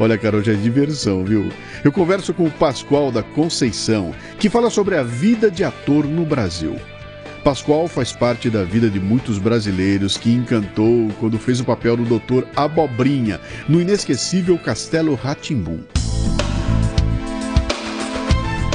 Olha, cara, hoje é diversão, viu? Eu converso com o Pascoal da Conceição, que fala sobre a vida de ator no Brasil. Pascoal faz parte da vida de muitos brasileiros que encantou quando fez o papel do Dr. Abobrinha no inesquecível Castelo Ratimbum.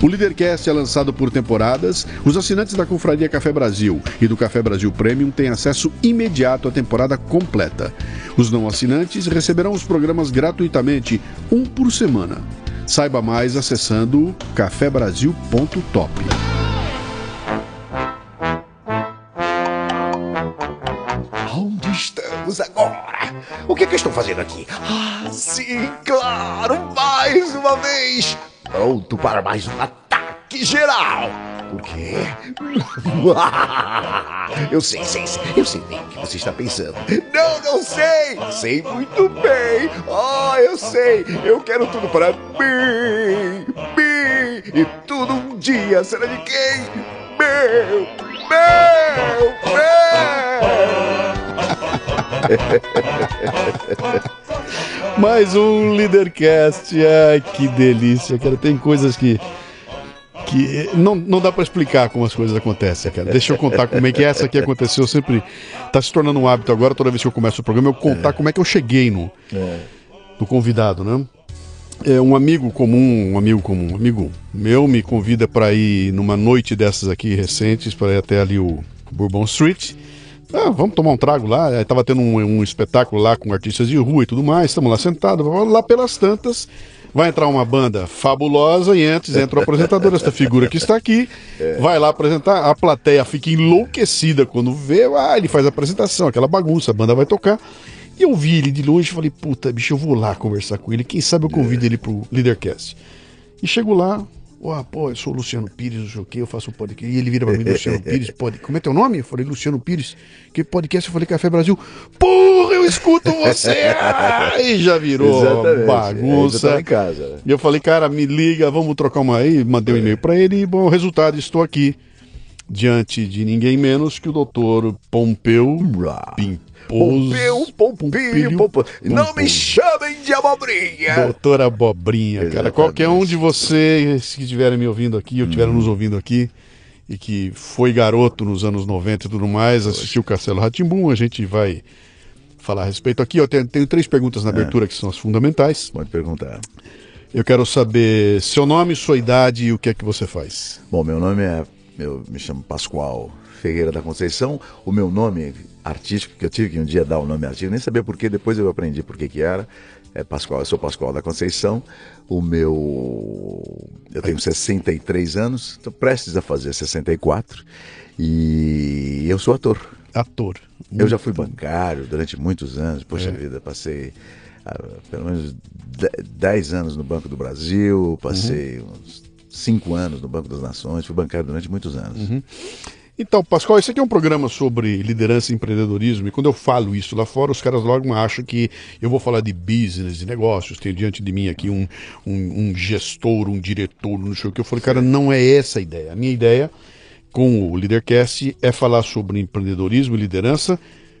O Leadercast é lançado por temporadas. Os assinantes da Confraria Café Brasil e do Café Brasil Premium têm acesso imediato à temporada completa. Os não assinantes receberão os programas gratuitamente, um por semana. Saiba mais acessando cafebrasil.top. Onde estamos agora? O que, é que eu estou fazendo aqui? Ah, sim, claro, mais uma vez! Pronto para mais um ataque geral! Por quê? eu sei, sei, sei, eu sei bem o que você está pensando. Não, não sei! Sei muito bem! Ah, eu sei! Eu quero tudo para mim! Mim! E tudo um dia será de quem? Meu! Meu! Meu! Mais um Leadercast. Ai, que delícia, cara. Tem coisas que. que não, não dá para explicar como as coisas acontecem, cara. Deixa eu contar como é que essa aqui aconteceu. Sempre. Tá se tornando um hábito agora, toda vez que eu começo o programa, eu contar como é que eu cheguei no, no convidado, né? É, um amigo comum, um amigo comum, um amigo meu me convida para ir numa noite dessas aqui recentes, para ir até ali o Bourbon Street. Ah, vamos tomar um trago lá. Aí tava tendo um, um espetáculo lá com artistas de rua e tudo mais. Estamos lá sentados. Lá pelas tantas, vai entrar uma banda fabulosa e antes entra o apresentador, essa figura que está aqui. Vai lá apresentar. A plateia fica enlouquecida quando vê. Ah, ele faz a apresentação, aquela bagunça, a banda vai tocar. E eu vi ele de longe e falei, puta, bicho, eu vou lá conversar com ele. Quem sabe eu convido ele pro Leadercast. E chego lá, Ó, pô, eu sou o Luciano Pires, não sei o quê, eu faço um podcast. E ele vira pra mim, Luciano Pires, pode... como é teu nome? Eu falei, Luciano Pires. Que podcast? Eu falei, Café Brasil. Porra, eu escuto você! Aí já virou Exatamente. bagunça. É, eu tô em casa, né? E eu falei, cara, me liga, vamos trocar uma aí. Mandei um e-mail pra ele e, bom, resultado, estou aqui diante de ninguém menos que o doutor Pompeu Pimposo. Pompeu, Pompeu, Pompeu. Não me chamem de abobrinha! Doutor Abobrinha, cara. Exatamente. Qualquer um de vocês que estiverem me ouvindo aqui, ou estiverem nos ouvindo aqui, e que foi garoto nos anos 90 e tudo mais, assistiu Castelo Ratimbum, a gente vai falar a respeito aqui. Eu tenho, tenho três perguntas na abertura que são as fundamentais. Pode perguntar. Eu quero saber seu nome, sua idade e o que é que você faz. Bom, meu nome é. Eu me chamo Pascoal Ferreira da Conceição. O meu nome artístico, que eu tive que um dia dar o nome artístico, nem sabia porquê, depois eu aprendi por que era. É Pascoal, eu sou Pascoal da Conceição. O meu. Eu tenho 63 anos, estou prestes a fazer 64. E eu sou ator. Ator. Eu já fui bancário durante muitos anos. Poxa vida, passei ah, pelo menos de- 10 anos no Banco do Brasil, passei uns 5 anos no Banco das Nações, fui bancário durante muitos anos. Então, Pascoal, esse aqui é um programa sobre liderança e empreendedorismo, e quando eu falo isso lá fora, os caras logo acham que eu vou falar de business, de negócios, tenho diante de mim aqui um, um, um gestor, um diretor, não sei o que. Eu falei, cara, não é essa a ideia. A minha ideia com o Leadercast é falar sobre empreendedorismo e liderança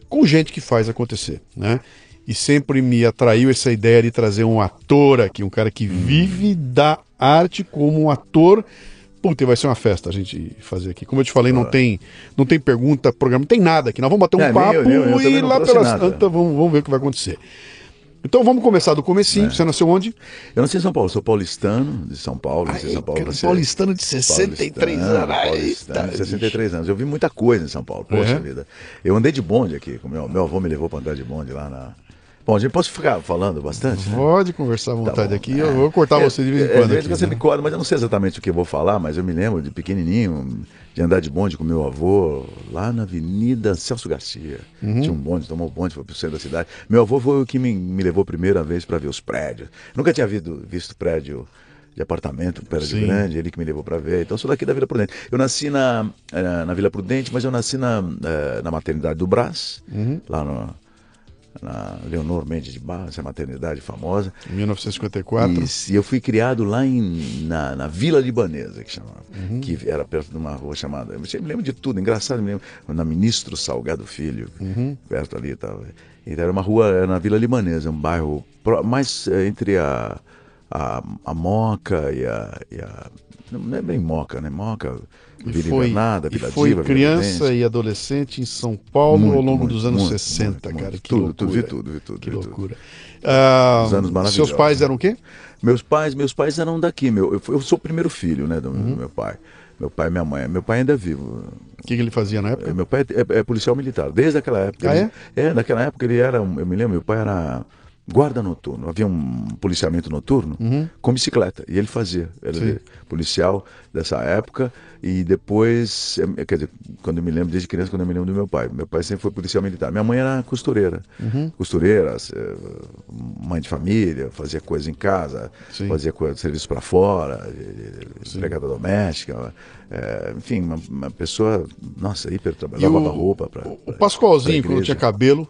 com gente que faz acontecer, né? E sempre me atraiu essa ideia de trazer um ator aqui, um cara que vive da arte como um ator Puta, vai ser uma festa a gente fazer aqui. Como eu te falei, não tem, não tem pergunta, programa, não tem nada aqui. Nós vamos bater um É, papo eu, e lá pelas tantas vamos, vamos ver o que vai acontecer. Então vamos começar do comecinho. Você nasceu onde? Eu nasci em São Paulo, sou paulistano de São Paulo, em São Paulo. cara, nasci- paulistano de 63 anos. Paulistano, Eita, de 63 anos. Eu vi muita coisa em São Paulo, poxa É? vida. Eu andei de bonde aqui, meu, meu avô me levou para andar de bonde lá na, Bom, a gente pode ficar falando bastante, né? Pode conversar à vontade bom. aqui. Eu vou cortar você de vez em É, quando. de vez em aqui, quando você né? me corta, mas eu não sei exatamente o que eu vou falar, mas eu me lembro de pequenininho, de andar de bonde com meu avô, lá na Avenida Celso Garcia. Uhum. Tinha um bonde, tomou um bonde, foi pro centro da cidade. Meu avô foi o que me, me levou a primeira vez para ver os prédios. Nunca tinha visto, visto prédio de apartamento, prédio Sim. grande, ele que me levou para ver. Então, sou daqui da Vila Prudente. Eu nasci na, eh, na Vila Prudente, mas eu nasci na, eh, na maternidade do Brás, Uhum. lá no, na Leonor Mendes de Barros, essa maternidade famosa. Em 1954. Isso, e eu fui criado lá em, na, na Vila Libanesa, que chamava. Uhum. Que era perto de uma rua chamada. Eu me lembro de tudo, engraçado, me lembro. Na Ministro Salgado Filho, Uhum. perto ali e tal. Então era uma rua, era na Vila Libanesa, um bairro pró- mais eh, entre a, a, a Moca e a, e a. Não é bem Moca, né? Moca, E Vila foi, Invernada, e Vila foi Diva, Vila criança Prudente. e adolescente em São Paulo Muito, ao longo muito, dos anos muito, 60, muito, cara. Que Tudo, loucura. tudo, vi tudo, vi tudo, Que vi tudo. loucura. Ah, Os anos seus maravilhosos, pais né? eram o quê? Meus pais, meus pais eram daqui, meu. Eu, eu sou o primeiro filho, né, do Uhum. meu pai. Meu pai e minha mãe. Meu pai ainda é vivo. O que, que ele fazia na época? Meu pai é, é- é policial militar, desde aquela época. Ah, Ele- é? naquela época ele era, eu me lembro, meu pai era guarda noturno. Havia um policiamento noturno com bicicleta. E ele fazia. Era Uhum. Sim. de- policial dessa época. E depois, eh, quer dizer, quando eu me lembro, desde criança, quando eu me lembro do meu pai. Meu pai sempre foi policial militar. Minha mãe era costureira. Uhum. Costureira, eh, mãe de família, fazia coisa em casa, Sim. fazia coisa, serviço para fora, eh, empregada doméstica. eh, enfim, uma, uma pessoa, nossa, hiper trabalhava, lavava roupa para. o Pascoalzinho, quando tinha cabelo,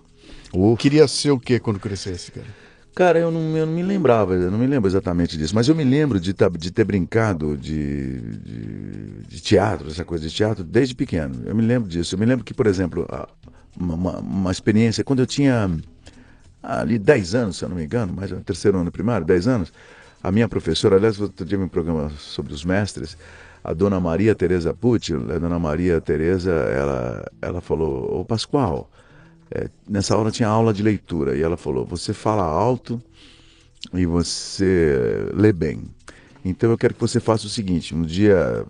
queria ser o quê quando crescesse, cara? Cara, eu não, eu não me lembrava, eu não me lembro exatamente disso, mas eu me lembro de, de ter brincado de, de, de teatro, essa coisa de teatro, desde pequeno. Eu me lembro disso. Eu me lembro que, por exemplo, uma, uma, uma experiência, quando eu tinha ali 10 anos, se eu não me engano, mais no terceiro ano primário, 10 anos, a minha professora, aliás, outro dia um programa sobre os mestres, a dona Maria Tereza Pucci, a dona Maria Tereza, ela, ela falou, ô Pascoal, é, nessa hora tinha aula de leitura e ela falou: você fala alto e você lê bem. Então eu quero que você faça o seguinte: no dia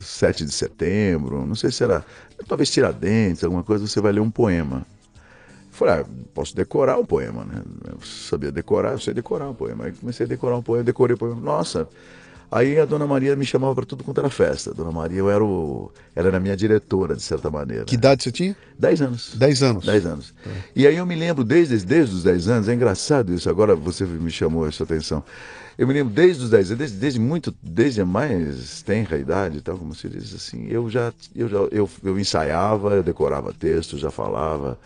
7 de setembro, não sei se era, talvez Tiradentes, alguma coisa, você vai ler um poema. Eu Falei, ah, posso decorar o poema, né? Eu sabia decorar, eu sei decorar o poema. Aí comecei a decorar o poema, decorei o poema. Nossa! Aí a dona Maria me chamava para tudo quanto era festa. Dona Maria, eu era o. Ela era minha diretora, de certa maneira. Que idade você tinha? 10 anos. 10 anos. 10 anos. E aí eu me lembro, desde, desde os 10 anos, é engraçado isso, agora você me chamou essa atenção. Eu me lembro desde os 10 anos, desde, desde muito, desde a mais tenra idade, tal, como se diz assim, eu já, eu já eu, eu ensaiava, eu decorava texto, já falava.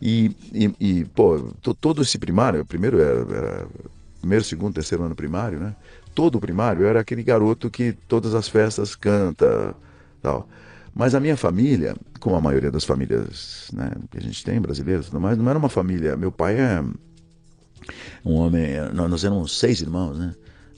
E, e, e, pô, to- todo esse primário, primeiro era, era primeiro, segundo, terceiro ano primário, né? Todo o primário eu era aquele garoto que todas as festas canta, tal. Mas a minha família, como a maioria das famílias né, que a gente tem, brasileiras, mais, não era uma família. Meu pai é um homem. Nós éramos seis irmãos, né?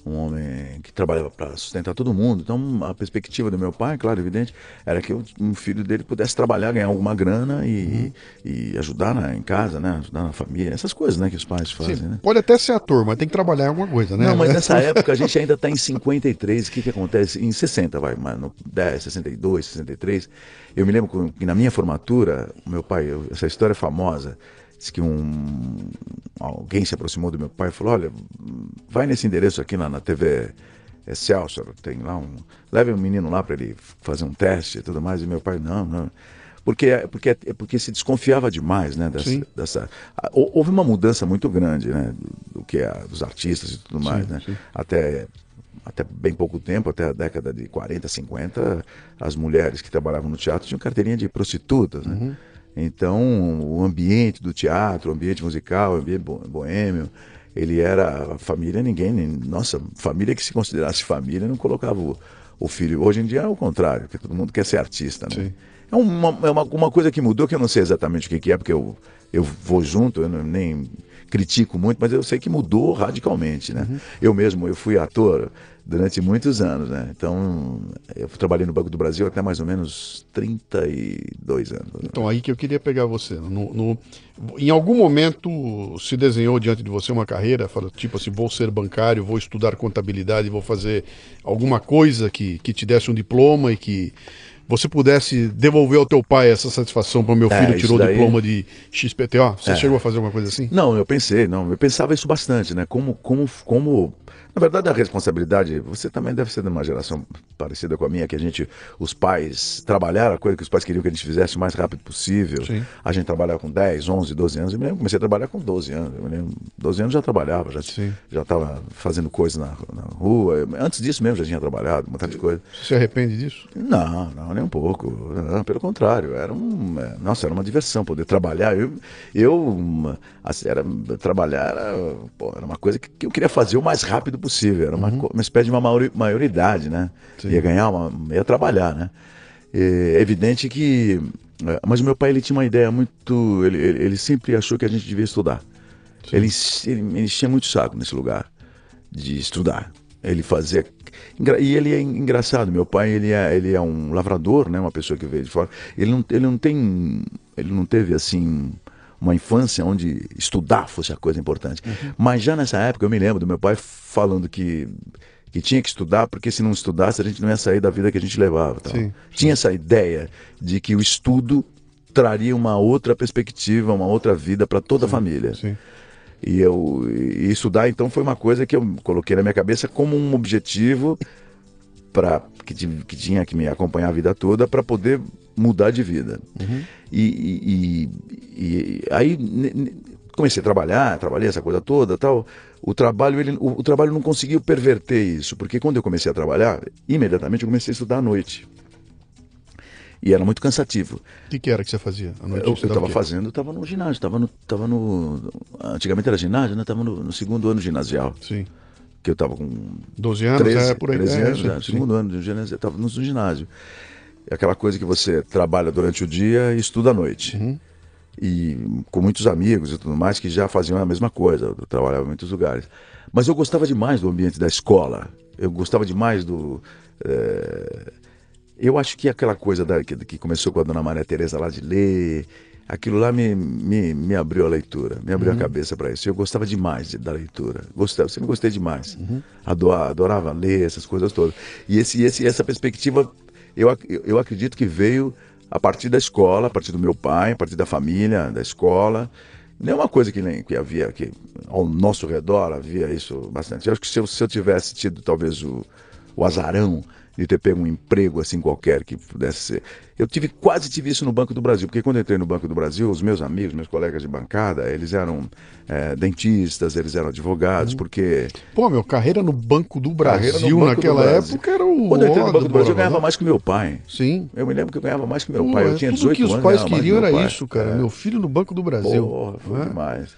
Um homem que trabalhava para sustentar todo mundo. Então, a perspectiva do meu pai, claro, evidente, era que um filho dele pudesse trabalhar, ganhar alguma grana e, e ajudar na- em casa, né? Ajudar na família. Essas coisas, né? Que os pais fazem, Sim, né? Pode até ser ator, mas tem que trabalhar em alguma coisa, né? Não, mas nessa época a gente ainda está em 53. O que, que acontece? Em 60, vai, mas no 10, 62, 63. Eu me lembro que na minha formatura, meu pai, eu- essa história é famosa. Diz que um alguém se aproximou do meu pai e falou: Olha, vai nesse endereço aqui na, na TV Excelsior, tem lá um. Leve um menino lá para ele fazer um teste e tudo mais. E meu pai, não, não. Porque, porque, porque se desconfiava demais, né? Dessa, Sim. dessa, hou- houve uma mudança muito grande, né? Do, do que é dos artistas e tudo mais, Sim, né? sim. Até, até bem pouco tempo, até a década de 40, 50, as mulheres que trabalhavam no teatro tinham carteirinha de prostitutas, né? Uhum. Então, o ambiente do teatro, o ambiente musical, o ambiente bo- boêmio, ele era a família, ninguém, nossa, família que se considerasse família não colocava o, o filho. Hoje em dia é o contrário, porque todo mundo quer ser artista, né? Sim. É uma, é uma, uma coisa que mudou, que eu não sei exatamente o que, que é, porque eu, eu vou junto, eu não- nem critico muito, mas eu sei que mudou radicalmente, né? Eu mesmo, eu fui ator durante muitos anos, né? Então, eu trabalhei no Banco do Brasil até mais ou menos 32 anos. Então, aí que eu queria pegar você. No, no- em algum momento se desenhou diante de você uma carreira, fala, tipo assim, vou ser bancário, vou estudar contabilidade, vou fazer alguma coisa que, que te desse um diploma e que você pudesse devolver ao teu pai essa satisfação para o meu É, filho isso tirou o daí- diploma de XPTO? Você É. chegou a fazer alguma coisa assim? Não, eu pensei, não, eu pensava isso bastante, né? Como, como, como, na verdade, a responsabilidade, você também deve ser de uma geração parecida com a minha, que a gente, os pais, trabalharam a coisa que os pais queriam que a gente fizesse o mais rápido possível. Sim. A gente trabalhava com 10, 11, 12 anos. Eu me lembro, comecei a trabalhar com 12 anos. Eu me lembro, 12 anos já trabalhava, já Sim. já estava fazendo coisas na, na rua. Antes disso mesmo já tinha trabalhado, um montão de coisa. Você se arrepende disso? Não, não, nem um pouco. Não, pelo contrário, era um, é, nossa, era uma diversão poder trabalhar. Eu, eu assim, era, trabalhar era, pô, era uma coisa que, que eu queria fazer o mais rápido possível. Era uma, co- uma espécie de uma maioridade, né? Sim. Ia ganhar, uma, ia trabalhar, né? É evidente que, é, mas o meu pai ele tinha uma ideia muito, ele, ele, ele sempre achou que a gente devia estudar. Ele, ele enchia muito saco nesse lugar de estudar. Ele fazia. E ele é engraçado. Meu pai ele é, ele é um lavrador, né? Uma pessoa que veio de fora. Ele não, ele não tem. Ele não teve assim uma infância onde estudar fosse a coisa importante. Mas já nessa época eu me lembro do meu pai falando que que tinha que estudar porque se não estudasse a gente não ia sair da vida que a gente levava. tal. Sim, Tinha essa ideia de que o estudo traria uma outra perspectiva, uma outra vida para toda a família. Sim. E eu e estudar então foi uma coisa que eu coloquei na minha cabeça como um objetivo para que, que tinha que me acompanhar a vida toda para poder mudar de vida. E, e- e- e aí comecei a trabalhar, trabalhei essa coisa toda, tal. O trabalho ele, o, o trabalho não conseguiu perverter isso, porque quando eu comecei a trabalhar, imediatamente eu comecei a estudar à noite. E era muito cansativo. O que, que era que você fazia à noite? Eu estava fazendo, estava no ginásio, estava no, tava no. Antigamente era ginásio, né? Estava no, no segundo ano ginasial. Sim. Que eu estava com 12 anos, 13, é por aí. 13 é, anos, sim, né? segundo ano de ginásio, eu estava no ginásio. É aquela coisa que você trabalha durante o dia e estuda à noite. Uhum. E com muitos amigos e tudo mais que já faziam a mesma coisa, eu trabalhava em muitos lugares. Mas eu gostava demais do ambiente da escola, eu gostava demais do. eh, Eu acho que aquela coisa da- que, que começou com a dona Maria Tereza lá de ler, aquilo lá me, me, me abriu a leitura, me abriu a cabeça para isso. Eu gostava demais de- da leitura, gostava, sempre gostei demais. Ado- adorava ler essas coisas todas. E esse, esse, essa perspectiva, eu, eu acredito que veio a partir da escola, a partir do meu pai, a partir da família, da escola. Não é uma coisa que, nem, que havia que ao nosso redor havia isso bastante. Eu acho que se eu, se eu tivesse tido talvez o, o azarão de ter pego um emprego assim qualquer que pudesse ser. Eu tive quase tive isso no Banco do Brasil, porque quando eu entrei no Banco do Brasil, os meus amigos, meus colegas de bancada, eles eram eh, dentistas, eles eram advogados, porque Pô, meu, carreira no Banco do Brasil Banco do naquela Brasil. época era o. quando eu entrei no Banco do Brasil eu ganhava mais que meu pai. Sim. Eu me lembro que eu ganhava mais que meu Pô, pai. é Eu tinha tudo 18 que os anos. pais ganhava mais que queriam era pai. isso, cara. É. Meu filho no Banco do Brasil. Porra, foi né? demais.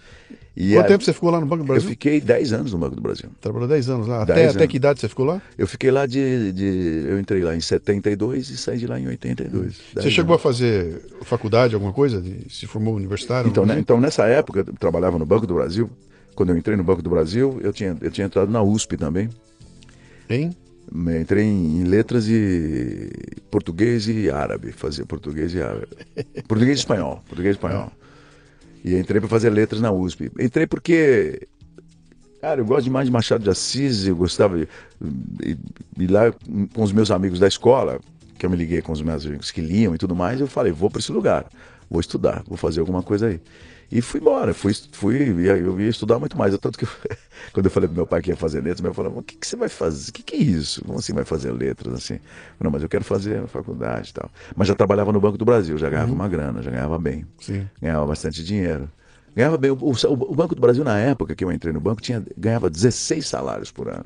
E Quanto a- tempo você ficou lá no Banco do Eu Brasil? fiquei 10 anos no Banco do Brasil. Trabalhou 10 anos lá. Até, 10 até anos. que idade você ficou lá? Eu fiquei lá de, de- Eu entrei lá em 72 e saí de lá em 82. Você chegou a fazer faculdade, alguma coisa? De- se formou universitário? Então, né, então, nessa época, eu trabalhava no Banco do Brasil. Quando eu entrei no Banco do Brasil, eu tinha, eu tinha entrado na USP também. Hein? Eu Entrei em, em letras e português e árabe. Fazia português e árabe. português e espanhol. Português e espanhol. E entrei para fazer letras na USP. Entrei porque. Cara, eu gosto demais de Machado de Assis, eu gostava de ir lá com os meus amigos da escola, que eu me liguei com os meus amigos que liam e tudo mais, eu falei, vou para esse lugar, vou estudar, vou fazer alguma coisa aí. E fui embora, fui, fui eu ia estudar muito mais. Tanto que eu- quando eu falei pro meu pai que ia fazer letras, meu pai falou, o que, que você vai fazer? O que, que é isso? Como assim vai fazer letras assim? Não, mas eu quero fazer faculdade e tal. Mas já trabalhava no Banco do Brasil, já ganhava uma grana, já ganhava bem Sim. ganhava bastante dinheiro. Ganhava bem. O, o- o Banco do Brasil, na época que eu entrei no banco, tinha, ganhava 16 salários por ano.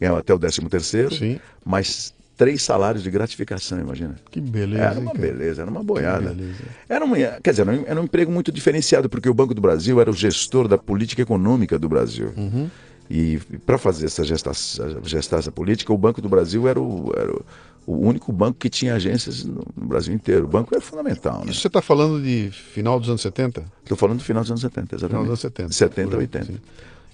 Ganhava até o 13 terceiro, Sim. mais três salários de gratificação, imagina. Que beleza. Era uma cara? beleza, era uma boiada. beleza. Era um, quer dizer, era um, emprego muito diferenciado, porque o Banco do Brasil era o gestor da política econômica do Brasil. Uhum. E para fazer essa essa política, o Banco do Brasil era o, era o, o único banco que tinha agências no, no Brasil inteiro. O banco era fundamental. Né? Isso você está falando de final dos anos 70? Estou falando do final dos anos 70, exatamente. Final dos anos 70. 70, por aí, 80. sim.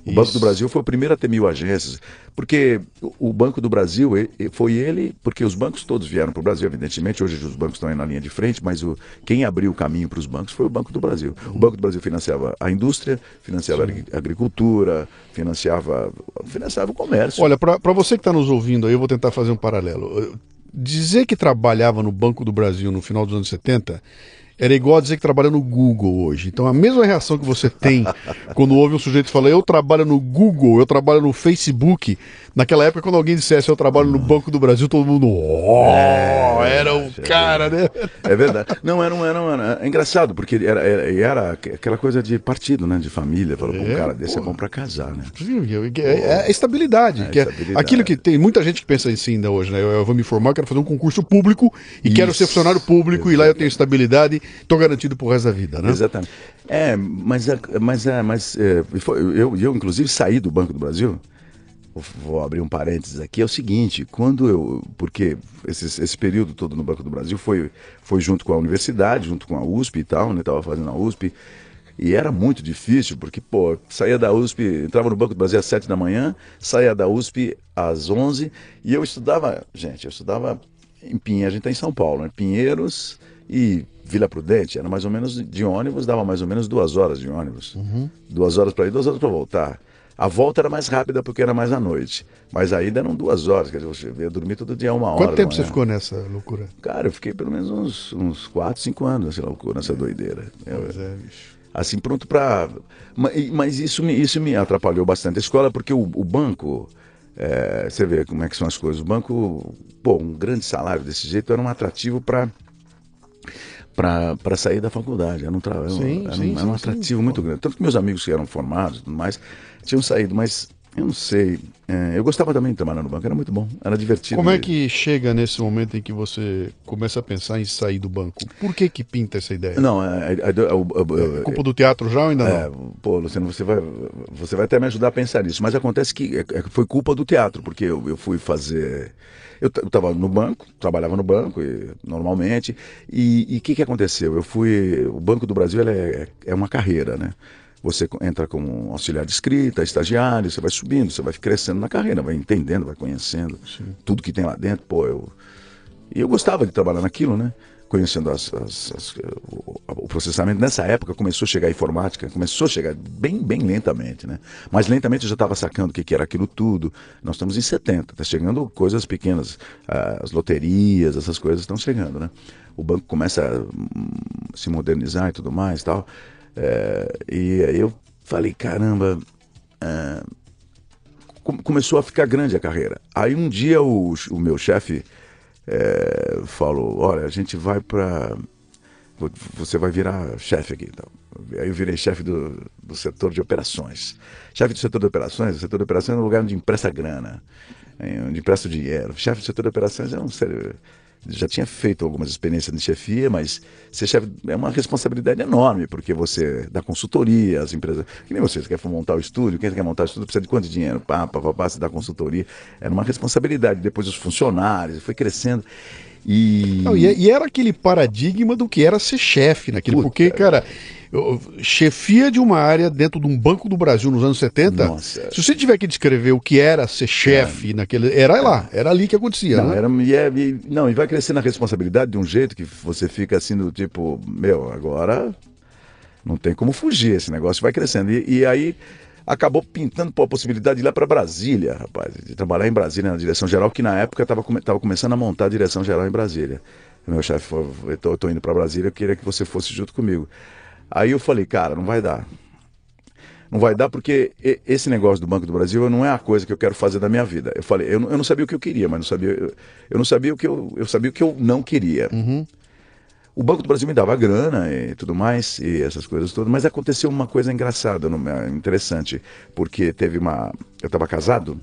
O Banco Isso. do Brasil foi o primeiro a ter mil agências, porque o- Banco do Brasil foi ele, porque os bancos todos vieram para o Brasil, evidentemente, hoje os bancos estão aí na linha de frente, mas o, quem abriu o caminho para os bancos foi o Banco do Brasil. O Banco do Brasil financiava a indústria, financiava a agri- agricultura, financiava, financiava o comércio. Olha, para você que está nos ouvindo aí, eu vou tentar fazer um paralelo. dizer que trabalhava no Banco do Brasil no final dos anos 70 era igual a dizer que trabalha no Google hoje. Então a mesma reação que você tem quando ouve um sujeito falar eu trabalho no Google, eu trabalho no Facebook, Naquela época, quando alguém dissesse eu trabalho no Banco do Brasil, todo mundo. Oh, é, era o é cara, né? É verdade. Não, era um. Era, um, era é engraçado, porque era, era, era, aquela coisa de partido, né? De família. Falou, é, um cara desse é bom pra casar, né? É, é estabilidade. É, que estabilidade. Aquilo que tem muita gente que pensa assim ainda hoje, né? Eu, eu vou me formar, quero fazer um concurso público e Isso. quero ser funcionário público Exatamente. e lá eu tenho estabilidade, estou garantido pro resto da vida, né? Exatamente. É, mas, mas, mas é, eu, eu, inclusive, saí do Banco do Brasil. Vou abrir um parênteses aqui, é o seguinte, quando eu, porque esse, esse período todo no Banco do Brasil foi, foi junto com a universidade, junto com a USP e tal, né, estava fazendo a USP, e era muito difícil, porque, pô, saía da USP, entrava no Banco do Brasil às sete da manhã, saía da USP às onze, e eu estudava, gente, eu estudava em Pinheiros, a gente está em São Paulo, né, Pinheiros e Vila Prudente, era mais ou menos de ônibus, dava mais ou menos duas horas de ônibus. Uhum. Duas horas para ir, duas horas para voltar. A volta era mais rápida porque era mais à noite. Mas a ida eram duas horas, quer dizer, eu dormi todo dia uma hora. Quanto tempo você ficou nessa loucura? Cara, eu fiquei pelo menos uns, uns quatro, cinco anos nessa loucura, nessa doideira. Pois é, bicho. Assim, pronto para. Mas isso me, isso me atrapalhou bastante a escola, porque o, o banco. É, você vê como é que são as coisas. O banco, pô, um grande salário desse jeito era um atrativo para para sair da faculdade. Era um, tra... sim, era, sim, era um atrativo sim. muito grande. Tanto que meus amigos que eram formados e tudo mais tinham saído, mas eu não sei. É, eu gostava também de trabalhar no banco, era muito bom, era divertido. Como é que chega nesse momento em que você começa a pensar em sair do banco? Por que que pinta essa ideia? Não, é, é, é, é, é culpa do teatro já ou ainda é, não? Pô, Luciano, você vai, você vai até me ajudar a pensar nisso, mas acontece que é, foi culpa do teatro, porque eu, eu fui fazer... Eu estava no banco, trabalhava no banco e, normalmente, e o que, que aconteceu? Eu fui... O Banco do Brasil é, é uma carreira, né? Você entra como auxiliar de escrita, estagiário, você vai subindo, você vai crescendo na carreira, vai entendendo, vai conhecendo Sim. tudo que tem lá dentro. Pô, eu. E eu gostava de trabalhar naquilo, né? Conhecendo as, as, as, o, o, processamento. Nessa época começou a chegar a informática, começou a chegar bem, bem lentamente, né? Mas lentamente eu já estava sacando o que, que era aquilo tudo. Nós estamos em 70, está chegando coisas pequenas, as loterias, essas coisas estão chegando, né? O banco começa a hum, se modernizar e tudo mais tal. É, e eu falei, caramba, é, começou a ficar grande a carreira. Aí um dia o, o meu chefe é, falou, olha, a gente vai para você vai virar chefe aqui. Então. Aí eu virei chefe do, do setor de operações. Chefe do setor de operações, o setor de operações é um lugar onde empresta grana, onde empresta dinheiro. Chefe do setor de operações é um sério já tinha feito algumas experiências de chefia, mas ser chefe é uma responsabilidade enorme, porque você dá consultoria às empresas. Que nem você, você quer montar o estúdio, quem quer montar o estúdio precisa de quanto dinheiro? Pá, pá, pá, pá, você dá consultoria. Era uma responsabilidade. Depois os funcionários, foi crescendo. E... Não, e, e, era aquele paradigma do que era ser chefe naquele. Puta, porque, cara, chefia de uma área dentro de um banco do Brasil nos anos 70. Nossa. Se você tiver que descrever o que era ser chefe é. naquele. Era lá, era ali que acontecia. Não, né? era, e, é, e, não, e vai crescendo a responsabilidade de um jeito que você fica assim do tipo, meu, agora não tem como fugir, esse negócio vai crescendo. E, e aí acabou pintando pô, a possibilidade de ir lá para Brasília, rapaz, de trabalhar em Brasília na direção geral, que na época estava come, começando a montar a direção geral em Brasília. Meu chefe falou: eu estou indo para Brasília, eu queria que você fosse junto comigo. Aí eu falei, cara, não vai dar. Não vai dar porque esse negócio do Banco do Brasil não é a coisa que eu quero fazer da minha vida. Eu falei, eu não, eu não sabia o que eu queria, mas não sabia, eu, eu não sabia o que eu, eu sabia o que eu não queria. Uhum. O Banco do Brasil me dava grana e tudo mais, e essas coisas todas, mas aconteceu uma coisa engraçada, interessante, porque teve uma. Eu estava casado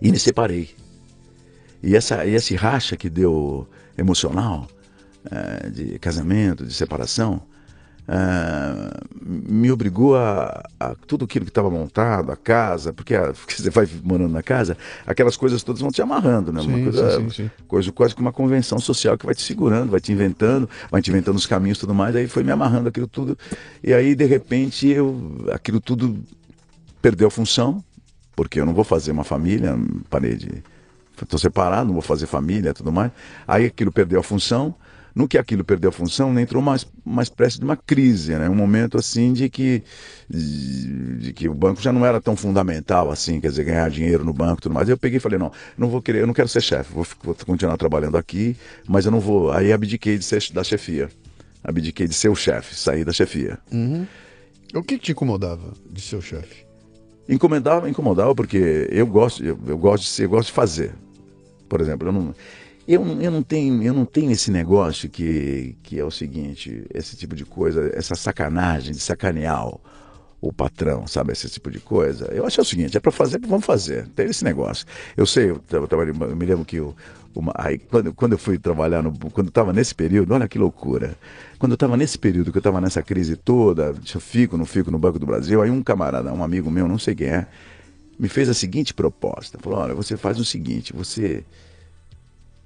e me separei. E, essa, e esse racha que deu emocional, é, de casamento, de separação, Uh, me obrigou a, a, tudo aquilo que estava montado, a casa, porque, a, porque, você vai morando na casa, aquelas coisas todas vão te amarrando, né? Sim, uma coisa, sim, sim, coisa quase que uma convenção social que vai te segurando, vai te inventando, vai te inventando os caminhos e tudo mais, aí foi me amarrando aquilo tudo. E aí, de repente, eu aquilo tudo perdeu a função, porque eu não vou fazer uma família, parei de. Estou separado, não vou fazer família tudo mais. Aí aquilo perdeu a função No que aquilo perdeu a função, entrou uma, uma espécie de uma crise, né? Um momento assim de que, de, de que o banco já não era tão fundamental assim, quer dizer, ganhar dinheiro no banco e tudo mais. Eu peguei e falei, não, não vou querer, eu não quero ser chefe, vou, vou continuar trabalhando aqui, mas eu não vou. Aí abdiquei de ser da chefia. Abdiquei de ser o chefe, saí da chefia. Uhum. O que, que te incomodava de ser o chefe? Incomodava, incomodava porque eu gosto, eu, eu gosto de ser, eu gosto de fazer. Por exemplo, eu não, eu, eu, não tenho, eu não tenho esse negócio que, que é o seguinte, esse tipo de coisa, essa sacanagem de sacanear o, patrão, sabe? Esse tipo de coisa. Eu acho é o seguinte, é para fazer, vamos fazer. Tem esse negócio. Eu sei, eu, eu, eu me lembro que o, uma, aí, quando, quando eu fui trabalhar, no, quando estava nesse período, olha que loucura. Quando eu estava nesse período, que eu estava nessa crise toda, se eu fico, não fico no Banco do Brasil, aí um camarada, um amigo meu, não sei quem é, me fez a seguinte proposta. Falou, olha, você faz o seguinte, você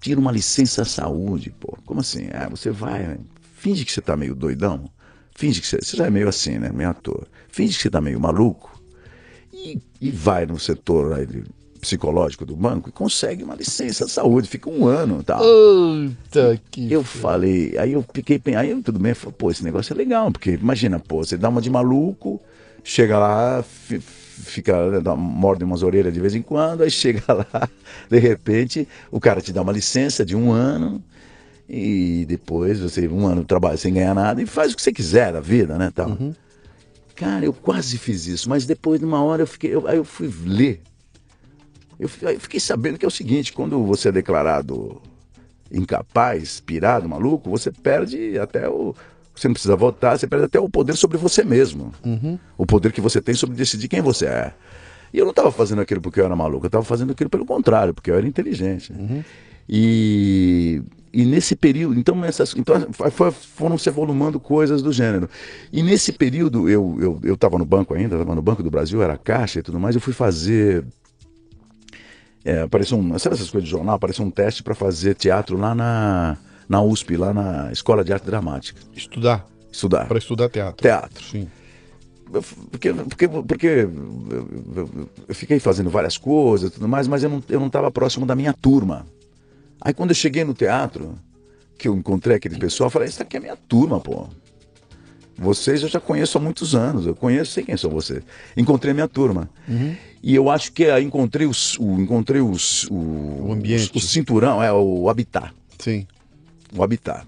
tira uma licença saúde, pô. Como assim? Ah, você vai, finge que você está meio doidão, finge que você, você já é meio assim, né, meio ator. Finge que você está meio maluco e, e vai no setor aí, psicológico do banco e consegue uma licença de saúde, fica um ano tal. Puta que. Eu falei, aí eu fiquei, aí tudo bem, falei, pô, esse negócio é legal, porque imagina, pô, você dá uma de maluco, chega lá, fica, morde umas orelhas de vez em quando, aí chega lá, de repente, o cara te dá uma licença de um ano. E depois você, um ano trabalha sem ganhar nada e faz o que você quiser da vida, né? Tal. Uhum. Cara, eu quase fiz isso, mas depois de uma hora eu fiquei. Eu, aí eu fui ler eu fiquei sabendo que é o seguinte: quando você é declarado incapaz, pirado, maluco, você perde até o. Você não precisa votar, você perde até o poder sobre você mesmo. Uhum. O poder que você tem sobre decidir quem você é. E eu não estava fazendo aquilo porque eu era maluco, eu estava fazendo aquilo pelo contrário, porque eu era inteligente. Uhum. E, e nesse período, então, essas, então foi, foram se evolumando coisas do gênero. E nesse período, eu estava eu, eu no banco ainda, estava no Banco do Brasil, era caixa e tudo mais, eu fui fazer é, apareceu um, sabe essas coisas de jornal? Apareceu um teste para fazer teatro lá na, na USP, lá na Escola de Arte Dramática. Estudar? Estudar. Para estudar teatro. Teatro. Sim. Porque, porque, porque eu, fiquei fazendo várias coisas e tudo mais, mas eu não estava eu não próximo da minha turma. Aí quando eu cheguei no teatro, que eu encontrei aquele pessoal, eu falei, isso aqui é minha turma, pô. Vocês eu já conheço há muitos anos, eu conheço, sei quem são vocês. Encontrei a minha turma. Uhum. E eu acho que aí encontrei os, o, encontrei os, o, o ambiente, o, o cinturão, é o habitat. Sim. O habitat.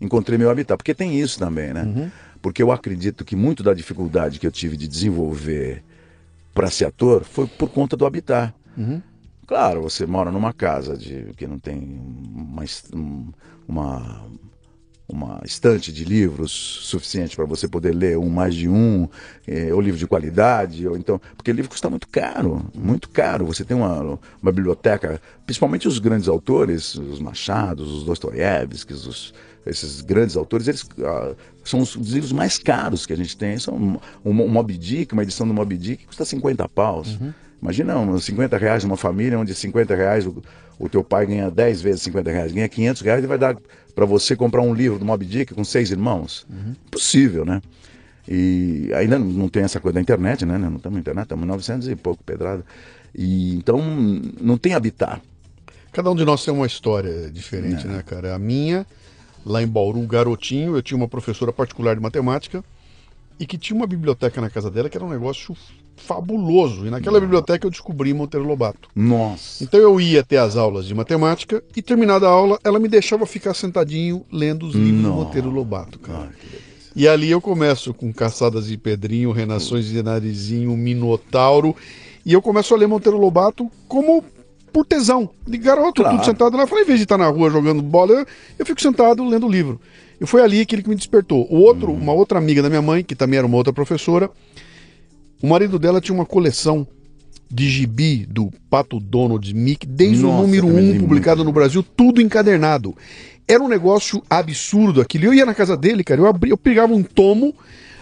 Encontrei meu habitat, porque tem isso também, né? Uhum. Porque eu acredito que muito da dificuldade que eu tive de desenvolver para ser ator foi por conta do habitat. Uhum. Claro, você mora numa casa de que não tem uma, uma uma estante de livros suficiente para você poder ler um mais de um, é, ou livro de qualidade, ou então. Porque livro custa muito caro, muito caro. Você tem uma, uma biblioteca, principalmente os grandes autores, os Machados, os Dostoiévskis, os, esses grandes autores, eles ah, são os, os, livros mais caros que a gente tem. São um, um, um Moby Dick, uma edição do Moby Dick, custa 50 paus. Uhum. Imagina uns 50 reais numa família onde 50 reais o, o teu pai ganha 10 vezes 50 reais, ganha 500 reais e vai dar para você comprar um livro do Moby Dick com seis irmãos? Uhum. Impossível, né? E ainda não tem essa coisa da internet, né? Não estamos na internet, estamos em 900 e pouco pedrada. E, então não tem habitar. Cada um de nós tem uma história diferente, é. né, cara? A minha, lá em Bauru, garotinho, eu tinha uma professora particular de matemática e que tinha uma biblioteca na casa dela que era um negócio fabuloso. E naquela biblioteca eu descobri Monteiro Lobato. Nossa. Então eu ia até as aulas de matemática e terminada a aula, ela me deixava ficar sentadinho lendo os livros Nossa. do Monteiro Lobato, cara. e ali eu começo com Caçadas de Pedrinho, Renações de Narizinho, Minotauro. E eu começo a ler Monteiro Lobato como por tesão. De garoto, claro. tudo sentado lá. Eu falei, em vez de estar na rua jogando bola, eu, eu fico sentado lendo o livro. E foi ali aquele que me despertou. O outro, hum. uma outra amiga da minha mãe, que também era uma outra professora, o marido dela tinha uma coleção de gibi do Pato Donald Mickey, desde Nossa, o número 1 um, publicado no Brasil, tudo encadernado. Era um negócio absurdo aquilo. Eu ia na casa dele, cara, eu, abria, eu pegava um tomo,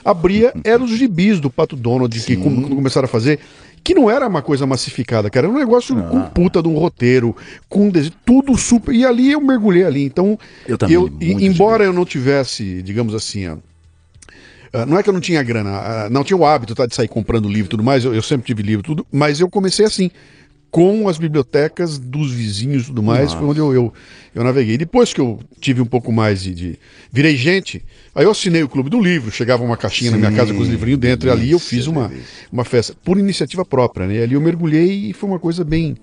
abria, eram os gibis do Pato Donald, Sim. que quando começaram a fazer, que não era uma coisa massificada, cara, era um negócio ah. com puta de um roteiro, com tudo super. E ali eu mergulhei ali. Então, eu, também, eu embora eu não tivesse, digamos assim, não é que eu não tinha grana, uh, não tinha o hábito tá, de sair comprando livro e tudo mais, eu, eu, sempre tive livro tudo, mas eu comecei assim, com as bibliotecas dos vizinhos e tudo mais. Nossa. Foi onde eu, eu, eu naveguei. Depois que eu tive um pouco mais de, de- Virei gente, aí eu assinei o Clube do Livro, chegava uma caixinha na minha Sim, casa com os livrinhos dentro, e ali eu fiz uma, uma festa, por iniciativa própria, né? Ali eu mergulhei e foi uma coisa bem,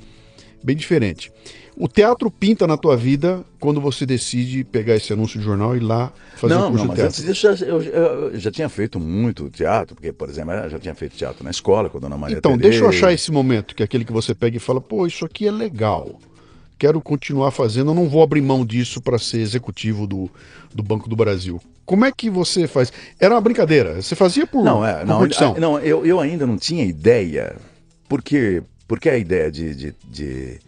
bem diferente. O teatro pinta na tua vida quando você decide pegar esse anúncio de jornal e ir lá fazer não, um curso não, de mas teatro. antes disso eu, eu- já tinha feito muito teatro, porque, por exemplo, eu já tinha feito teatro na escola com a Dona Maria Então, deixa eu Tereza. achar esse momento, que é aquele que você pega e fala, pô, isso aqui é legal. Quero continuar fazendo, eu não vou abrir mão disso para ser executivo do, do Banco do Brasil. Como é que você faz? Era uma brincadeira. Você fazia por, Não, é, por não, curtição. não eu, eu ainda não tinha ideia, porque, porque a ideia de, de, de,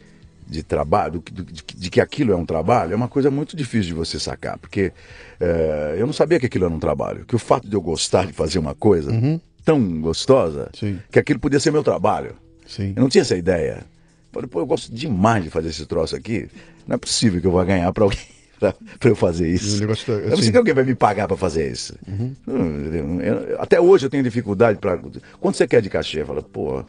de trabalho, do- de, de que aquilo é um trabalho, é uma coisa muito difícil de você sacar, porque eh, eu não sabia que aquilo era um trabalho, que o fato de eu gostar de fazer uma coisa tão gostosa, Uhum. Sim. que aquilo podia ser meu trabalho. Sim. Eu não tinha essa ideia. Falei, pô, eu gosto demais de fazer esse troço aqui. Não é possível que eu vá ganhar para alguém pra, pra eu fazer isso. Eu não assim- sei que alguém vai me pagar para fazer isso. Hum, eu- eu- até hoje eu tenho dificuldade para. Quando você quer de cachê, fala, pô.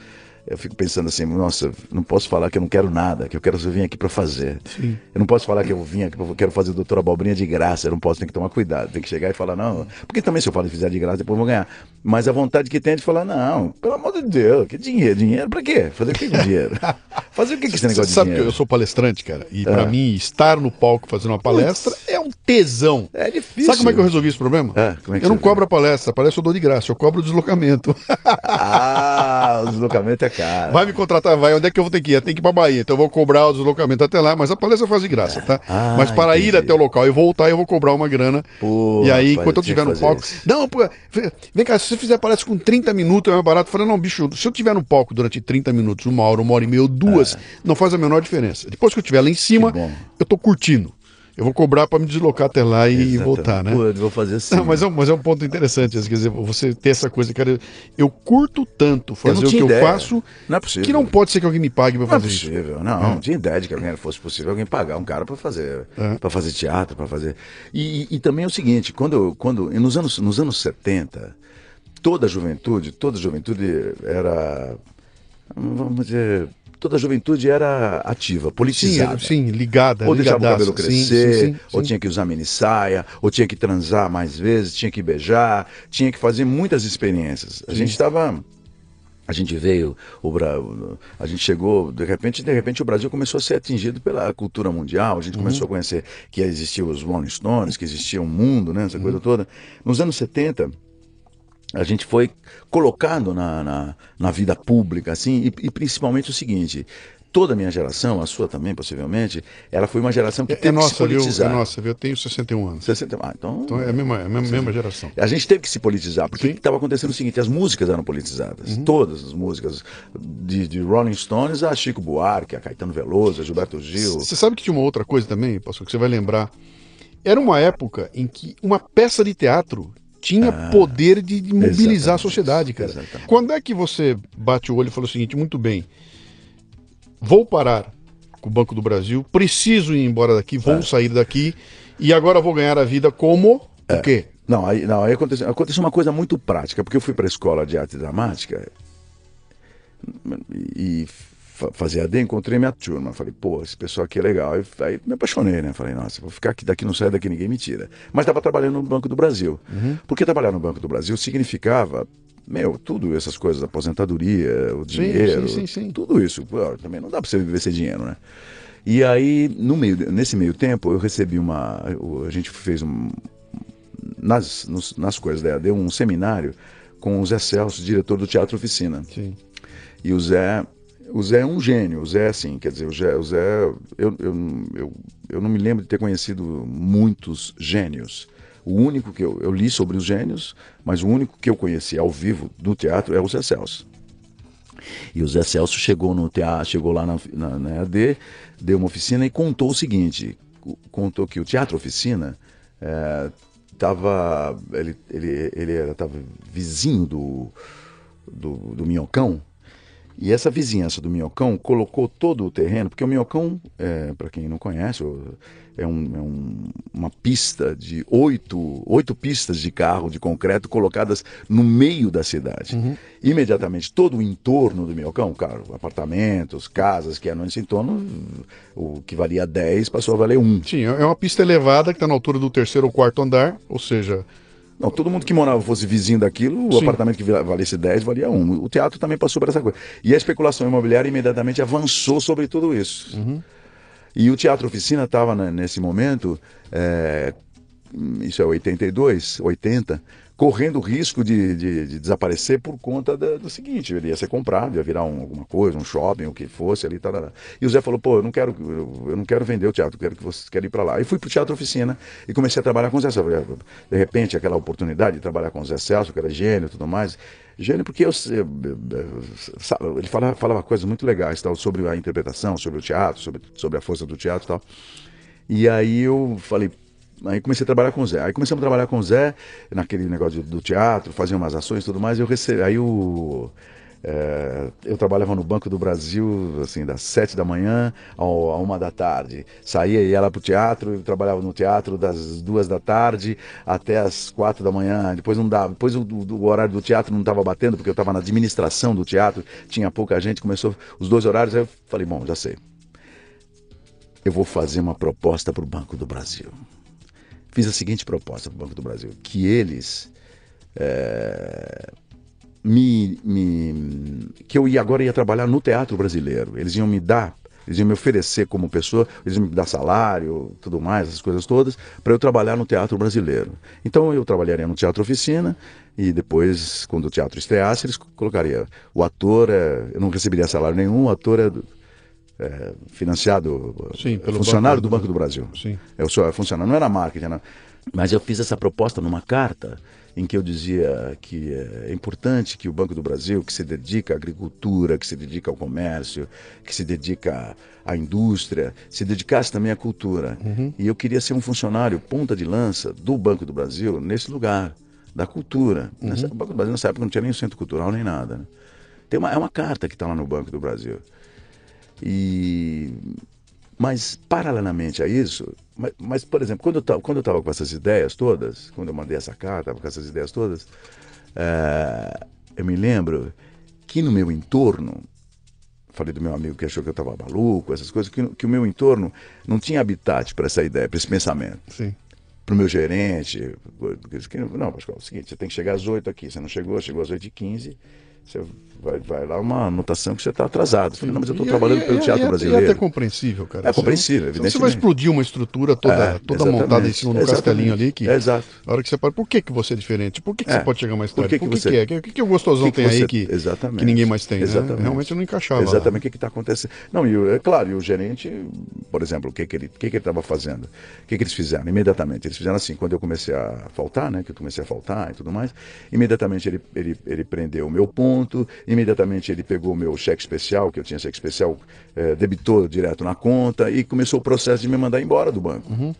Eu fico pensando assim, nossa, não posso falar que eu não quero nada, que eu quero vim aqui para fazer. Sim. Eu não posso falar que eu vim aqui, eu quero fazer doutor Abobrinha de graça, eu não posso, tem que tomar cuidado, tem que chegar e falar, não, porque também se eu falar e fizer de graça, depois eu vou ganhar. Mas a vontade que tem é de falar, não, pelo amor de Deus, que dinheiro, dinheiro pra quê? Fazer o que com dinheiro? Fazer o que com esse Você negócio de sabe que eu sou palestrante, cara, e pra mim estar no palco fazendo uma palestra é um tesão. É difícil. Sabe como é que eu resolvi esse problema? É, como é eu não você cobro a palestra, a palestra eu dou de graça, eu cobro o deslocamento. Ah, o deslocamento é caro. Vai me contratar, vai. Onde é que eu vou ter que ir? Eu tenho que ir pra Bahia, então eu vou cobrar o deslocamento até lá, mas a palestra faz de graça, tá? Ah, mas para ir entendi. até o local e voltar, eu vou cobrar uma grana. Pô, e aí, enquanto eu estiver no palco. isso. Não, pô, vem cá, se você fizer palestra com 30 minutos, é mais barato. Eu falei, não, bicho, se eu estiver no palco durante 30 minutos, uma hora, uma hora e meia, duas, não faz a menor diferença. Depois que eu estiver lá em cima, É. Eu tô curtindo. Eu vou cobrar para me deslocar até lá e Exatamente. voltar, né? Eu vou fazer assim. Não, mas é, um, mas é um ponto interessante, quer dizer, você ter essa coisa, cara, eu curto tanto fazer não o que tinha eu ideia. faço, Não é possível. que não pode ser que alguém me pague Não é fazer isso. possível, não, não tinha ideia de que alguém fosse possível alguém pagar um cara para fazer, É. para fazer teatro, para fazer. E, e- e também é o seguinte, quando quando nos anos nos anos 70, toda a juventude, toda a juventude era vamos dizer, toda a juventude era ativa, Sim, politizada. é- sim, ligada. Ou deixava o cabelo Sim, crescer, sim, sim, ou sim. tinha que usar mini saia, ou tinha que transar mais vezes, tinha que beijar, tinha que fazer muitas experiências. A gente estava. A gente veio, o Bra... a gente chegou, de repente, de repente o Brasil começou a ser atingido pela cultura mundial, a gente Uhum. começou a conhecer que existiam os Rolling Stones, que existia um mundo, né, essa Uhum. coisa toda. Nos anos 70, a gente foi colocado na, na, na vida pública, assim, e, e principalmente o seguinte, toda a minha geração, a sua também, possivelmente, ela foi uma geração que É, é teve que se nossa, viu? É politizar. nossa, viu? Eu tenho 61 anos. 60, ah, então, Então é a mesma, é a mesma, mesma geração. a gente teve que se politizar, porque estava acontecendo o seguinte, as músicas eram politizadas, Uhum. todas as músicas, de, de Rolling Stones a Chico Buarque, a Caetano Veloso, a Gilberto Gil. Você sabe que tinha uma outra coisa também, pastor, que você vai lembrar. Era uma época em que uma peça de teatro tinha poder de, mobilizar a Ah, sociedade, cara. exatamente. Quando é que você bate o olho e fala o seguinte, muito bem, vou parar com o Banco do Brasil, preciso ir embora daqui, vou É. sair daqui e agora vou ganhar a vida como o quê? Não, aí, não, aí aconteceu, aconteceu uma coisa muito prática, porque eu fui para a escola de arte dramática e fazer AD, encontrei minha turma. Falei, pô, esse pessoal aqui é legal. Aí, aí me apaixonei, né? Falei, nossa, vou ficar aqui, daqui não saio daqui, ninguém me tira. Mas estava trabalhando no Banco do Brasil. Porque trabalhar no Banco do Brasil significava, meu, tudo essas coisas, aposentadoria, o dinheiro, sim, sim, sim. tudo isso. Pô, também não dá para você viver sem dinheiro, né? E aí, no meio, nesse meio tempo, eu recebi uma. A gente fez um, nas, nos- nas coisas da EAD, um seminário com o Zé Celso, diretor do Teatro Oficina. Sim. E o Zé, o Zé é um gênio, o Zé, assim, quer dizer, o Zé, o Zé eu, eu, eu, eu não me lembro de ter conhecido muitos gênios. O único que eu, eu li sobre os gênios, mas o único que eu conheci ao vivo do teatro é o Zé Celso. E o Zé Celso chegou no teatro, chegou lá na, na, na EAD, deu uma oficina e contou o seguinte: co- contou que o Teatro Oficina estava. ele, ele, ele era vizinho do, do, do Minhocão. E essa vizinhança do Minhocão colocou todo o terreno, porque o Minhocão, é, para quem não conhece, é, um, é um, uma pista de oito, oito pistas de carro de concreto colocadas no meio da cidade. Uhum. Imediatamente, todo o entorno do Minhocão, claro, apartamentos, casas que eram nesse entorno, o que valia 10 passou a valer 1. Sim, é uma pista elevada que está na altura do terceiro ou quarto andar, ou seja, não, todo mundo que morava fosse vizinho daquilo, o Sim. apartamento que valesse 10 valia 1. O teatro também passou por essa coisa. E a especulação imobiliária imediatamente avançou sobre tudo isso. Uhum. E o Teatro Oficina estava nesse momento, é, isso é 82, 80, correndo o risco de, de, de desaparecer por conta da, do seguinte, ele ia ser comprado, ia virar um, alguma coisa, um shopping, o que fosse ali, tarará. E o Zé falou, pô, eu não quero, eu não quero vender o teatro, quero que você quer ir para lá. E fui para o Teatro Oficina e comecei a trabalhar com o Zé Celso. De repente, aquela oportunidade de trabalhar com o Zé Celso, que era gênio e tudo mais. Gênio porque eu, eu, eu, ele falava, falava coisas muito legais tal, sobre a interpretação, sobre o teatro, sobre, sobre a força do teatro e tal. E aí eu falei, Aí comecei a trabalhar com o Zé. Aí começamos a trabalhar com o Zé naquele negócio do teatro, fazia umas ações e tudo mais. Eu recebi. Aí o. É, eu trabalhava no Banco do Brasil, assim, das sete da manhã a uma da tarde. Saía e ia lá pro teatro, eu trabalhava no teatro das duas da tarde até as quatro da manhã. Depois não dava, depois o, o horário do teatro não estava batendo, porque eu estava na administração do teatro, tinha pouca gente, começou os dois horários, aí eu falei, bom, já sei. Eu vou fazer uma proposta para o Banco do Brasil fiz a seguinte proposta para o Banco do Brasil: que eles. É, me, me, que eu ia agora ia trabalhar no teatro brasileiro. Eles iam me dar, eles iam me oferecer como pessoa, eles iam me dar salário, tudo mais, essas coisas todas, para eu trabalhar no teatro brasileiro. Então eu trabalharia no teatro oficina e depois, quando o teatro estreasse, eles colocariam o ator, é, eu não receberia salário nenhum, o ator é é, financiado, Sim, pelo funcionário banco do Banco do Brasil. Sim. Eu sou funcionário, não era marketing, mas eu fiz essa proposta numa carta em que eu dizia que é importante que o Banco do Brasil, que se dedica à agricultura, que se dedica ao comércio, que se dedica à indústria, se dedicasse também à cultura. Uhum. E eu queria ser um funcionário ponta de lança do Banco do Brasil nesse lugar, da cultura. Uhum. Nessa, o Banco do Brasil nessa época não tinha nem centro cultural nem nada. Né? Tem uma, é uma carta que está lá no Banco do Brasil. E mas, paralelamente a isso, mas, mas por exemplo, quando eu quando eu estava com essas ideias todas, quando eu mandei essa carta com essas ideias todas, é, eu me lembro que no meu entorno, falei do meu amigo que achou que eu estava maluco, essas coisas, que, que, o meu entorno não tinha habitat para essa ideia, para esse pensamento. Para o meu gerente, não, Pascoal, é o seguinte, você tem que chegar às 8 aqui, você não chegou, chegou às 8 e 15 você vai, vai lá uma anotação que você está atrasado. Falei, não, mas eu estou trabalhando e, pelo teatro e, brasileiro. E até compreensível, cara. É compreensível, evidentemente. Você vai explodir uma estrutura toda, é, toda montada em cima do castelinho ali. Que, é, exato. A hora que você pode, por que, que você é diferente? Por que, que é. você pode chegar mais tarde? Por que, que, você... que é? O que, que o gostosão que tem aí que, que ninguém mais tem? Né? Exatamente. Né? Realmente não encaixava. Exatamente o que está acontecendo. Não, e é claro, e o gerente, por exemplo, o que, que ele que que estava fazendo? O que, que eles fizeram? Imediatamente. Eles fizeram assim, quando eu comecei a faltar, né? Que eu comecei a faltar e tudo mais, imediatamente ele, ele, ele prendeu o meu ponto, imediatamente imediatamente ele pegou o meu cheque especial, que eu tinha cheque especial, é, debitou direto na conta e começou o processo de me mandar embora do banco. Uhum.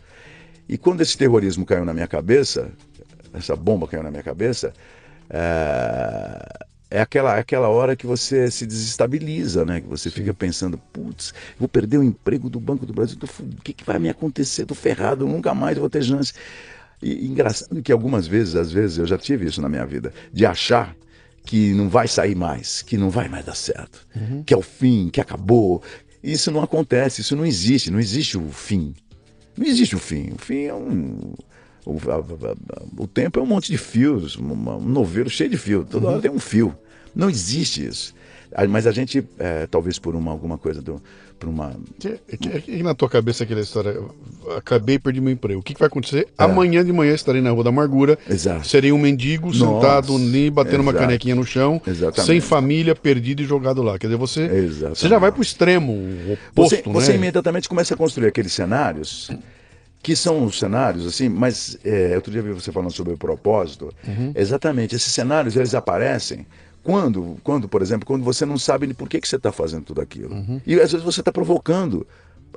E quando esse terrorismo caiu na minha cabeça, essa bomba caiu na minha cabeça, é, é aquela, é aquela hora que você se desestabiliza, né? Que você Sim. fica pensando, putz, vou perder o emprego do Banco do Brasil, o que, que vai me acontecer? Estou ferrado, nunca mais vou ter chance. E engraçado que algumas vezes, às vezes, eu já tive isso na minha vida, de achar que não vai sair mais, que não vai mais dar certo, uhum. que é o fim, que acabou. Isso não acontece, isso não existe, não existe o fim. Não existe o fim. O fim é um. O, a, a, o tempo é um monte de fios, um, um novelo cheio de fio. Toda uhum. hora tem um fio. Não existe isso. Mas a gente, é, talvez por uma, alguma coisa do, para uma. Que, que, que, na tua cabeça aquela história? Acabei perdi meu emprego. O que, que vai acontecer? É. Amanhã de manhã estarei na Rua da Amargura. Exato. Serei um mendigo Nossa. sentado ali, batendo Exato. uma canequinha no chão, Exatamente. sem família, perdido e jogado lá. Quer dizer, você, você já vai para o extremo oposto, você, né? Você imediatamente começa a construir aqueles cenários que são os cenários, assim, mas é, outro dia vi você falando sobre o propósito. Uhum. Exatamente, esses cenários eles aparecem quando, quando, por exemplo, quando você não sabe por que, que você está fazendo tudo aquilo. Uhum. E às vezes você está provocando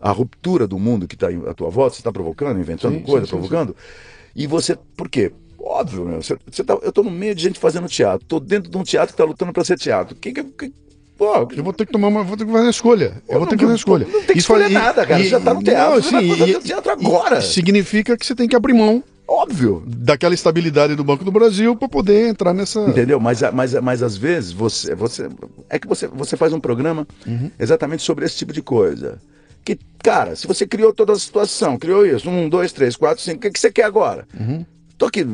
a ruptura do mundo que está à tua volta, você está provocando, inventando sim, coisa, sim, provocando. Sim, e você, por quê? Óbvio, meu, você, você tá, eu estou no meio de gente fazendo teatro, estou dentro de um teatro que está lutando para ser teatro. Que, que, que, Pô, Eu vou ter que tomar uma. Vou ter que fazer a escolha. Eu vou ter que fazer a escolha. Não tem que Isso escolher aí- nada, cara. e- Você já tá no teatro, Não, você vai sim, fazer e- teatro agora. e Significa que você tem que abrir mão óbvio. daquela estabilidade do Banco do Brasil para poder entrar nessa. Entendeu? Mas, mas, mas às vezes você, você. É que você, você faz um programa exatamente sobre esse tipo de coisa. Que, cara, se você criou toda a situação, criou isso, um, dois, três, quatro, cinco, o que, que você quer agora? Tô aqui,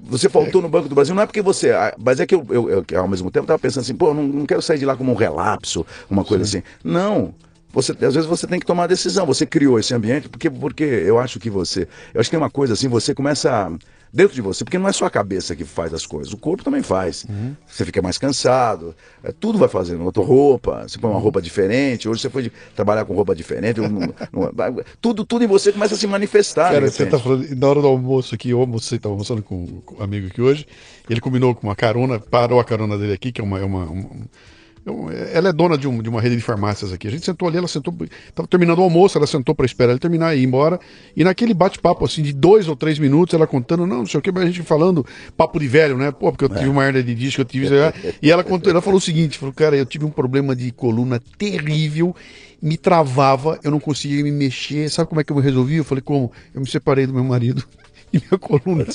você faltou no Banco do Brasil, não é porque você. ah, Mas é que eu, eu, eu, ao mesmo tempo, tava pensando assim, pô, não, não quero sair de lá como um relapso, uma coisa assim. Não. Você, às vezes você tem que tomar a decisão. Você criou esse ambiente, porque, porque eu acho que você. Eu acho que tem uma coisa assim, você começa. a- Dentro de você, porque não é só a cabeça que faz as coisas, o corpo também faz. Você fica mais cansado, é, tudo vai fazendo. Outra roupa, você põe uma roupa diferente, hoje você foi trabalhar com roupa diferente, eu não- não- tudo, tudo em você começa a se manifestar. Cara, você tá falando, na hora do almoço aqui, eu almocei, tava almoçando com, com um amigo aqui hoje, ele combinou com uma carona, parou a carona dele aqui, que é uma. é uma- uma- é um- ela é dona de, um- de uma rede de farmácias aqui. A gente sentou ali, ela sentou. Tava terminando o almoço, ela sentou para esperar ele terminar e ir embora. E naquele bate-papo, assim, de dois ou três minutos, ela contando, não, não sei o que, mas a gente falando, papo de velho, né? Pô, porque eu tive uma hernia de disco, eu tive. e ela contou, ela falou o seguinte: falou, cara, eu tive um problema de coluna terrível, me travava, eu não conseguia me mexer. Sabe como é que eu resolvi? Eu falei, como? Eu me separei do meu marido e minha coluna.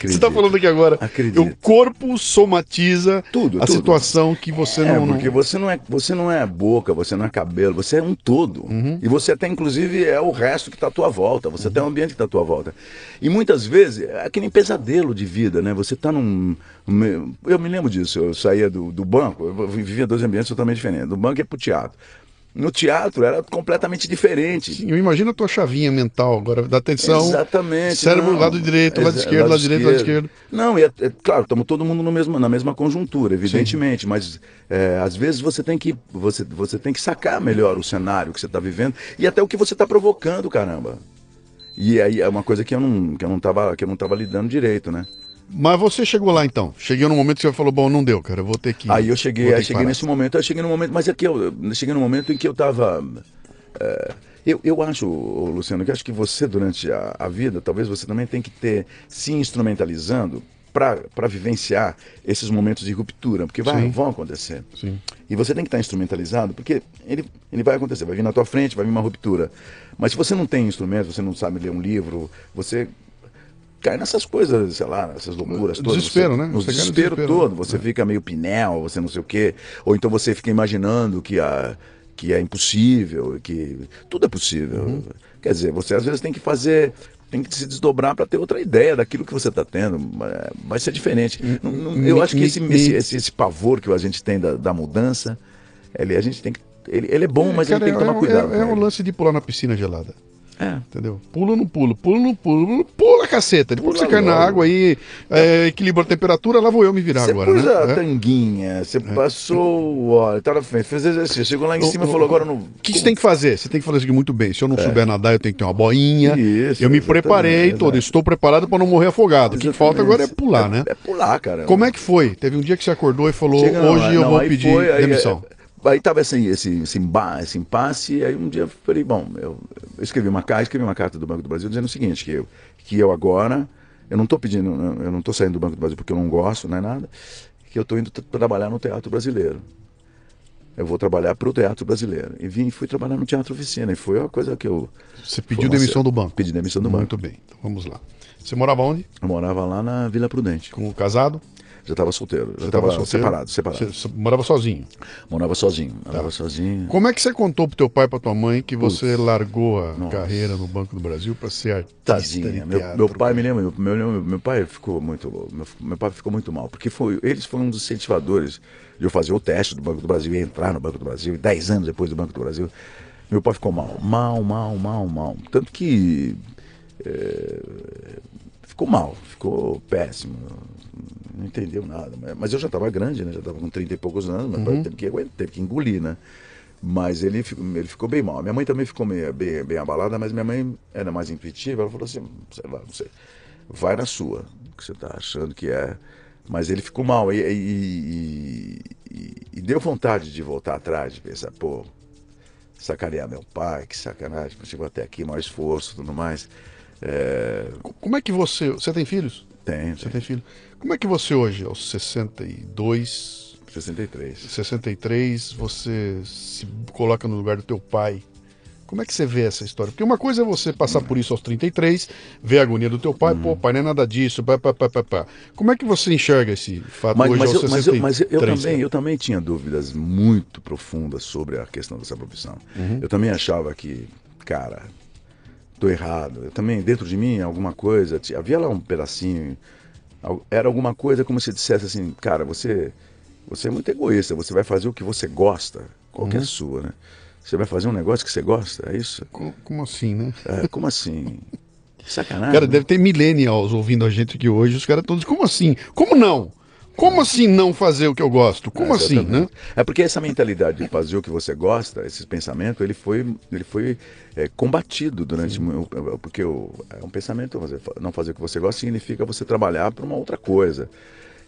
Certo. Você está falando aqui agora. Acredito. O corpo somatiza Tudo, a tudo. situação que você É, não. não- porque você não é, você não é boca, você não é cabelo, você é um todo. Uhum. E você até, inclusive, é o resto que está à tua volta. Você tem o ambiente que está à tua volta. E muitas vezes é que nem pesadelo de vida, né? Você está num. Eu me lembro disso. Eu saía do, do banco, eu vivia dois ambientes totalmente diferentes. Do banco ia para o teatro. No teatro era completamente diferente. Eu imagino a tua chavinha mental agora, da atenção. Exatamente. Cérebro, não. lado direito, lado esquerdo, lado direito, lado esquerdo. Não, e é, é claro, estamos todo mundo no mesmo, na mesma conjuntura, evidentemente, mas é, às vezes você tem, que, você, você tem que sacar melhor o cenário que você está vivendo e até o que você está provocando, caramba. E aí é uma coisa que eu não, que eu não tava, que eu não tava lidando direito, né? Mas você chegou lá então. Cheguei no momento que você falou, bom, não deu, cara, eu vou ter que. Aí eu cheguei, aí cheguei nesse momento, eu cheguei no momento, mas é que eu, eu cheguei no momento em que eu estava. eu, eu acho, Luciano, que acho que você, durante a, a vida, talvez você também tem que ter se instrumentalizando para vivenciar esses momentos de ruptura, porque vai, Sim. vão acontecer. Sim. E você tem que estar instrumentalizado, porque ele, ele vai acontecer, vai vir na tua frente, vai vir uma ruptura. Mas se você não tem instrumento, você não sabe ler um livro, você cai nessas coisas, sei lá, nessas loucuras todas. Desespero, você, né? No desespero, desespero, todo. né? Você fica meio pinel, você não sei o quê. Ou então você fica imaginando que, a, que é impossível, que tudo é possível. Uhum. Quer dizer, você às vezes tem que fazer. Tem que se desdobrar para ter outra ideia daquilo que você está tendo. Mas Vai ser diferente. Não- não- eu me- acho que esse, esse, esse, pavor que a gente tem da, da mudança, ele, a gente tem que. Ele, ele é bom, mas Cara, ele tem que tomar é, cuidado. É, é o ele. lance de pular na piscina gelada. É. Entendeu? Pula no pulo, pula no pulo, pula caceta. Depois que Pula você cai na logo. água aí, é, equilibra a temperatura, lá vou eu me virar Você agora, pôs né? a É. tanguinha, você passou o óleo, tá na frente, fez exercício, chegou lá em cima e falou, agora não. O que que você tem que fazer? Você tem que fazer isso aqui muito bem. Se eu não souber nadar, eu tenho que ter uma boinha. Isso, eu me preparei todo, estou preparado para não morrer afogado. O que falta agora é pular, né? É, pular, cara. Como é que foi? Teve um dia que você acordou e falou: Chega, não, hoje eu não, vou aí pedir foi, aí, demissão. é, Aí tava esse, esse, esse, esse impasse, e aí um dia eu falei, bom, eu, eu escrevi uma carta, escrevi uma carta do Banco do Brasil dizendo o seguinte, que eu, que eu agora, eu não estou pedindo, eu não estou saindo do Banco do Brasil porque eu não gosto, não é nada, que eu estou indo tra- trabalhar no Teatro Brasileiro. Eu vou trabalhar para o Teatro Brasileiro. E vim fui trabalhar no Teatro Oficina. E foi uma coisa que eu. Você pediu demissão do banco. Pedi demissão do Muito banco. bem, então vamos lá. Você morava onde? Eu morava lá na Vila Prudente. Com o casado? Já estava solteiro. Já estava separado, separado. Você, morava sozinho. Morava sozinho. Morava sozinho. Como é que você contou pro teu pai e pra tua mãe que você largou a Nossa. carreira no Banco do Brasil para ser artista Tadinha. Meu, meu pai me lembra, meu, meu, meu pai ficou muito, meu, meu pai ficou muito mal, porque foi, eles foram um dos incentivadores de eu fazer o teste do Banco do Brasil e entrar no Banco do Brasil, e dez anos depois do Banco do Brasil, meu pai ficou mal, mal, mal, mal, mal, tanto que é, ficou mal, ficou péssimo, não entendeu nada, mas, mas eu já estava grande, né, já estava com 30 e poucos anos, meu pai teve que, teve que engolir, né, mas ele, ele ficou bem mal. Minha mãe também ficou meio, bem, bem abalada, mas minha mãe era mais intuitiva. Ela falou assim: sei lá, você vai na sua, que você está achando que é. Mas ele ficou mal e, e- e- e deu vontade de voltar atrás, de pensar, pô, sacanear meu pai, que sacanagem, chegou até aqui, maior esforço tudo mais. É, Como é que você. Você tem filhos? tem, Você tem. tem filho? Como é que você hoje, aos 62, 63. 63, você se coloca no lugar do teu pai. Como é que você vê essa história? Porque uma coisa é você passar por isso aos 33, ver a agonia do teu pai, pô, pai, não é nada disso, pá, pá, pá, pá, pá. Como é que você enxerga esse fato Mas, hoje mas, aos eu, mas, 63? eu, mas eu, também, eu também tinha dúvidas muito profundas sobre a questão dessa profissão. Eu também achava que, cara, tô errado. Eu também, dentro de mim, alguma coisa, havia lá um pedacinho, era alguma coisa como se dissesse assim, cara, você, você é muito egoísta, você vai fazer o que você gosta, qualquer sua, né? Você vai fazer um negócio que você gosta, é isso? Co- Como assim, né? É, como assim? Que sacanagem. Cara, deve ter millennials ouvindo a gente aqui hoje, os caras todos, como assim? Como não? Como assim não fazer o que eu gosto? Como É, assim, né? É porque essa mentalidade de fazer o que você gosta, esse pensamento, ele foi, ele foi é, combatido durante. mu- Porque o, é um pensamento, não fazer o que você gosta significa você trabalhar para uma outra coisa.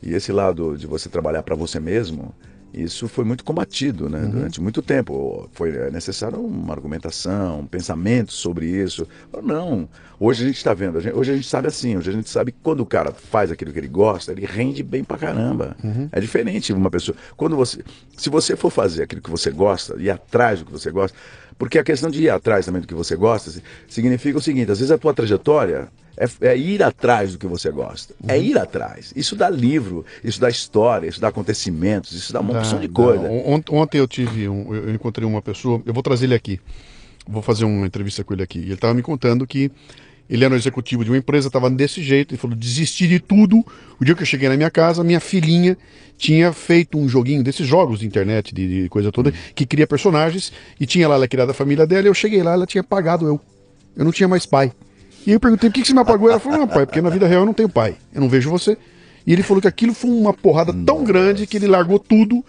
E esse lado de você trabalhar para você mesmo, isso foi muito combatido né, durante muito tempo. Foi é, necessário uma argumentação, um pensamento sobre isso. Não, hoje a gente está vendo, hoje a gente sabe assim, hoje a gente sabe que quando o cara faz aquilo que ele gosta, ele rende bem pra caramba. É diferente uma pessoa. Quando você, se você for fazer aquilo que você gosta, ir atrás do que você gosta, porque a questão de ir atrás também do que você gosta si- significa o seguinte: às vezes a tua trajetória é, é ir atrás do que você gosta. É ir atrás. Isso dá livro, isso dá história, isso dá acontecimentos, isso dá uma opção de Dá, coisa. dá. Ont- Ontem eu tive um, eu encontrei uma pessoa, eu vou trazer ele aqui. Vou fazer uma entrevista com ele aqui. E ele estava me contando que ele era um executivo de uma empresa, estava desse jeito, ele falou: desisti de tudo. O dia que eu cheguei na minha casa, minha filhinha tinha feito um joguinho desses jogos de internet, de, de coisa toda, que cria personagens, e tinha lá ela criada a família dela, e eu cheguei lá, ela tinha pagado eu. Eu não tinha mais pai. E aí eu perguntei, por que que você me apagou? Ela falou, não, pai, porque na vida real eu não tenho pai. Eu não vejo você. E ele falou que aquilo foi uma porrada tão grande que ele largou tudo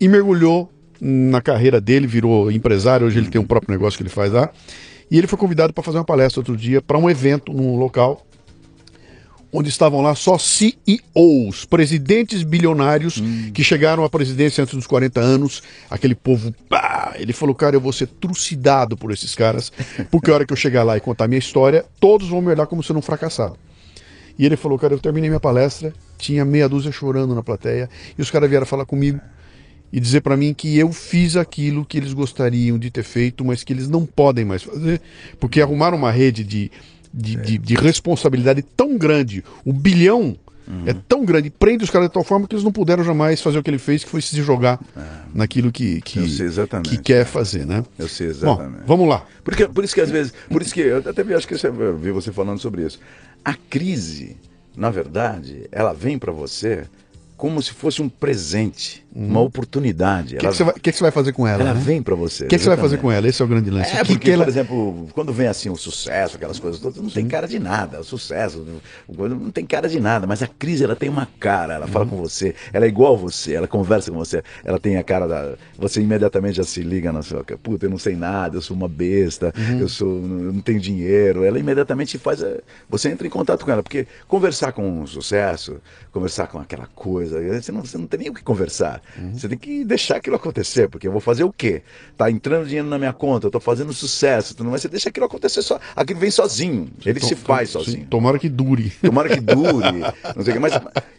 e mergulhou na carreira dele, virou empresário, hoje ele tem um próprio negócio que ele faz lá. E ele foi convidado para fazer uma palestra outro dia para um evento num local onde estavam lá só CEOs, presidentes bilionários que chegaram à presidência antes dos 40 anos, aquele povo, pá, ele falou, cara, eu vou ser trucidado por esses caras, porque a hora que eu chegar lá e contar minha história, todos vão me olhar como sendo um fracassado. E ele falou, cara, eu terminei minha palestra, tinha meia dúzia chorando na plateia, e os caras vieram falar comigo e dizer pra mim que eu fiz aquilo que eles gostariam de ter feito, mas que eles não podem mais fazer, porque arrumaram uma rede de, de, de- de responsabilidade tão grande, o bilhão é tão grande, prende os caras de tal forma que eles não puderam jamais fazer o que ele fez, que foi se jogar naquilo que, que, que quer fazer, né? Eu sei Bom, exatamente. vamos lá. Porque, por isso que às vezes, por isso que eu até acho que eu vi você falando sobre isso. A crise, na verdade, ela vem para você como se fosse um presente, uma oportunidade. O que, você vai, que você vai fazer com ela? ela né? vem para você. O que, você vai fazer com ela? Esse é o grande lance. É, que porque, que ela- por exemplo, quando vem assim o sucesso, aquelas coisas todas, não tem cara de nada. O sucesso não tem cara de nada, mas a crise ela tem uma cara, ela Uhum. fala com você, ela é igual a você, ela conversa com você, ela tem a cara da. Você imediatamente já se liga na sua. Puta, eu não sei nada, eu sou uma besta, Uhum. eu sou. eu não tenho dinheiro. Ela imediatamente faz. a- Você entra em contato com ela, porque conversar com o sucesso, conversar com aquela coisa, você não, você não tem nem o que conversar. Uhum. Você tem que deixar aquilo acontecer, porque eu vou fazer o quê? Tá entrando dinheiro na minha conta, eu tô fazendo sucesso, tudo mais. Você deixa aquilo acontecer só. Aquilo vem sozinho. Ele se faz sozinho. Tomara que dure. Tomara que dure, não sei o que, mas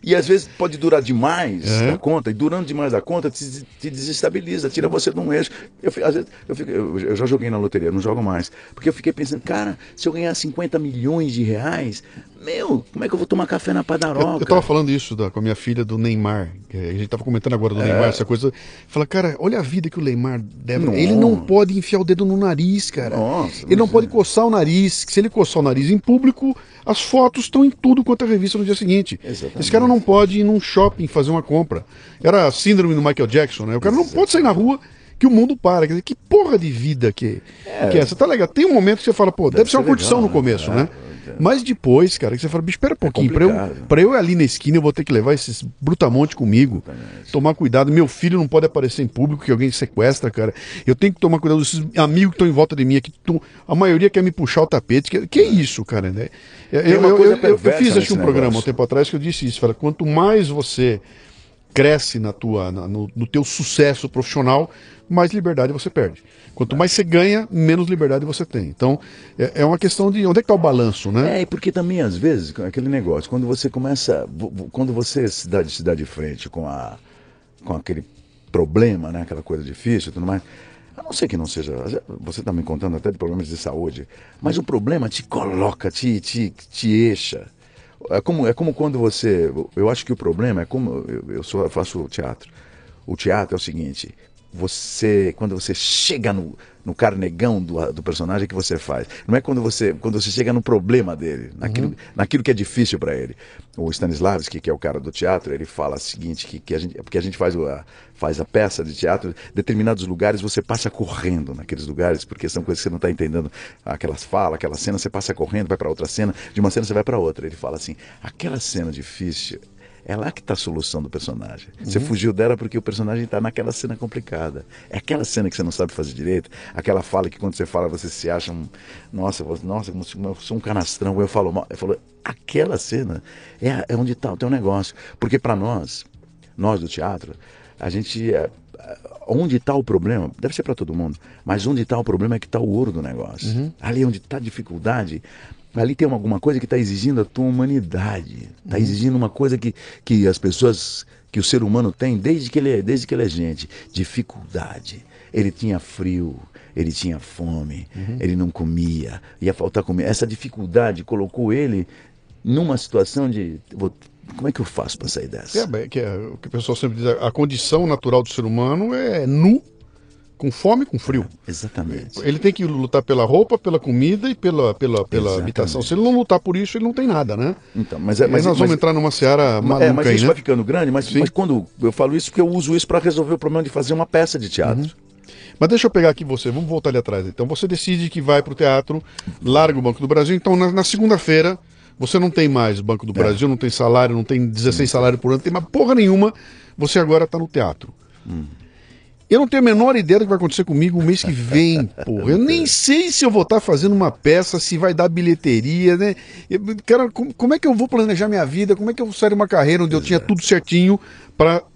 e às vezes pode durar demais É. da conta, e durando demais da conta te, te desestabiliza, tira você de um eixo. Eu, às vezes, eu, fico- eu- eu já joguei na loteria, não jogo mais, porque eu fiquei pensando, cara, se eu ganhar 50 milhões de reais, meu, como é que eu vou tomar café na Eu, padaroca? eu tava falando isso da- com a minha filha do Neymar. que A gente tava comentando agora do Neymar, essa coisa. Fala, cara, olha a vida que o Neymar deve. Ele não pode enfiar o dedo no nariz, cara. Nossa, ele não pode é. coçar o nariz. Se ele coçar o nariz em público, as fotos estão em tudo quanto é revista no dia seguinte. Exatamente. Esse cara não pode ir num shopping fazer uma compra. Era a síndrome do Michael Jackson, né? O cara não pode sair na rua que o mundo para. Quer dizer, que porra de vida que é, que é essa? Tá legal. Tem um momento que você fala, pô, deve, ser uma ser curtição no começo, né? né? Mas depois, cara, que você fala, bicho, espera um pouquinho. pra eu, pra eu ir ali na esquina, eu vou ter que levar esses brutamonte comigo. Tomar cuidado. Meu filho não pode aparecer em público que alguém sequestra, cara. Eu tenho que tomar cuidado desses amigos que estão em volta de mim aqui. A maioria quer me puxar o tapete. Que, que isso, cara? né? Eu, eu, eu, eu- fiz acho, um programa um negócio. tempo atrás que eu disse isso. Fala, quanto mais você cresce na tua, na- no, no teu sucesso profissional, mais liberdade você perde. Quanto mais você ganha, menos liberdade você tem. Então, é, é uma questão de onde é que está o balanço, né? É, porque também, às vezes, aquele negócio, quando você começa, quando você se dá, se dá de frente com a, com aquele problema, né? Aquela coisa difícil e tudo mais. A não ser que não seja. Você está me contando até de problemas de saúde, mas o problema te coloca, te, te, te eixa. É como, é como quando você. Eu acho que o problema é como. Eu, eu, sou, eu faço teatro. O teatro é o seguinte: você quando você chega no, no carnegão do, do personagem que você faz. Não é quando você quando você chega no problema dele, naquilo, uhum. naquilo que é difícil para ele. O Stanislavski, que é o cara do teatro, ele fala o seguinte que, que a gente porque a gente faz a, faz a peça de teatro, determinados lugares você passa correndo naqueles lugares, porque são coisas que você não está entendendo. Aquelas falas, aquela cena, você passa correndo, vai para outra cena, de uma cena você vai para outra. Ele fala assim: aquela cena difícil é lá que está a solução do personagem. Uhum. Você fugiu dela porque o personagem está naquela cena complicada. É aquela cena que você não sabe fazer direito, aquela fala que quando você fala você se acha um. Nossa, nossa, eu sou um canastrão. Eu falo, eu falo aquela cena é, é onde está o teu negócio. Porque para nós, nós do teatro, a gente. É, onde está o problema, deve ser para todo mundo, mas onde está o problema é que está o ouro do negócio. Uhum. Ali onde está a dificuldade, ali tem alguma coisa que está exigindo a tua humanidade. Está uhum. exigindo uma coisa que, que as pessoas, que o ser humano tem desde que ele é, desde que ele é gente. Dificuldade. Ele tinha frio, ele tinha fome, uhum. ele não comia, ia faltar comer. Essa dificuldade colocou ele numa situação de. Vou, como é que eu faço para sair dessa? É, que é, o que o pessoal sempre diz, a condição natural do ser humano é nu com fome, com frio. Exatamente. Ele tem que lutar pela roupa, pela comida e pela, pela, pela habitação. Se ele não lutar por isso, ele não tem nada, né? Então, mas, é, mas nós vamos entrar numa seara maluca é, mas aí, isso né? vai ficando grande, mas, mas, quando eu falo isso, porque eu uso isso para resolver o problema de fazer uma peça de teatro. Uhum. Mas deixa eu pegar aqui você, vamos voltar ali atrás. Então você decide que vai para o teatro, larga o Banco do Brasil. Então na, na segunda-feira você não tem mais Banco do é. Brasil, não tem salário, não tem 16 salários por ano, não tem mais porra nenhuma. Você agora está no teatro. Hum. Eu não tenho a menor ideia do que vai acontecer comigo o mês que vem, porra. Eu nem sei se eu vou estar fazendo uma peça, se vai dar bilheteria, né? Eu, cara, como, como, é que eu vou planejar minha vida? Como é que eu vou sair de uma carreira onde eu tinha tudo certinho para estar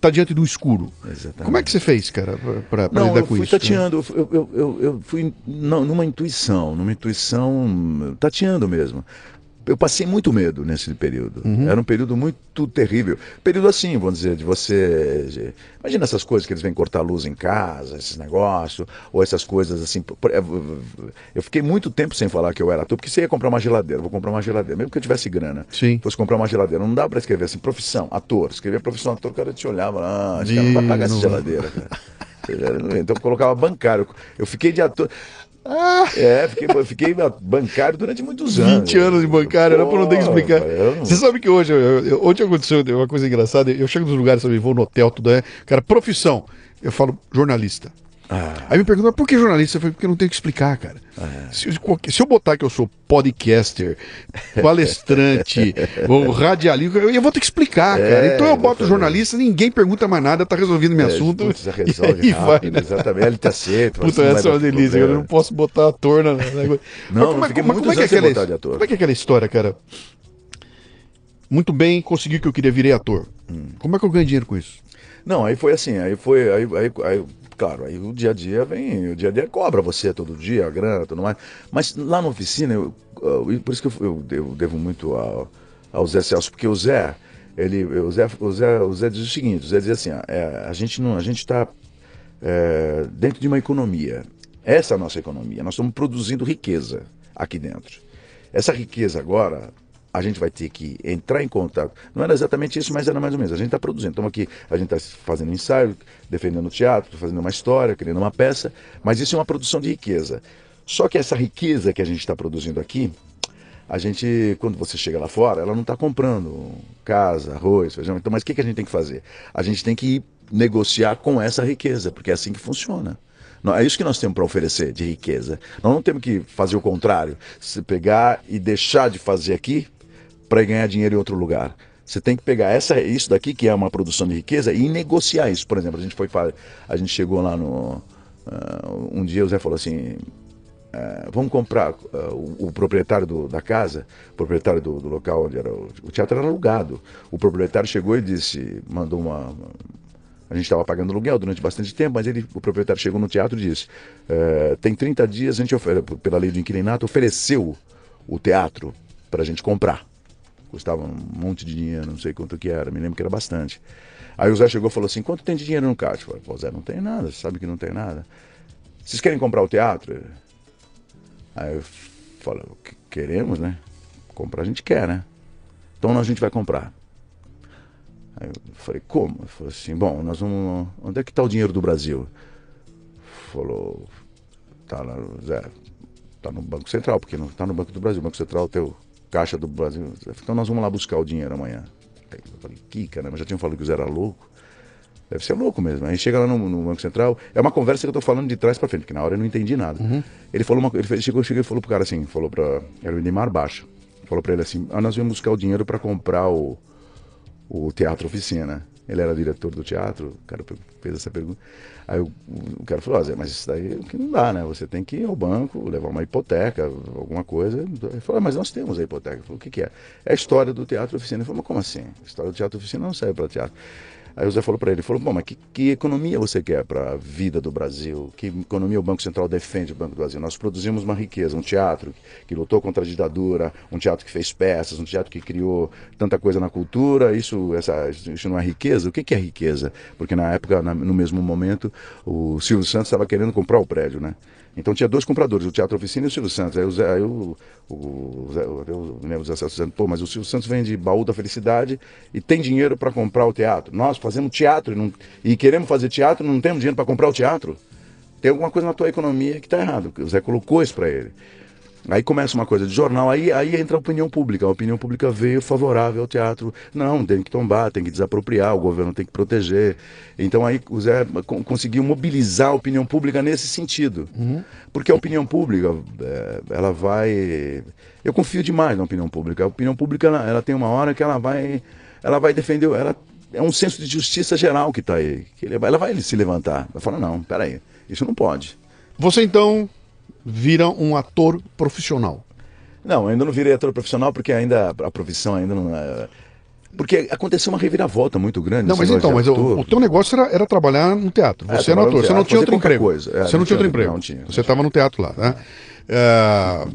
tá diante do escuro? Exatamente. Como é que você fez, cara, para lidar com isso? Tateando, eu, eu, eu, eu fui não, numa intuição, numa intuição tateando mesmo eu passei muito medo nesse período. Uhum. Era um período muito terrível. Período assim, vamos dizer, de você. De... Imagina essas coisas que eles vêm cortar luz em casa, esses negócios, ou essas coisas assim. É, eu fiquei muito tempo sem falar que eu era ator, porque você ia comprar uma geladeira, vou comprar uma geladeira, mesmo que eu tivesse grana. Sim. Fosse comprar uma geladeira. Não dá para escrever assim, profissão, ator. Escrever profissão ator, o cara te olhava, ah, esse cara não vai pagar essa geladeira, cara. Então eu colocava bancário. Eu fiquei de ator. Ah. É, fiquei, fiquei bancário durante muitos anos. 20 anos de bancário, era para não ter que explicar. Não... Você sabe que hoje, eu, eu, ontem aconteceu uma coisa engraçada, eu chego nos lugares, sabe, vou no hotel, tudo é, cara, profissão, eu falo jornalista. Ah. Aí me perguntam, por que jornalista? Eu falei, porque eu não tenho que explicar, cara. Ah. Se, se, eu botar que eu sou podcaster, palestrante, ou radialista, eu vou ter que explicar, é, cara. Então eu boto jornalista, ninguém pergunta mais nada, tá resolvendo meu é, assunto. Putz, resolve e rápido, vai, né? Exatamente, ele tá cedo. Puta, essa é uma delícia, eu não posso botar ator na. Não, como, é, como, como é que é aquela, como é que é aquela história, cara? Muito bem, consegui o que eu queria, virei ator. Hum. Como é que eu ganho dinheiro com isso? Não, aí foi assim, aí foi. Aí, aí, aí claro, aí o dia a dia vem, o dia a dia cobra você todo dia, a grana, tudo mais. Mas lá na oficina, eu, eu, por isso que eu, eu, devo muito ao, ao Zé Celso, porque o Zé, ele, o Zé, o Zé, o Zé diz o seguinte, o Zé diz assim, é, a gente não, a gente está é, dentro de uma economia. Essa é a nossa economia. Nós estamos produzindo riqueza aqui dentro. Essa riqueza agora a gente vai ter que entrar em contato. Não era exatamente isso, mas era mais ou menos. A gente está produzindo. Estamos aqui, a gente está fazendo ensaio, defendendo o teatro, fazendo uma história, criando uma peça, mas isso é uma produção de riqueza. Só que essa riqueza que a gente está produzindo aqui, a gente, quando você chega lá fora, ela não está comprando casa, arroz, feijão. Então, mas o que, que a gente tem que fazer? A gente tem que negociar com essa riqueza, porque é assim que funciona. É isso que nós temos para oferecer de riqueza. Nós não temos que fazer o contrário, se pegar e deixar de fazer aqui para ganhar dinheiro em outro lugar. Você tem que pegar essa, isso daqui, que é uma produção de riqueza, e negociar isso. Por exemplo, a gente foi a gente chegou lá no. Uh, um dia o Zé falou assim. Uh, vamos comprar uh, o, o, proprietário do, da casa, proprietário do, do, local onde era o, o teatro era alugado. O proprietário chegou e disse, mandou uma, a gente estava pagando aluguel durante bastante tempo, mas ele, o proprietário chegou no teatro e disse: tem 30 dias, a gente, pela lei do inquilinato, ofereceu o teatro para a gente comprar. Custava um monte de dinheiro, não sei quanto que era, me lembro que era bastante. Aí o Zé chegou e falou assim, quanto tem de dinheiro no caixa? Eu falei, pô, Zé, não tem nada, você sabe que não tem nada. Vocês querem comprar o teatro? Aí eu falei, queremos, né? Comprar a gente quer, né? Então a gente vai comprar. Aí eu falei, como? Ele falou assim, bom, nós vamos. Onde é que está o dinheiro do Brasil? Falou, tá lá, Zé, tá no Banco Central, porque não tá no Banco do Brasil. O Banco Central tem o caixa do Brasil. Então nós vamos lá buscar o dinheiro amanhã. Eu falei, que caramba, já tinham falado que o Zé era louco. Deve ser louco mesmo. Aí chega lá no, no, Banco Central, é uma conversa que eu tô falando de trás para frente, porque na hora eu não entendi nada. Uhum. Ele falou uma, ele chegou, chegou e falou pro cara assim, falou para era o Edmar Baixo. Falou para ele assim: ah, nós viemos buscar o dinheiro para comprar o, o Teatro Oficina. Ele era diretor do teatro, o cara fez essa pergunta. Aí o, cara falou: ah, mas isso daí que não dá, né? Você tem que ir ao banco, levar uma hipoteca, alguma coisa. Ele falou: ah, mas nós temos a hipoteca. Ele falou: o que, que é? É a história do Teatro Oficina. Ele falou: mas como assim? A história do Teatro Oficina não serve para teatro. Aí o Zé falou para ele, falou, bom, mas que, que economia você quer para a vida do Brasil? Que economia o Banco Central defende o Banco do Brasil? Nós produzimos uma riqueza, um teatro que lutou contra a ditadura, um teatro que fez peças, um teatro que criou tanta coisa na cultura, isso, essa, isso não é riqueza? O que, que é riqueza? Porque na época, na, no mesmo momento, o Silvio Santos estava querendo comprar o prédio, né? Então tinha dois compradores, o Teatro Oficina e o Silvio Santos. Aí, o, Zé, aí o, o, o, eu lembro do Zé dizendo, pô, mas o Silvio Santos vende baú da felicidade e tem dinheiro para comprar o teatro. Nós fazemos teatro e, não, e queremos fazer teatro e não temos dinheiro para comprar o teatro. Tem alguma coisa na tua economia que está errado. O Zé colocou isso para ele. Aí começa uma coisa de jornal, aí, aí entra a opinião pública. A opinião pública veio favorável ao teatro. Não, tem que tombar, tem que desapropriar, o governo tem que proteger. Então aí o Zé conseguiu mobilizar a opinião pública nesse sentido. Uhum. Porque a opinião pública, é, ela vai. Eu confio demais na opinião pública. A opinião pública, ela, ela tem uma hora que ela vai. Ela vai defender. Ela, é um senso de justiça geral que está aí. Que ela vai se levantar. Vai falar, não, peraí, isso não pode. Você então vira um ator profissional? Não, ainda não virei ator profissional porque ainda a profissão ainda não é. Porque aconteceu uma reviravolta muito grande. Não, mas então, mas o, o, teu negócio era, era trabalhar no teatro. É, você é, era ator, você não tinha outro emprego. Coisa. É, você não tinha outro emprego. Não tinha. Você estava no teatro lá, né? É,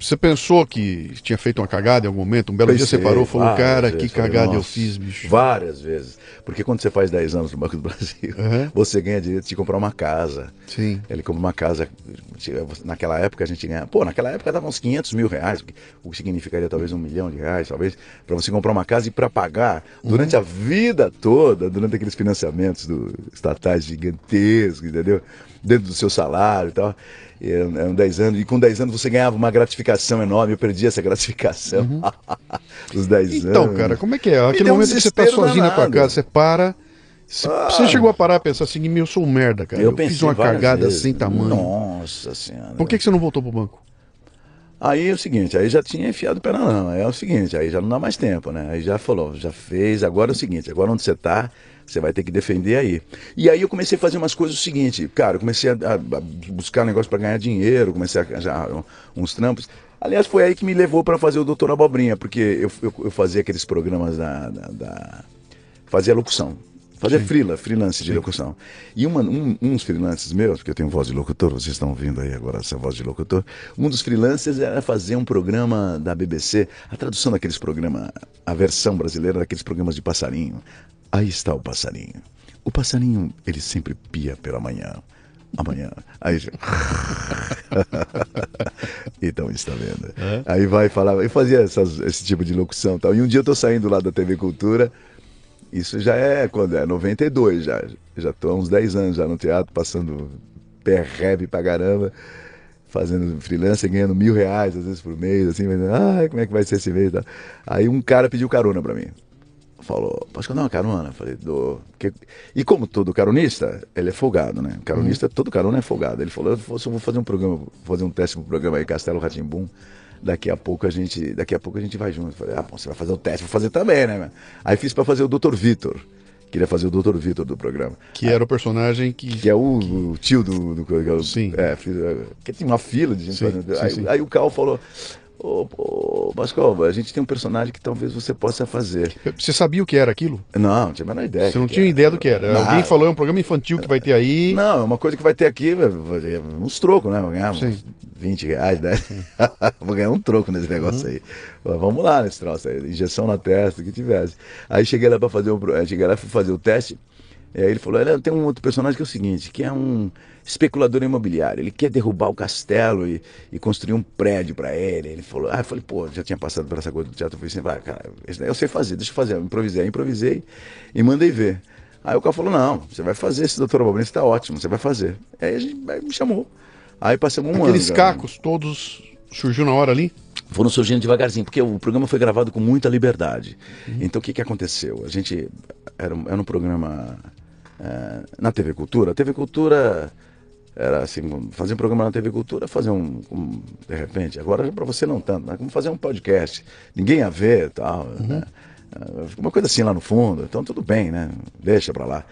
você pensou que tinha feito uma cagada em algum momento? Um belo Pensei, dia você parou e falou, cara, vezes, que cagada falei, eu fiz, bicho. Várias vezes. Porque quando você faz 10 anos no Banco do Brasil, uhum. você ganha direito de comprar uma casa. Sim. Ele compra uma casa. Naquela época a gente ganha. Pô, naquela época dava uns 500 mil reais, o que significaria talvez um milhão de reais, talvez, para você comprar uma casa e para pagar durante uhum. a vida toda, durante aqueles financiamentos do, estatais gigantescos, entendeu? Dentro do seu salário e tal eram 10 anos, e com 10 anos você ganhava uma gratificação enorme, eu perdi essa gratificação uhum. dos 10 então, anos. Então, cara, como é que é? Aquele momento que você tá sozinho na tua casa, você para. Você, ah, você chegou a parar e pensar assim, eu sou um merda, cara. Eu, eu fiz uma cagada vezes. sem tamanho. Nossa senhora. Por que, que você não voltou pro banco? Aí é o seguinte, aí já tinha enfiado o pé na lama. É o seguinte, aí já não dá mais tempo, né? Aí já falou, já fez, agora é o seguinte, agora onde você tá, você vai ter que defender aí. E aí eu comecei a fazer umas coisas o seguinte, cara, eu comecei a, a buscar negócio para ganhar dinheiro, comecei a arranjar uns trampos. Aliás, foi aí que me levou para fazer o Doutor Abobrinha, porque eu, eu, eu fazia aqueles programas da, da, da fazia locução. Fazia frila, freelance de Sim. locução. E uma, um, uns freelancers meus, porque eu tenho voz de locutor, vocês estão ouvindo aí agora essa voz de locutor. Um dos freelancers era fazer um programa da BBC, a tradução daqueles programas, a versão brasileira daqueles programas de passarinho. Aí está o passarinho. O passarinho, ele sempre pia pela manhã. Amanhã. Aí. então, está vendo? É? Aí vai falar. Eu fazia essas, esse tipo de locução tal. E um dia eu estou saindo lá da TV Cultura. Isso já é quando é 92 já. Já estou há uns 10 anos já no teatro, passando perrebe pra caramba, fazendo freelancer, ganhando mil reais às vezes por mês, assim, mas, ai, como é que vai ser esse mês? Aí um cara pediu carona pra mim falou, posso dar uma carona? Falei, do E como todo caronista, ele é folgado, né? Caronista, uhum. todo carona é folgado. Ele falou, eu vou fazer um programa, vou fazer um teste pro programa aí, Castelo Ratimbum. Daqui a pouco a gente, daqui a pouco a gente vai junto. Falei, ah, bom, você vai fazer o teste, vou fazer também, né? Aí fiz para fazer o Dr. Vitor. Queria fazer o Dr. Vitor do programa. Que era o personagem que. Que é o, que... o tio do. do, sim. É, que tinha uma fila de gente sim, fazendo. Sim, aí, sim. aí o Cal falou: Ô, ô, Pascoal, a gente tem um personagem que talvez você possa fazer. Você sabia o que era aquilo? Não, não tinha a menor ideia. Você não tinha era. ideia do que era. Não. Alguém falou, é um programa infantil que vai ter aí. Não, é uma coisa que vai ter aqui, uns trocos, né? Vou ganhar Sim. uns 20 reais, 10. Vou ganhar um troco nesse negócio aí. Mas vamos lá nesse troço aí, injeção na testa, o que tivesse. Aí cheguei lá para fazer o aí cheguei lá fui fazer o teste. E aí ele falou: "Olha, tem um outro personagem que é o seguinte, que é um especulador imobiliário. Ele quer derrubar o castelo e, e construir um prédio para ele. Ele falou: Ah, eu falei, pô, já tinha passado por essa coisa do teatro. Eu falei assim, vai, cara, esse daí eu sei fazer, deixa eu fazer. Eu improvisei, improvisei e mandei ver. Aí o cara falou: Não, você vai fazer esse doutor Balbini, está ótimo, você vai fazer. Aí a gente aí me chamou. Aí passamos um Aqueles ano. cara. cacos todos surgiu na hora ali. Foram surgindo devagarzinho, porque o programa foi gravado com muita liberdade. Então o que, que aconteceu? A gente era, um- era um programa eh, na TV Cultura. A TV Cultura era assim, fazer um programa na TV Cultura, fazer um, um- de repente, agora para você não tanto, mas como fazer um podcast. Ninguém ia ver e tal, né? Ah, Uma coisa assim lá no fundo, então tudo bem, né? Deixa pra lá.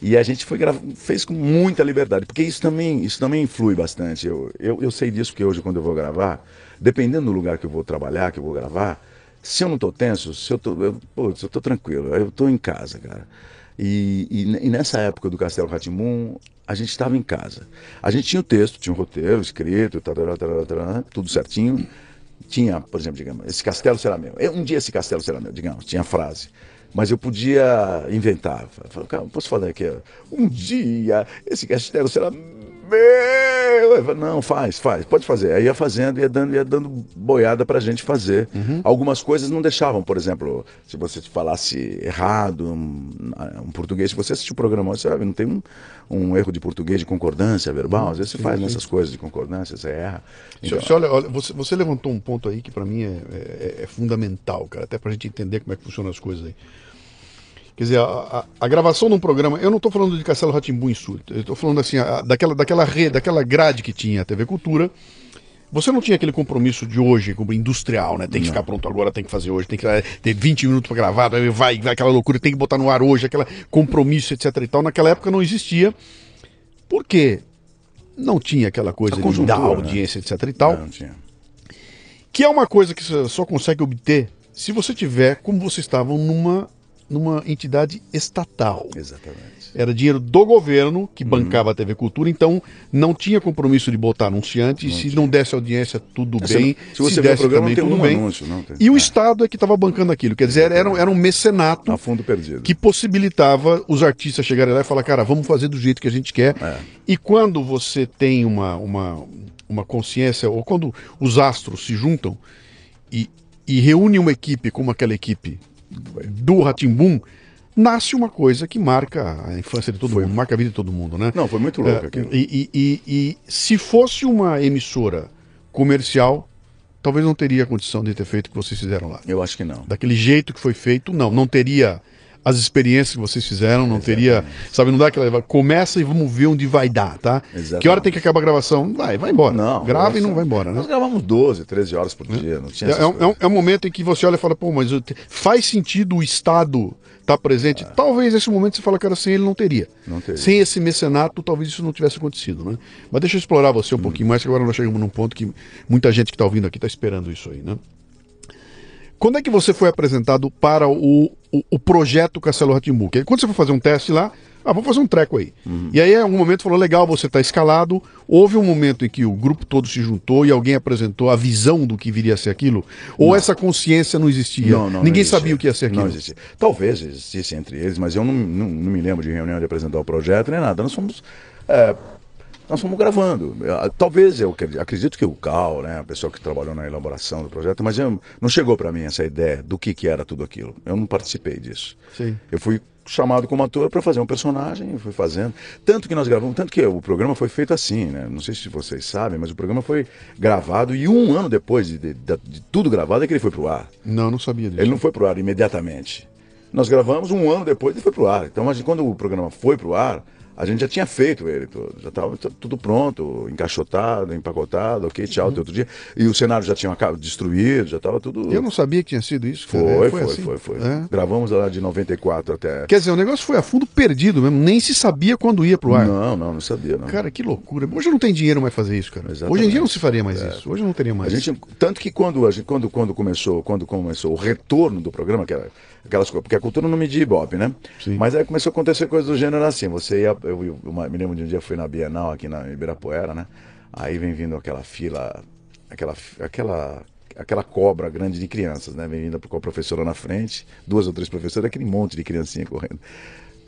E a gente foi fez com muita liberdade, porque isso também, isso também influi bastante. Eu, eu, eu sei disso porque hoje, quando eu vou gravar, dependendo do lugar que eu vou trabalhar, que eu vou gravar, se eu não tô tenso, se eu tô, eu, putz, eu tô tranquilo, eu tô em casa, cara. E, e, e nessa época do Castelo Ratimbum, a gente estava em casa. A gente tinha o texto, tinha o roteiro escrito, tarará, tarará, tudo certinho. Tinha, por exemplo, digamos, esse castelo será meu. Eu- Um dia esse castelo será meu, digamos, tinha a frase. Mas eu podia inventar. Falei, cara, posso falar aqui? Um dia esse castelo será meu. Eu falei, não, faz, faz, pode fazer. Aí ia fazendo, ia dando, ia dando boiada pra gente fazer. Algumas coisas não deixavam, por exemplo, se você falasse errado um, um português, se você assistir o programa, você sabe, não tem um, um erro de português de concordância verbal. Às vezes você faz nessas coisas de concordância, você erra. Então, Você, você olha, olha, você, você levantou um ponto aí que para mim é, é- é fundamental, cara, até pra gente entender como é que funcionam as coisas aí. Quer dizer, a, a- a gravação de um programa, eu não estou falando de Castelo Ratimbu em Surto, eu estou falando assim, a- daquela, daquela rede, daquela grade que tinha a TV Cultura. Você não tinha aquele compromisso de hoje, como industrial, né? Tem que ficar pronto agora, tem que fazer hoje, tem que eh, ter 20 minutos para gravar, vai, vai aquela loucura, tem que botar no ar hoje, aquela compromisso, etc e tal. Naquela época não existia. Por quê? Não tinha aquela coisa de dar né? audiência, etc e tal. não tinha. Que é uma coisa que você só consegue obter se você tiver, como vocês estavam, numa, numa entidade estatal. Exatamente. Era dinheiro do governo que bancava a TV Cultura, então não tinha compromisso de botar anunciante. e se não desse audiência, tudo Se- bem. se você o desse programa, também, não tem tudo um bem. anúncio, não tem. E o É. Estado é que estava bancando aquilo. Quer dizer, era, era um mecenato A fundo perdido. que possibilitava os artistas chegarem lá e falar, cara, vamos fazer do jeito que a gente quer. É. E quando você tem uma, uma, uma consciência, ou quando os astros se juntam e, e reúnem uma equipe como aquela equipe do Ratimbum, nasce uma coisa que marca a infância de todo mundo, marca a vida de todo mundo, né? Não, foi muito louco É, aquilo. E, e- e- e se fosse uma emissora comercial, talvez não teria condição de ter feito o que vocês fizeram lá Eu acho que não. daquele jeito que foi feito, não, não teria as experiências que vocês fizeram, não teria, sabe, não dá aquela, começa e vamos ver onde vai dar, tá? Exatamente. Que hora tem que acabar a gravação? Vai, vai embora. Não. Grava e não vai embora, né? Nós gravamos 12, 13 horas por dia. Não tinha É, é um, é, um, é um momento em que você olha e fala, pô, mas te- faz sentido o Estado estar presente? Talvez nesse momento você fala, cara, sem ele não teria. Não teria. Sem esse mecenato, talvez isso não tivesse acontecido, né? Mas deixa eu explorar você um pouquinho mais, que agora nós chegamos num ponto que muita gente que está ouvindo aqui está esperando isso aí, né? Quando é que você foi apresentado para o, o, o projeto Castelo Ratimbu? Quando você foi fazer um teste lá, ah, vamos fazer um treco aí. E aí, em algum momento, falou: legal, você está escalado. Houve um momento em que o grupo todo se juntou e alguém apresentou a visão do que viria a ser aquilo? Ou essa consciência não existia? Não, não, não Ninguém sabia o que ia ser aquilo? Não existia. Talvez existisse entre eles, mas eu não, não, não me lembro de reunião de apresentar o projeto nem nada. Nós fomos. é, nós fomos gravando. Ah, Talvez eu acredito- que o Cal, né, a pessoa que trabalhou na elaboração do projeto, mas eu- não chegou para mim essa ideia do que, que era tudo aquilo. Eu não participei disso. Sim. Eu fui chamado como ator para fazer um personagem, fui fazendo. Tanto que nós gravamos, tanto que o programa foi feito assim, né? Não sei se vocês sabem, mas o programa foi gravado e um ano depois de, de- de- tudo gravado é que ele foi pro ar. Não, não sabia disso. Ele não foi pro ar imediatamente. Nós gravamos um ano depois ele foi pro ar. Então, gente- quando o programa foi pro ar, a gente já tinha feito ele todo, já estava tudo pronto, encaixotado, empacotado, ok, tchau, Uhum. até outro dia. E o cenário já tinha acabado- destruído, já estava tudo. Eu não sabia que tinha sido isso. Foi, É, foi, assim. foi, foi. É. Gravamos lá de 94 até. Quer dizer, o negócio foi a fundo perdido mesmo, nem se sabia quando ia pro ar. Não, não, não sabia, não. Cara, que loucura. Hoje não tem dinheiro mais fazer isso, cara. Exatamente. Hoje em dia não se faria mais isso. Hoje não teria A mais. gente, tanto que quando, a gente, quando, quando, começou, quando começou o retorno do programa, que era aquelas coisas, porque a cultura não media Ibope, né? Sim. Mas aí começou a acontecer coisas do gênero assim. Você ia, eu, eu, me lembro de um dia eu fui na Bienal aqui na Ibirapuera, né? Aí vem vindo aquela fila, aquela, aquela, aquela cobra grande de crianças, né? Vem vindo com a professora na frente, duas ou três professoras, aquele monte de criancinha correndo.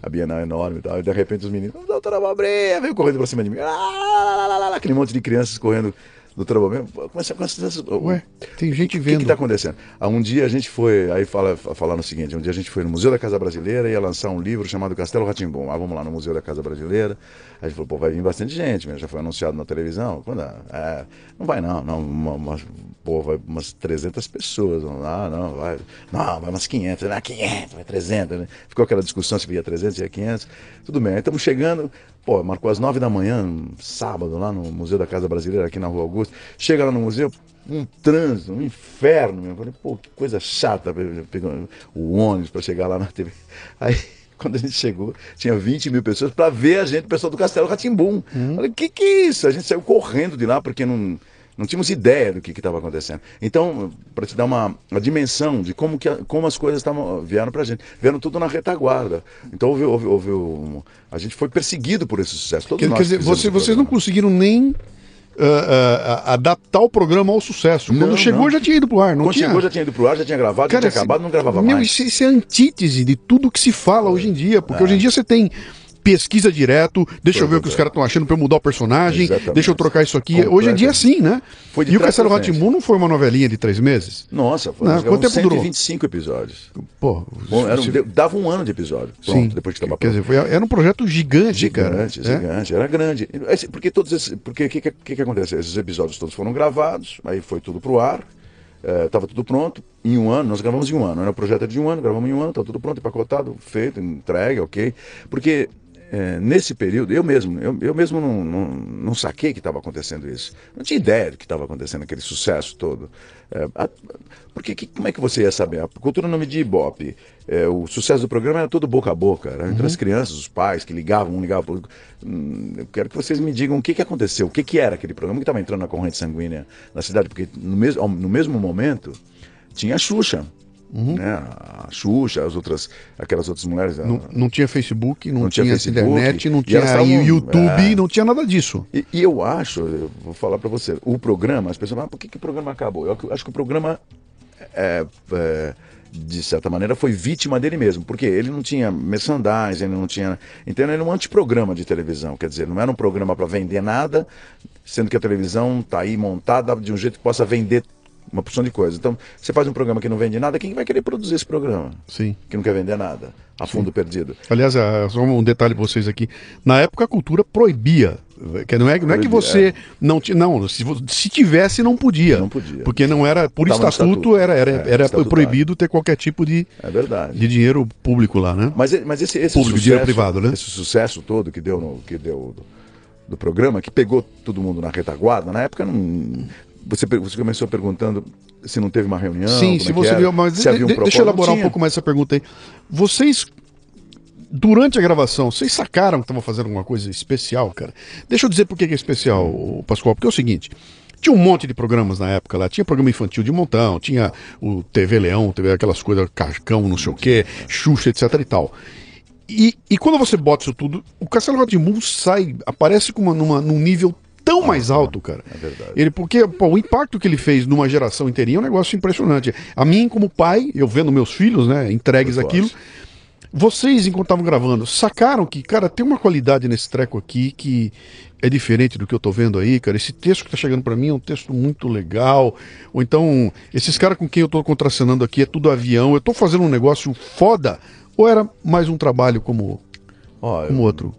A Bienal é enorme e tal. E de repente os meninos, doutora Babreia, veio correndo pra cima de mim. Ah, lá, lá, lá, lá, lá, aquele monte de crianças correndo. Doutora Babreia, começa a Ué, tem gente o que vendo. está acontecendo? Ah, um dia a gente foi, aí fala, falando o seguinte, um dia a gente foi no Museu da Casa Brasileira e ia lançar um livro chamado Castelo Ratimbum. Ah, vamos lá no Museu da Casa Brasileira. Aí a gente falou, pô, vai vir bastante gente, mesmo. já foi anunciado na televisão. Quando, é, não vai não, não uma, uma- pô, vai umas 300 pessoas. lá, não, vai, não, vai umas 500, vai 500, vai 300. Né? Ficou aquela discussão se ia 300, se ia 500. Tudo bem, aí estamos chegando, pô, marcou às 9 da manhã, um sábado, lá no Museu da Casa Brasileira, aqui na Rua Augusta. Chega lá no museu, um trânsito, um inferno mesmo. Falei, pô, que coisa chata, pegando o ônibus para chegar lá na TV. Aí, quando a gente chegou, tinha 20 mil pessoas para ver a gente, o pessoal do Castelo Ratimbum. Falei, que que é isso? A gente saiu correndo de lá porque não, não tínhamos ideia do que estava acontecendo. Então, para te dar uma, uma dimensão de como, que, como as coisas estavam vieram para a gente, vieram tudo na retaguarda. Então, houve, houve, houve um- a gente foi perseguido por esse sucesso. Todos Quer, quer dizer, você- vocês não conseguiram nem ah, ah, adaptar o programa ao sucesso. Quando Não, chegou não. já tinha ido pro ar, não Quando tinha. chegou, já tinha ido pro ar, já tinha gravado, já Cara, tinha acabado, não gravava meu, mais. Isso, isso é antítese de tudo que se fala hoje em dia, porque hoje em dia você tem pesquisa direto, deixa eu ver o que os caras estão achando pra eu mudar o personagem, Exatamente. deixa eu trocar isso aqui. Hoje em dia é assim, né? Foi de e o Castelo. Ratimbu não foi uma novelinha de três meses? Nossa, foi, Não, nós quanto tempo durou? 125 episódios. Pô, Bom, era um- se- dava um ano de episódio. Pronto, sim, depois que estava quer dizer, foi, era um projeto gigante, cara. Gigante, É? gigante, era grande. Porque todos esses. Porque o que, que, que aconteceu? Esses episódios todos foram gravados, aí foi tudo pro ar, estava tudo pronto. Em um ano, nós gravamos em um ano. Era o projeto de um ano, gravamos em um ano, estava tudo pronto, empacotado, feito, entregue, ok. Porque é, nesse período, eu mesmo, eu, eu mesmo não, não, não saquei que estava acontecendo isso. Não tinha ideia do que estava acontecendo, aquele sucesso todo. É, a- porque que- como é que você ia saber? A cultura não media Ibope. É, o sucesso do programa era todo boca a boca, era entre as crianças, os pais que ligavam, um ligava pro outro. Hum, Eu quero que vocês me digam o que, que aconteceu, o que, que era aquele programa que estava entrando na corrente sanguínea na cidade, porque no mesmo, no mesmo momento tinha a Xuxa. Né? A Xuxa, as outras, aquelas outras mulheres. Não, não tinha Facebook, não, Não tinha Facebook, internet, não tinha estavam- YouTube, é. não tinha nada disso. E, e eu acho, eu vou falar para você, o programa, as pessoas falam, ah, por que, que o programa acabou? Eu acho que o programa, é, é, de certa maneira, foi vítima dele mesmo, porque ele não tinha merchandising, ele não tinha. Então ele era um antiprograma de televisão, quer dizer, não era um programa para vender nada, sendo que a televisão está aí montada de um jeito que possa vender uma porção de coisas. Então, você faz um programa que não vende nada, quem vai querer produzir esse programa? Sim. Que não quer vender nada, a fundo perdido. Aliás, ah, só um detalhe para vocês aqui. Na época a cultura proibia. Que não é, não é que você é. não tinha. Não, se, se tivesse, não podia. Não podia. Porque não era. Por Tava estatuto, estatuto. era, era, É, era proibido ter qualquer tipo de, É verdade. de dinheiro público lá, né? Mas, mas esse, esse Público, sucesso, dinheiro privado, né? Esse sucesso todo que deu, no, que deu do, do programa, que pegou todo mundo na retaguarda, na época não. Você, você começou perguntando se não teve uma reunião. Sim, se é você viu. Mas se de- havia um de- deixa eu elaborar um pouco mais essa pergunta aí. Vocês. Durante a gravação, vocês sacaram que estavam fazendo alguma coisa especial, cara? Deixa eu dizer por que é especial, Pascoal. Porque é o seguinte: tinha um monte de programas na época lá. Tinha programa infantil de montão, tinha o TV Leão, TV aquelas coisas, Cascão, não sei o quê, Xuxa, etc e tal. E, e quando você bota isso tudo, o Castelo Ratimbun sai, aparece com uma, numa, num nível tão mais alto, cara. É verdade. Ele, porque pô, o impacto que ele fez numa geração inteirinha é um negócio impressionante. A mim, como pai, eu vendo meus filhos, né, entregues Muito aquilo, vocês, enquanto estavam gravando, sacaram que, cara, tem uma qualidade nesse treco aqui que é diferente do que eu tô vendo aí, cara. Esse texto que tá chegando para mim é um texto muito legal. Ou então, esses caras com quem eu tô contracenando aqui é tudo avião. Eu tô fazendo um negócio foda. Ou era mais um trabalho como, Ó, como outro?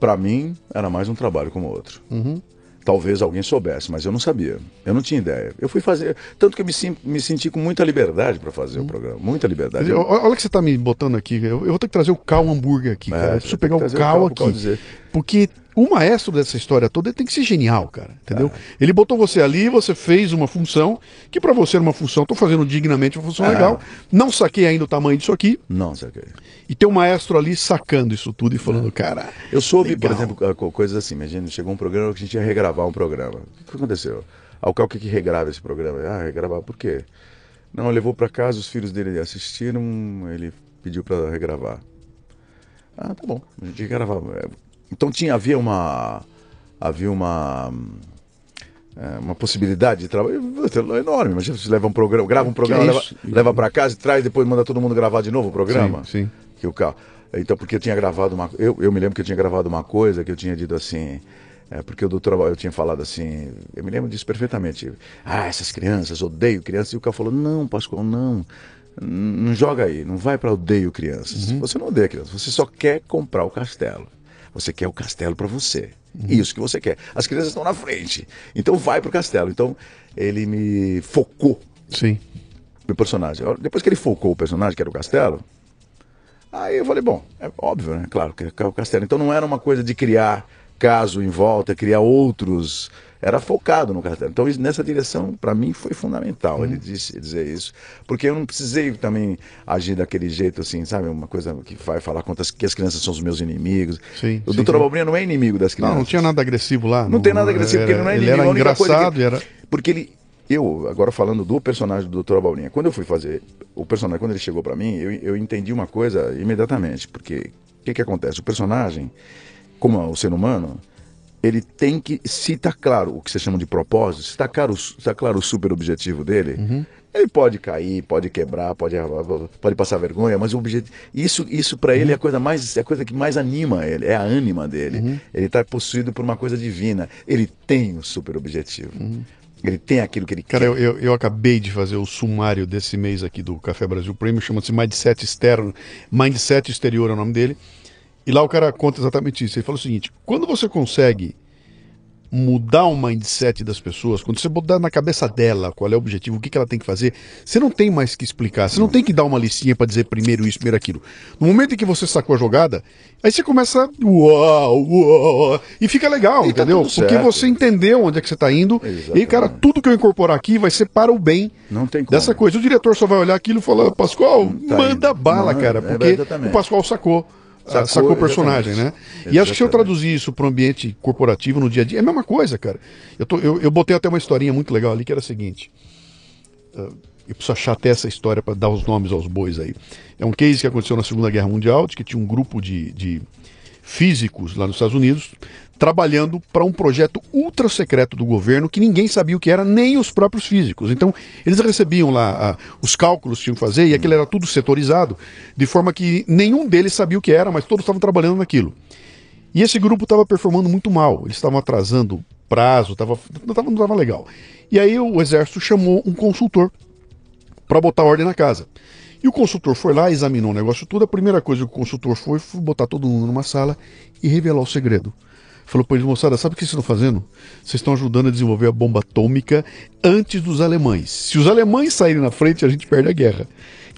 Pra mim, era mais um trabalho como outro. Uhum. Talvez alguém soubesse, mas eu não sabia. Eu não tinha ideia. Eu fui fazer. Tanto que eu me, me senti com muita liberdade para fazer Hum. o programa. Muita liberdade. Olha olha que você tá me botando aqui. Eu, eu vou ter que trazer o Cal hambúrguer aqui, cara. Eu É, preciso pegar o o Cal pro Cal aqui. Porque o maestro dessa história toda tem que ser genial, cara. Entendeu? É. Ele botou você ali, você fez uma função que pra você era uma função. Tô fazendo dignamente uma É. função legal. Não saquei ainda o tamanho disso aqui. Não, quê. E tem um maestro ali sacando isso tudo e falando, cara. Eu soube, por legal. exemplo, co- co- coisas assim. Imagina, chegou um programa que a gente ia regravar um programa. O que aconteceu? Ah, o Cal que que regrava esse programa? Ah, regravar por quê? Não, levou para casa, os filhos dele assistiram, ele pediu para regravar. Ah, tá bom, a gente regravava. Então tinha, havia uma. Havia uma. é, uma possibilidade de trabalho é enorme. Imagina você leva um programa, grava um programa, é leva, leva para casa e traz, depois manda todo mundo gravar de novo o programa Sim, sim. que o carro. Então, porque eu tinha gravado uma. Eu, eu me lembro que eu tinha gravado uma coisa que eu tinha dito assim. É, porque o doutor eu tinha falado assim. Eu me lembro disso perfeitamente. Ah, essas crianças, odeio crianças. E o cara falou: não, Pascoal, não. Não joga aí, não vai para odeio crianças. Você não odeia crianças, você só quer comprar o castelo. Você quer o castelo para você. Isso que você quer. As crianças estão na frente. Então vai pro castelo. Então ele me focou Sim. no personagem. Depois que ele focou o personagem, que era o castelo, aí eu falei, bom, é óbvio, né? Claro, que é o castelo. Então não era uma coisa de criar caso em volta, criar outros. Era focado no castelo. Então, isso- nessa direção, para mim, foi fundamental ele disse, dizer isso. Porque eu não precisei também agir daquele jeito, assim, sabe? Uma coisa que vai falar contra as, que as crianças são os meus inimigos. Sim, o sim, doutor. Abobrinha não é inimigo das crianças. Não, não tinha nada agressivo lá. Não tem nada agressivo, porque ele não é ele inimigo. era a única coisa engraçado que- era. Porque ele. Eu, agora falando do personagem do Dr. Abaulinha, quando eu fui fazer o personagem, quando ele chegou pra mim, eu, eu entendi uma coisa imediatamente. Porque o que, que acontece? O personagem, como é o ser humano, ele tem que. Se tá claro o que você chama de propósito, se tá claro, se tá claro o super objetivo dele, Uhum. ele pode cair, pode quebrar, pode, pode passar vergonha, mas o objetivo. Isso, isso para ele é a coisa mais. É a coisa que mais anima ele, é a ânima dele. Uhum. Ele está possuído por uma coisa divina. Ele tem o super objetivo. Ele tem aquilo que ele Uhum. Cara, quer. eu, eu, eu acabei de fazer o sumário desse mês aqui do Café Brasil Prêmio, chama-se Mindset Externo, Mindset Exterior é o nome dele. E lá o cara conta exatamente isso. Ele fala o seguinte: quando você consegue mudar o mindset das pessoas, quando você botar na cabeça dela qual é o objetivo, o que, que ela tem que fazer, você não tem mais que explicar, você não tem que dar uma listinha para dizer primeiro isso, primeiro aquilo. No momento em que você sacou a jogada, aí você começa uau, uau, e fica legal, E tá entendeu? tudo Porque você entendeu onde é que você está indo. E aí, cara, Exatamente. tudo que eu incorporar aqui vai ser para o bem Não tem como. dessa coisa. O diretor só vai olhar aquilo e falar, Pascoal, Tá manda indo. bala, cara, é, porque exatamente. o Pascoal sacou. Ah, Sacou, Sacou, o personagem, exatamente. né? E acho que se eu Exatamente. traduzir isso para o ambiente corporativo no dia a dia, é a mesma coisa, cara. Eu, tô- eu, eu botei até uma historinha muito legal ali que era a seguinte. ah, eu preciso achar até essa história para dar os nomes aos bois aí. É um case que aconteceu na Segunda Guerra Mundial, de que tinha um grupo de, de físicos lá nos Estados Unidos trabalhando para um projeto ultra secreto do governo que ninguém sabia o que era, nem os próprios físicos. Então, eles recebiam lá ah, os cálculos que tinham que fazer e aquilo era tudo setorizado, de forma que nenhum deles sabia o que era, mas todos estavam trabalhando naquilo. E esse grupo estava performando muito mal, eles estavam atrasando prazo, tava, não estava legal. E aí o exército chamou um consultor para botar ordem na casa. E o consultor foi lá, examinou o negócio tudo. A primeira coisa que o consultor foi foi botar todo mundo numa sala e revelar o segredo. Falou para eles, moçada, sabe o que vocês estão fazendo? Vocês estão ajudando a desenvolver a bomba atômica antes dos alemães. Se os alemães saírem na frente, a gente perde a guerra.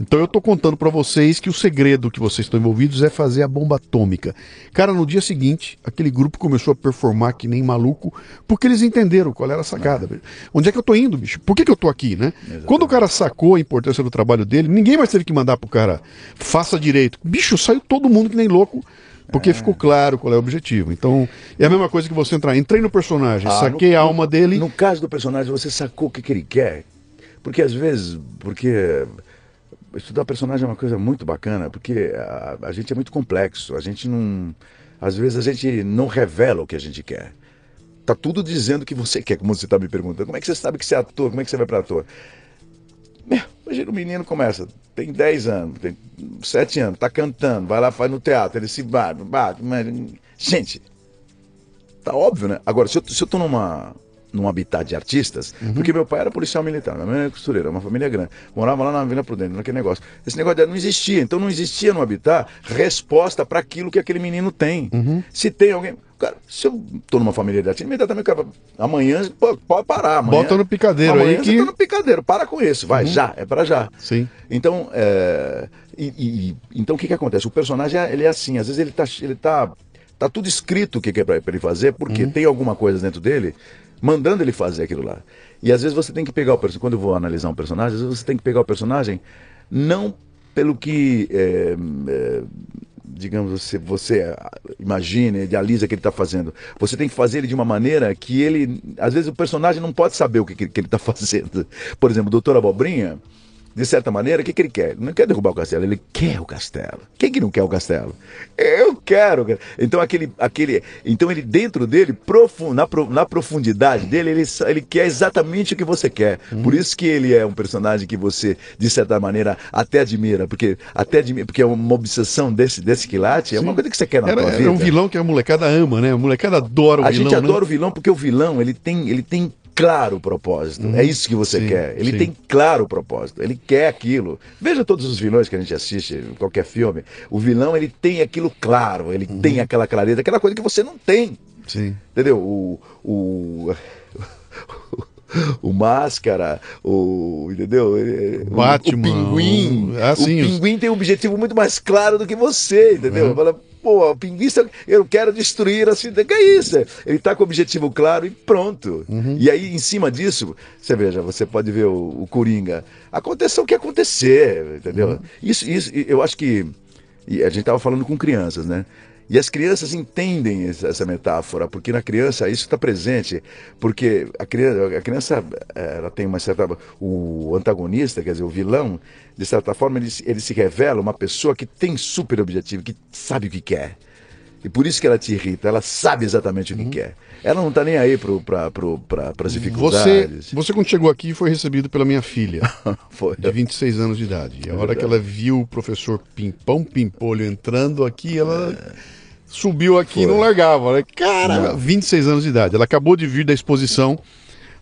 Então eu estou contando para vocês que o segredo que vocês estão envolvidos é fazer a bomba atômica. Cara, no dia seguinte, aquele grupo começou a performar que nem maluco, porque eles entenderam qual era a sacada. velho. Onde é que eu tô indo, bicho? Por que, que eu tô aqui, né? Quando o cara sacou a importância do trabalho dele, ninguém mais teve que mandar pro cara, faça direito. Bicho, saiu todo mundo que nem louco. Porque É. ficou claro qual é o objetivo. Então, é a mesma coisa que você entrar. Entrei no personagem, Ah, saquei no- a alma dele. No caso do personagem, você sacou o que, que ele quer. Porque às vezes, porque estudar personagem é uma coisa muito bacana, porque a, a gente é muito complexo. A gente não. Às vezes a gente não revela o que a gente quer. Tá tudo dizendo o que você quer, como você está me perguntando. Como é que você sabe que você é ator? Como é que você vai para ator? Meu, imagina o menino começa, tem 10 anos, tem 7 anos, tá cantando, vai lá, faz no teatro, ele se bate, bate, mas... Gente, tá óbvio, né? Agora, se eu, se eu tô numa, num habitat de artistas, porque meu pai era policial militar, minha mãe era costureira, uma família grande. Morava lá na Vila Prudente, naquele negócio. Esse negócio não existia, então não existia no habitat resposta para aquilo que aquele menino tem. Se tem alguém. Cara, se eu tô numa família de artistas, imediatamente cara. Amanhã pode parar. Amanhã, Bota no picadeiro amanhã aí você que- tá no picadeiro, para com isso, vai, já, é para já. Sim. Então, é, e- e- então o que que acontece? O personagem ele é assim, às vezes ele tá, ele tá, tá tudo escrito o que, que é para ele fazer, porque tem alguma coisa dentro dele mandando ele fazer aquilo lá. E às vezes você tem que pegar o personagem, quando eu vou analisar um personagem, às vezes você tem que pegar o personagem não pelo que é, é, digamos, você, você ah, imagina, idealiza que ele está fazendo. Você tem que fazer ele de uma maneira que ele. Às vezes o personagem não pode saber o que, que, ele está fazendo. Por exemplo, o Doutor Abobrinha, de certa maneira, o que, que ele quer? Ele não quer derrubar o castelo, ele quer o castelo. Quem que não quer o castelo? Eu quero. Então aquele, aquele, então ele dentro dele, profun, na, na profundidade dele, ele, ele quer exatamente o que você quer. Por isso que ele é um personagem que você, de certa maneira, até admira, porque até admira, porque é uma obsessão desse desse quilate, é uma coisa que você quer na Era, tua vida. um vilão que a molecada ama, né? A molecada adora o A vilão. gente né? adora o vilão porque o vilão ele tem, ele tem claro o propósito. É isso que você Sim, quer. Ele sim. tem claro o propósito. Ele quer aquilo. Veja todos os vilões que a gente assiste, em qualquer filme. O vilão ele tem aquilo claro. Ele Uhum. tem aquela clareza, aquela coisa que você não tem. Sim. Entendeu? O, o, o Máscara, o. Entendeu? O- Batman, O Pinguim. o- ah, sim, o os- Pinguim tem um objetivo muito mais claro do que você, entendeu? Uhum. Fala, pô, está- eu quero destruir a cidade. Que é isso? Ele está com o objetivo claro e pronto. Uhum. E aí, em cima disso, você veja, você pode ver o, o Coringa. Aconteça o que acontecer, entendeu? Uhum. Isso, isso, eu acho que. E a gente estava falando com crianças, né? E as crianças entendem essa metáfora, porque na criança isso está presente, porque a criança, a criança ela tem uma certa. O antagonista, quer dizer, o vilão, de certa forma, ele, ele se revela uma pessoa que tem super objetivo, que sabe o que quer. E por isso que ela te irrita, ela sabe exatamente o que quer. Ela não está nem aí pro, pra, as Você, dificuldades. você, quando chegou aqui, foi recebido pela minha filha, Foi. de 26 anos de idade. E a hora verdade. que ela viu o professor Pimpão Pimpolho entrando aqui, ela subiu aqui e não largava. Né? Cara, 26 anos de idade. Ela acabou de vir da exposição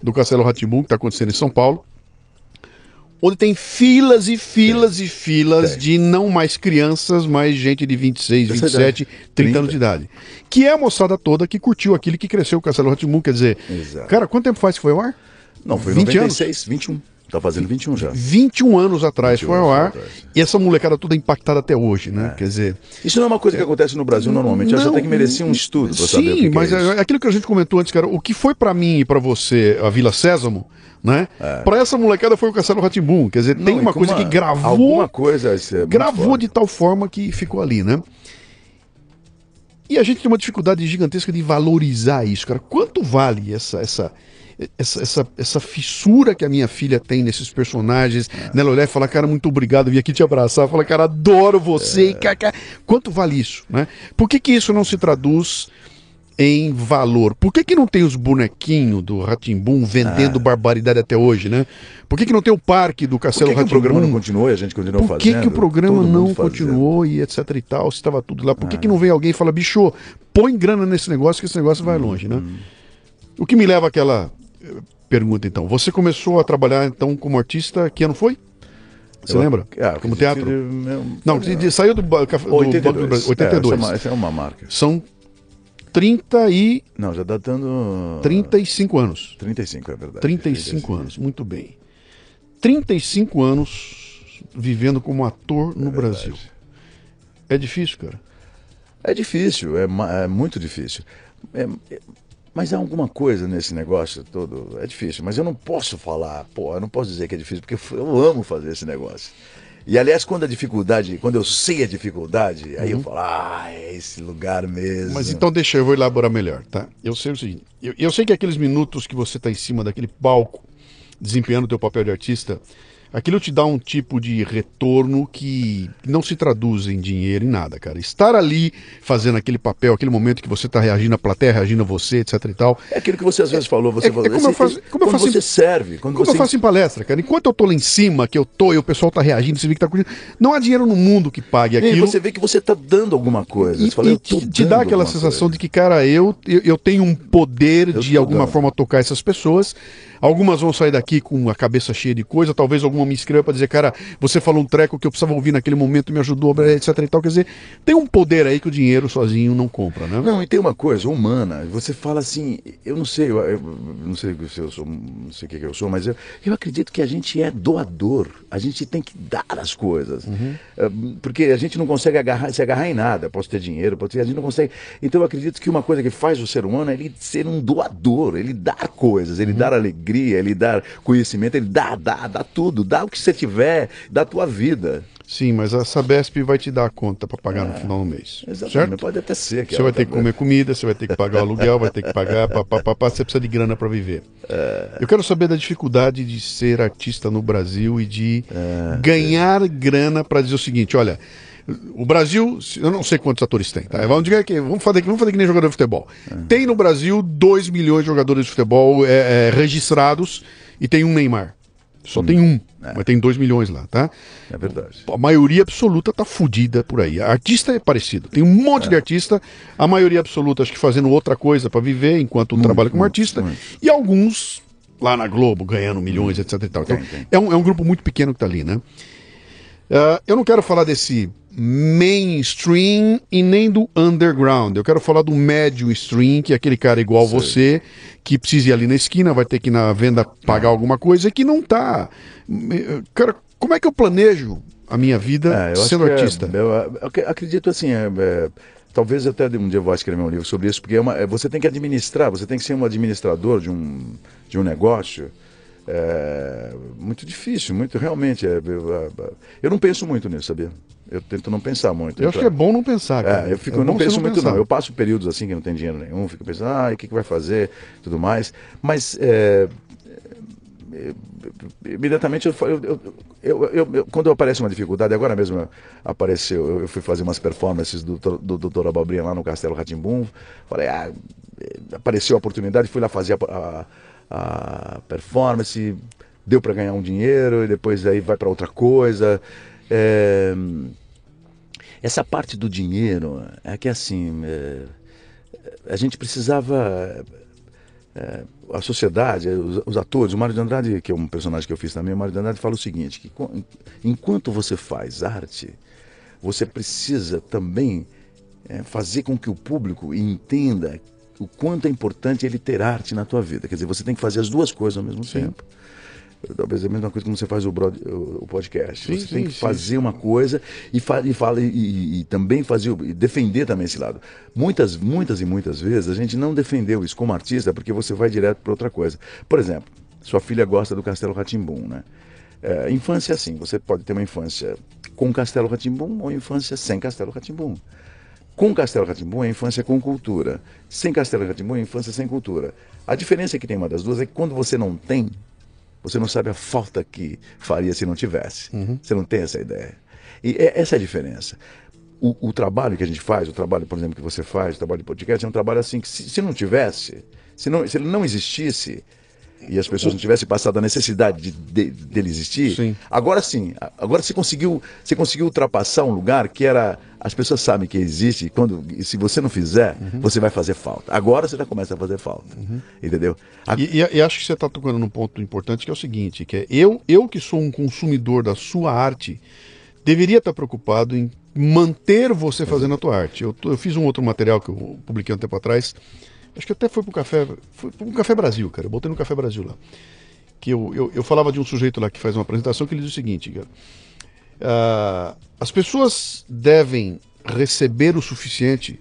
do Castelo Ratimbu, que está acontecendo em São Paulo. Onde tem filas e filas e filas Tem. de não mais crianças, mas gente de 26, Dessa 27, 30, 30. anos de idade. Que é a moçada toda que curtiu aquilo que cresceu o Castelo Ratimbu. Quer dizer, Exato. cara, quanto tempo faz que foi ao ar? Não, foi 20 96, 21. Tá fazendo 21 já. 21 anos atrás 21 foi ao ar. anos atrás. E essa molecada toda impactada até hoje, né? Quer dizer. Isso não é uma coisa que acontece no Brasil normalmente. Eu acho não, até que merecia um estudo para saber o Sim, que mas é é aquilo que a gente comentou antes, cara. O que foi pra mim e pra você a Vila Sésamo, né? Pra essa molecada foi o Castelo Ratimbum. Quer dizer, tem É. Não, uma coisa que gravou. Alguma coisa. é gravou forte. de tal forma que ficou ali, né? E a gente tem uma dificuldade gigantesca de valorizar isso, cara. Quanto vale essa essa essa, essa, essa fissura que a minha filha tem nesses personagens, É. nela olhar e falar, cara, muito obrigado, vim aqui te abraçar, falar, cara, adoro você, É. e cara, cara, quanto vale isso, né? Por que que isso não se traduz em valor? Por que que não tem os bonequinhos do Ratimbum vendendo barbaridade até hoje, né? Por que que não tem o parque do É. Por Castelo que, que o programa não Ratimbum? continuou e a gente continuou Por que, fazendo? que o programa não fazendo. continuou e etc e tal, se estava tudo lá? Por Ah. que, que não vem alguém e fala, bicho, põe grana nesse negócio que esse negócio vai longe, né? Uhum. O que me leva àquela eh, pergunta, então. Você começou a trabalhar, então, como artista, que ano foi? Você Eu- lembra? Ah, como teatro? que meu- Não, de, de- saiu do, do 82. Banco do Brasil. É, 82. essa é uma- essa é uma marca. São 30 e... Não, já dá dando. 35 anos. 35, é verdade. 35 anos, muito bem. 35 anos vivendo como ator no Brasil. É difícil, cara. É difícil, é, é muito difícil. É- é- mas há alguma coisa nesse negócio todo. É difícil, mas eu não posso falar, pô, eu não posso dizer que é difícil, porque eu amo fazer esse negócio. E aliás, quando a dificuldade, quando eu sei a dificuldade, aí eu falo, ah, é esse lugar mesmo. Uhum. Mas então deixa eu vou elaborar melhor, tá? Eu sei o seguinte, eu, eu sei que aqueles minutos que você está em cima daquele palco, desempenhando o teu papel de artista, aquilo te dá um tipo de retorno que não se traduz em dinheiro, em nada, cara. Estar ali fazendo aquele papel, aquele momento que você está reagindo à plateia, reagindo a você, etc e tal. É aquilo que você às vezes falou, você é, falou, é como eu faço, como eu faço você em, serve, quando como você eu faço em palestra, cara. Enquanto eu tô lá em cima, que eu tô e o pessoal tá reagindo, você vê que tá curtindo, não há dinheiro no mundo que pague E aquilo. você vê que você está dando alguma coisa. E, fala, e te, te dá aquela sensação coisa. de que, cara, eu, eu, eu tenho um poder Eu de alguma dando. forma tocar essas pessoas. Algumas vão sair daqui com a cabeça cheia de coisa, talvez me escreva para dizer, cara, você falou um treco que eu precisava ouvir naquele momento, me ajudou, etc e tal. Quer dizer, tem um poder aí que o dinheiro sozinho não compra, né? Não, e tem uma coisa humana. Você fala assim, eu não sei, eu, eu não sei se eu sou, não sei o que, que eu sou, mas eu, eu acredito que a gente é doador. A gente tem que dar as coisas, É, porque a gente não consegue agarrar, se agarrar em nada. Posso ter dinheiro, pode ter, a gente não consegue. Então eu acredito que uma coisa que faz o ser humano é ele ser um doador, ele dar coisas, ele dar alegria, ele dar conhecimento, ele dá, dá, dá tudo, dá o que você tiver, dá a tua vida. Sim, mas a Sabesp vai te dar a conta para pagar no final do mês. Exatamente. Certo? Pode até ser. Você vai ter que comer comida, você vai ter que pagar o aluguel, vai ter que pagar, pá, pá, pá, pá, você precisa de grana para viver. Eu quero saber da dificuldade de ser artista no Brasil e de ganhar grana para dizer o seguinte, olha, o Brasil, eu não sei quantos atores tem, tá? Vamos dizer que vamos fazer, vamos fazer que nem jogador de futebol. Tem no Brasil 2 milhões de jogadores de futebol é, é, registrados e tem um Neymar. Só tem um, mas tem 2 milhões lá, tá? É verdade. A maioria absoluta tá fudida por aí. Artista é parecido. Tem um monte de artista, a maioria absoluta acho que fazendo outra coisa para viver enquanto trabalha como artista, muito. e alguns lá na Globo ganhando milhões, etc e tal. Então, Tem, tem. É, um, é um grupo muito pequeno que tá ali, né? Ah, eu não quero falar desse mainstream e nem do underground. Eu quero falar do médio stream, que é aquele cara igual você, que precisa ir ali na esquina, vai ter que ir na venda pagar alguma coisa e que não tá. Cara, como é que eu planejo a minha vida É, eu sendo é- artista? eu, eu ac- acredito assim, é, é, talvez até um dia eu vou escrever um livro sobre isso, porque é uma- é, você tem que administrar, você tem que ser um administrador de um, de um negócio. É, muito difícil, muito realmente. é, eu, é, não penso muito nisso, sabia? Eu tento não pensar muito. Eu acho que é bom não pensar, cara. É, eu fico, É eu não penso muito pensar. não. Eu passo períodos assim que não tem dinheiro nenhum, fico pensando, ah, o que, que vai fazer, tudo mais. Mas é, é, imediatamente eu, eu, eu, eu, quando aparece uma dificuldade, agora mesmo apareceu, eu, fui fazer umas performances do, Dr- do Dr. Abobrinha lá no Castelo Ratimbum, falei, ah, eh, apareceu a oportunidade, fui lá fazer a, a- a performance, deu para ganhar um dinheiro e depois aí vai para outra coisa. É, essa parte do dinheiro é que assim é, a gente precisava é, a sociedade, os, os atores, o Mário de Andrade, que é um personagem que eu fiz também, o Mário de Andrade fala o seguinte, que enquanto você faz arte, você precisa também é, fazer com que o público entenda o quanto é importante ele ter arte na tua vida. Quer dizer, você tem que fazer as duas coisas ao mesmo tempo. Talvez é a mesma coisa como você faz o, broad- o- podcast. Sim, você sim, tem que sim. fazer uma coisa e, fa e, fala, e, e- também fazer e defender também esse lado. Muitas, muitas e muitas vezes a gente não defendeu isso como artista porque você vai direto para outra coisa. Por exemplo, sua filha gosta do Castelo Ratimbum, né? É, infância assim, você pode ter uma infância com Castelo Ratimbum ou infância sem Castelo Ratimbum. Com Castelo Ratimbum é infância com cultura. Sem Castelo Ratimbum é infância sem cultura. A diferença que tem uma das duas é que quando você não tem, você não sabe a falta que faria se não tivesse. Você não tem essa ideia. E é- essa é a diferença. O, o trabalho que a gente faz, o trabalho, por exemplo, que você faz, o trabalho de podcast, é um trabalho assim que se, se não tivesse, se, não, se ele não existisse e as pessoas não tivessem passado a necessidade de, de- dele existir, Sim. agora sim, agora você conseguiu, você conseguiu ultrapassar um lugar que era as pessoas sabem que existe e quando e se você não fizer, você vai fazer falta. Agora você já começa a fazer falta, entendeu? A- E, e- e acho que você está tocando num ponto importante que é o seguinte, que é eu, eu que sou um consumidor da sua arte, deveria estar preocupado em manter você fazendo a tua arte. Eu, eu fiz um outro material que eu publiquei um tempo atrás, acho que até foi pro Café, foi pro Café Brasil, cara, eu botei no Café Brasil lá. Que eu, eu, eu falava de um sujeito lá que faz uma apresentação que ele diz o seguinte, cara, ah, as pessoas devem receber o suficiente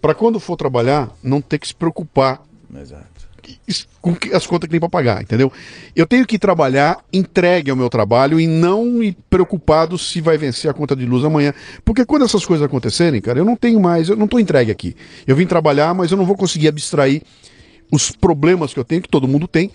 para quando for trabalhar não ter que se preocupar Exato. Com as contas que tem para pagar, entendeu? Eu tenho que trabalhar entregue ao meu trabalho e não ir preocupado se vai vencer a conta de luz amanhã. Porque quando essas coisas acontecerem, cara, eu não tenho mais, eu não estou entregue aqui. Eu vim trabalhar, mas eu não vou conseguir abstrair os problemas que eu tenho, que todo mundo tem.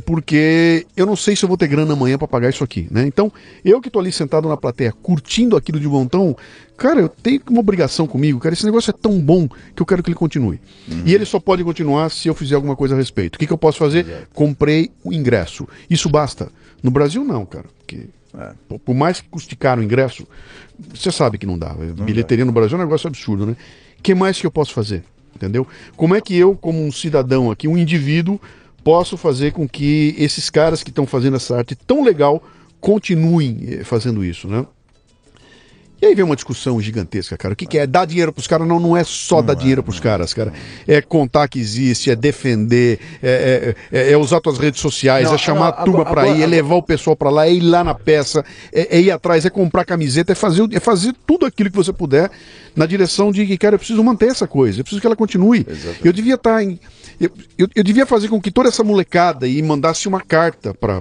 Porque eu não sei se eu vou ter grana amanhã para pagar isso aqui, né? Então, eu que tô ali sentado na plateia, curtindo aquilo de montão, cara, eu tenho uma obrigação comigo, cara, esse negócio é tão bom que eu quero que ele continue. Uhum. E ele só pode continuar se eu fizer alguma coisa a respeito. O que, que eu posso fazer? Exato. Comprei o ingresso. Isso basta. No Brasil, não, cara. Porque, é. por mais que custe caro o ingresso, você sabe que não dá. Não Bilheteria dá. no Brasil é um negócio absurdo, né? O que mais que eu posso fazer? Entendeu? Como é que eu, como um cidadão aqui, um indivíduo, posso fazer com que esses caras que estão fazendo essa arte tão legal continuem eh, fazendo isso, né? E aí vem uma discussão gigantesca, cara. O que, que é? Dar dinheiro pros caras? Não, não é só não dar é, dinheiro pros caras, cara. É contar que existe, é defender, é, é, é, é usar tuas redes sociais, não, é chamar não, a turma para ir, é levar o pessoal para lá, é ir lá na peça, é, é, ir atrás, é comprar camiseta, é fazer, é fazer tudo aquilo que você puder na direção de que, cara, eu preciso manter essa coisa, eu preciso que ela continue. Exatamente. Eu devia estar tá em. Eu, eu, eu, devia fazer com que toda essa molecada e mandasse uma carta para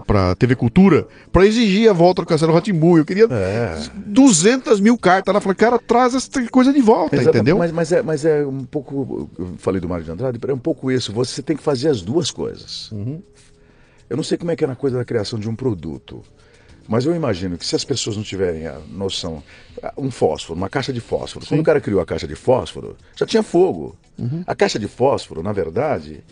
para TV Cultura para exigir a volta do Castelo Ratimbu. Eu queria é. 200 mil cartas. Ela falou, cara, traz essa coisa de volta, Exato, entendeu? Mas, mas, é, mas é um pouco. Eu falei do Mário de Andrade, é um pouco isso. Você tem que fazer as duas coisas. Uhum. Eu não sei como é que é na coisa da criação de um produto. Mas eu imagino que se as pessoas não tiverem a noção, um fósforo, uma caixa de fósforo, Sim. quando o cara criou a caixa de fósforo, já tinha fogo. Uhum. A caixa de fósforo, na verdade,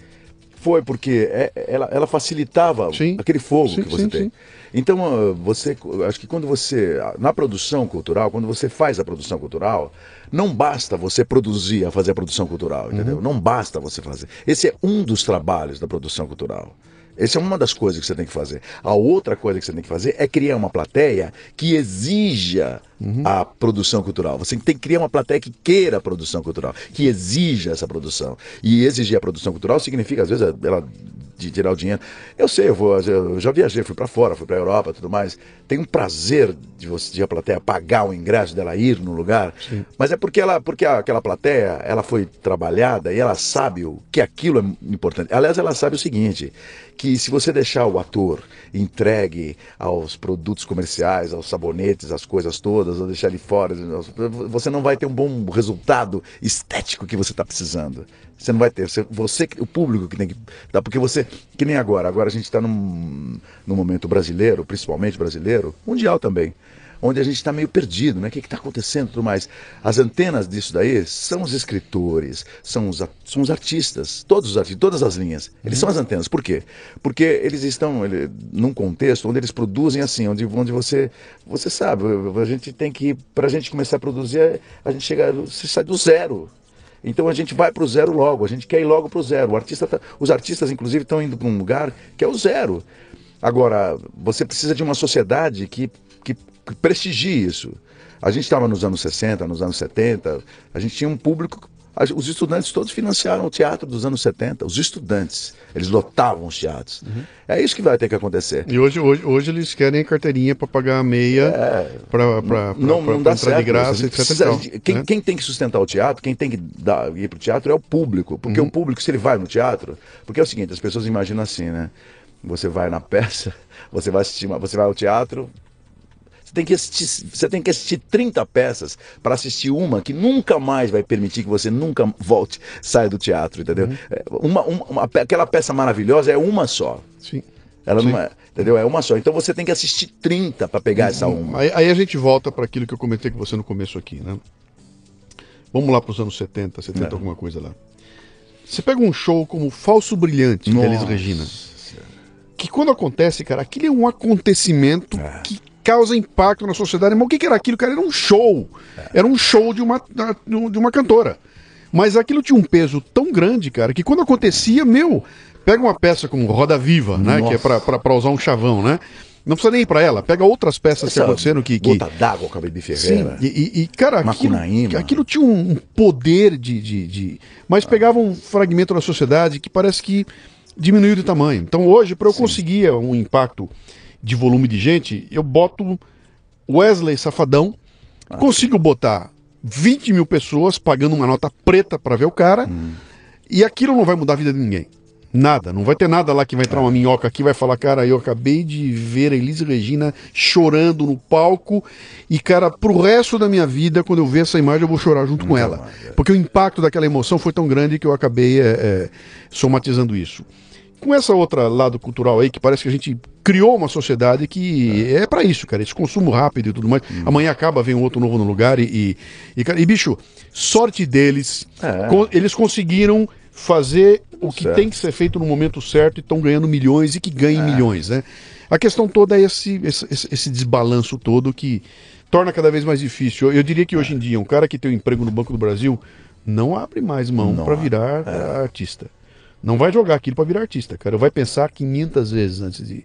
foi porque é, ela, ela facilitava sim. aquele fogo sim, que você tem. Então, ah, você, acho que quando você, na produção cultural, quando você faz a produção cultural, não basta você produzir a fazer a produção cultural, entendeu? Uhum. Não basta você fazer. Esse é um dos trabalhos da produção cultural. Essa é uma das coisas que você tem que fazer. A outra coisa que você tem que fazer é criar uma plateia que exija uhum. a produção cultural. Você tem que criar uma plateia que queira a produção cultural, que exija essa produção. E exigir a produção cultural significa, às vezes, ela de tirar o dinheiro. Eu sei, eu, vou, eu já viajei, fui para fora, fui para Europa, tudo mais. Tem um prazer de você de a plateia pagar o ingresso dela ir no lugar, Sim. mas é porque ela, porque aquela plateia, ela foi trabalhada e ela sabe o que aquilo é importante. Aliás, ela sabe o seguinte, que se você deixar o ator entregue aos produtos comerciais, aos sabonetes, as coisas todas, ou deixar ele fora, você não vai ter um bom resultado estético que você está precisando. Você não vai ter. Você, você, o público que tem que. Tá? Porque você. Que nem agora. Agora a gente está num, num momento brasileiro, principalmente brasileiro, mundial também onde a gente está meio perdido, né? O que está acontecendo tudo mais? As antenas disso daí são os escritores, são os, são os artistas, todos os artistas, todas as linhas. Eles uhum. são as antenas. Por quê? Porque eles estão ele, num contexto onde eles produzem assim, onde, onde você, você sabe, a gente tem que, para a gente começar a produzir, a gente chega, você sai do zero. Então a gente vai para o zero logo, a gente quer ir logo para o zero. Tá, os artistas, inclusive, estão indo para um lugar que é o zero. Agora, você precisa de uma sociedade que, que prestigie isso. A gente estava nos anos 60, nos anos 70, a gente tinha um público. Os estudantes todos financiaram o teatro dos anos 70, os estudantes. Eles lotavam os teatros. Uhum. É isso que vai ter que acontecer. E hoje, hoje, hoje eles querem carteirinha para pagar a meia, é, para entrar certo, de graça, etc. Precisa, quem, né? quem, tem que sustentar o teatro, quem tem que dar, ir para o teatro é o público. Porque uhum. o público, se ele vai no teatro. Porque é o seguinte, as pessoas imaginam assim, né? Você vai na peça, você vai assistir, você vai ao teatro, tem que assistir, você tem que assistir 30 peças para assistir uma que nunca mais vai permitir que você nunca volte, saia do teatro, entendeu? Uhum. É, uma, uma, uma, aquela peça maravilhosa é uma só. Sim. Ela Sim. não é, entendeu? É uma só. Então você tem que assistir 30 para pegar essa uhum. uma. Aí, aí a gente volta para aquilo que eu comentei com você no começo aqui, né? Vamos lá para os anos 70, 70 é. alguma coisa lá. Você pega um show como Falso Brilhante, Nossa. de Elis Regina. Que quando acontece, cara, aquilo é um acontecimento é. que causa impacto na sociedade. Mas o que era aquilo, cara? Era um show. Era um show de uma, de uma cantora. Mas aquilo tinha um peso tão grande, cara, que quando acontecia, meu, pega uma peça como Roda Viva, né? Que é para usar um chavão, né? Não precisa nem ir para ela, pega outras peças Essa que aconteceram que. que... Gota d'água, acabei de Ferreira. Sim, e, e cara, aquilo, aquilo, tinha um poder de. de, de... Mas pegava um fragmento da sociedade que parece que diminuiu de tamanho. Então hoje, para eu Sim. conseguir um impacto de volume de gente, eu boto Wesley Safadão, ah. consigo botar 20 mil pessoas pagando uma nota preta para ver o cara, hum. e aquilo não vai mudar a vida de ninguém. Nada, não vai ter nada lá que vai entrar uma minhoca aqui vai falar, cara, eu acabei de ver a Elise Regina chorando no palco e, cara, pro resto da minha vida, quando eu ver essa imagem, eu vou chorar junto com ela. É. Porque o impacto daquela emoção foi tão grande que eu acabei é, é, somatizando isso. Com essa outra lado cultural aí, que parece que a gente criou uma sociedade que é, é para isso, cara. Esse consumo rápido e tudo mais. Hum. Amanhã acaba, vem um outro novo no lugar e. E, e, cara, e, bicho, sorte deles. É. Co- eles conseguiram fazer o que certo. tem que ser feito no momento certo e estão ganhando milhões e que ganhem É. milhões, né? A questão toda é esse, esse, esse- desbalanço todo que torna cada vez mais difícil. Eu, eu diria que hoje em dia, um cara que tem um emprego no Banco do Brasil não abre mais mão para virar eh, artista. Não vai jogar aquilo para virar artista, cara. Vai pensar 500 vezes antes de.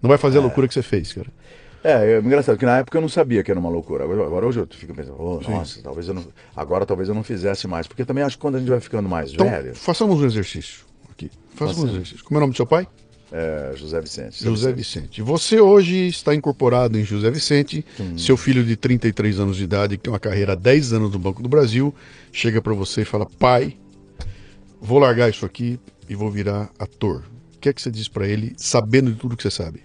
Não vai fazer a loucura que você fez, cara. É, é engraçado que na época eu não sabia que era uma loucura. Agora, agora hoje eu fico pensando, oh, nossa, talvez eu não. Agora talvez eu não fizesse mais. Porque também acho que quando a gente vai ficando mais Então, velho. façamos um exercício aqui. Façamos um exercício. Como é o nome do seu pai? É, José Vicente. José Vicente. Você hoje está incorporado em José Vicente. Seu filho de 33 anos de idade, que tem uma carreira há 10 anos no Banco do Brasil, chega para você e fala: Pai, vou largar isso aqui e vou virar ator. O que é que você diz para ele, sabendo de tudo que você sabe?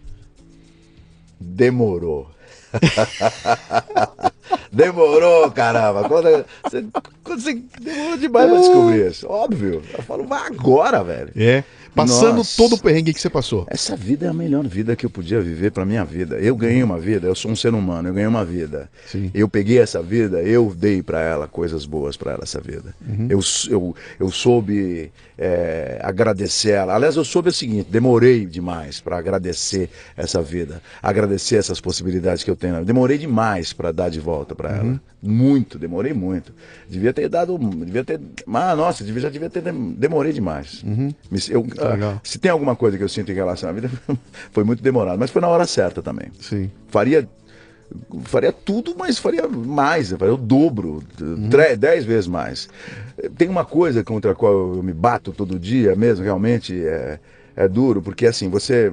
Demorou. Demorou, caramba. Quando você, quando você demorou demais pra descobrir isso. Óbvio. Eu falo, vai agora, velho. É. Passando Nossa. todo o perrengue que você passou. Essa vida é a melhor vida que eu podia viver pra minha vida. Eu ganhei uma vida, eu sou um ser humano, eu ganhei uma vida. Sim. Eu peguei essa vida, eu dei pra ela coisas boas pra ela essa vida. Eu, eu, eu soube é, agradecer ela. Aliás, eu soube o seguinte: demorei demais pra agradecer essa vida, agradecer essas possibilidades que eu tenho. Demorei demais pra dar de volta pra ela. Muito, demorei muito. Devia ter dado, devia ter, ah, nossa, devia, já devia ter, dem- demorei demais. Me- eu, ah, se tem alguma coisa que eu sinto em relação à vida, foi muito demorado, mas foi na hora certa também. Sim. Faria faria tudo, mas faria mais, eu faria o dobro, tre- dez vezes mais. Tem uma coisa contra a qual eu me bato todo dia mesmo, realmente é, é duro, porque assim, você.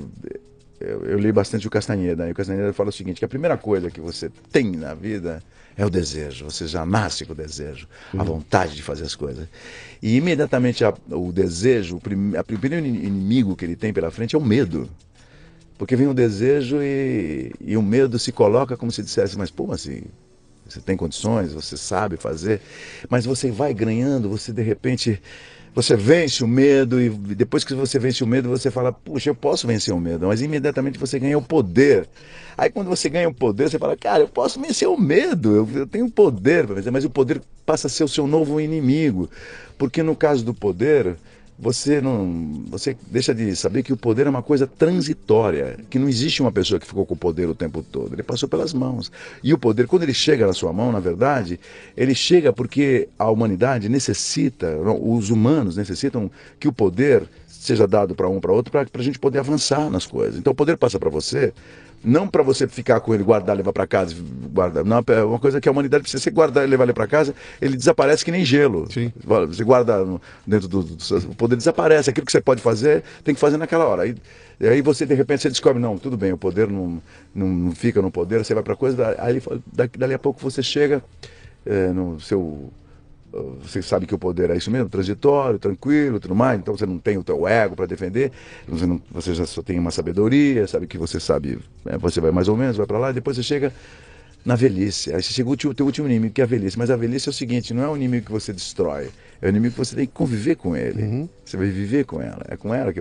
Eu, eu li bastante o Castanheda, e o Castanheda fala o seguinte: que a primeira coisa que você tem na vida é o desejo. Você já nasce com o desejo, a vontade de fazer as coisas. E imediatamente a- o desejo, o, prim, a- o primeiro ini- inimigo que ele tem pela frente é o medo. Porque vem o desejo e, e o medo se coloca como se dissesse, mas pô, assim, você tem condições, você sabe fazer, mas você vai ganhando, você de repente, você vence o medo e depois que você vence o medo, você fala, puxa, eu posso vencer o medo, mas imediatamente você ganha o poder. Aí quando você ganha o poder, você fala, cara, eu posso vencer o medo, eu, eu tenho poder para vencer, mas o poder passa a ser o seu novo inimigo. Porque no caso do poder, você não você deixa de saber que o poder é uma coisa transitória que não existe uma pessoa que ficou com o poder o tempo todo. Ele passou pelas mãos. E o poder quando ele chega na sua mão na verdade ele chega porque a humanidade necessita os humanos necessitam que o poder seja dado para um para outro para a gente poder avançar nas coisas. Então o poder passa para você não para você ficar com ele, guardar, levar para casa, guardar. Não, é uma coisa que a humanidade precisa. Você guardar e levar ele para casa, ele desaparece que nem gelo. Sim. Você guarda dentro do, do seu- o poder desaparece. Aquilo que você pode fazer, tem que fazer naquela hora. Aí, e aí você de repente você descobre não, tudo bem, o poder não, não, não fica no poder. Você vai para coisa, aí dali a pouco você chega eh, no seu você sabe que o poder é isso mesmo, transitório, tranquilo, tudo mais, então você não tem o teu ego para defender, você, não- você já só tem uma sabedoria, sabe que você sabe, né, você vai mais ou menos, vai para lá, e depois você chega na velhice, aí você chega o teu, teu último inimigo, que é a velhice, mas a velhice é o seguinte, não é um inimigo que você destrói, é um inimigo que você tem que conviver com ele, você vai viver com ela, é com ela que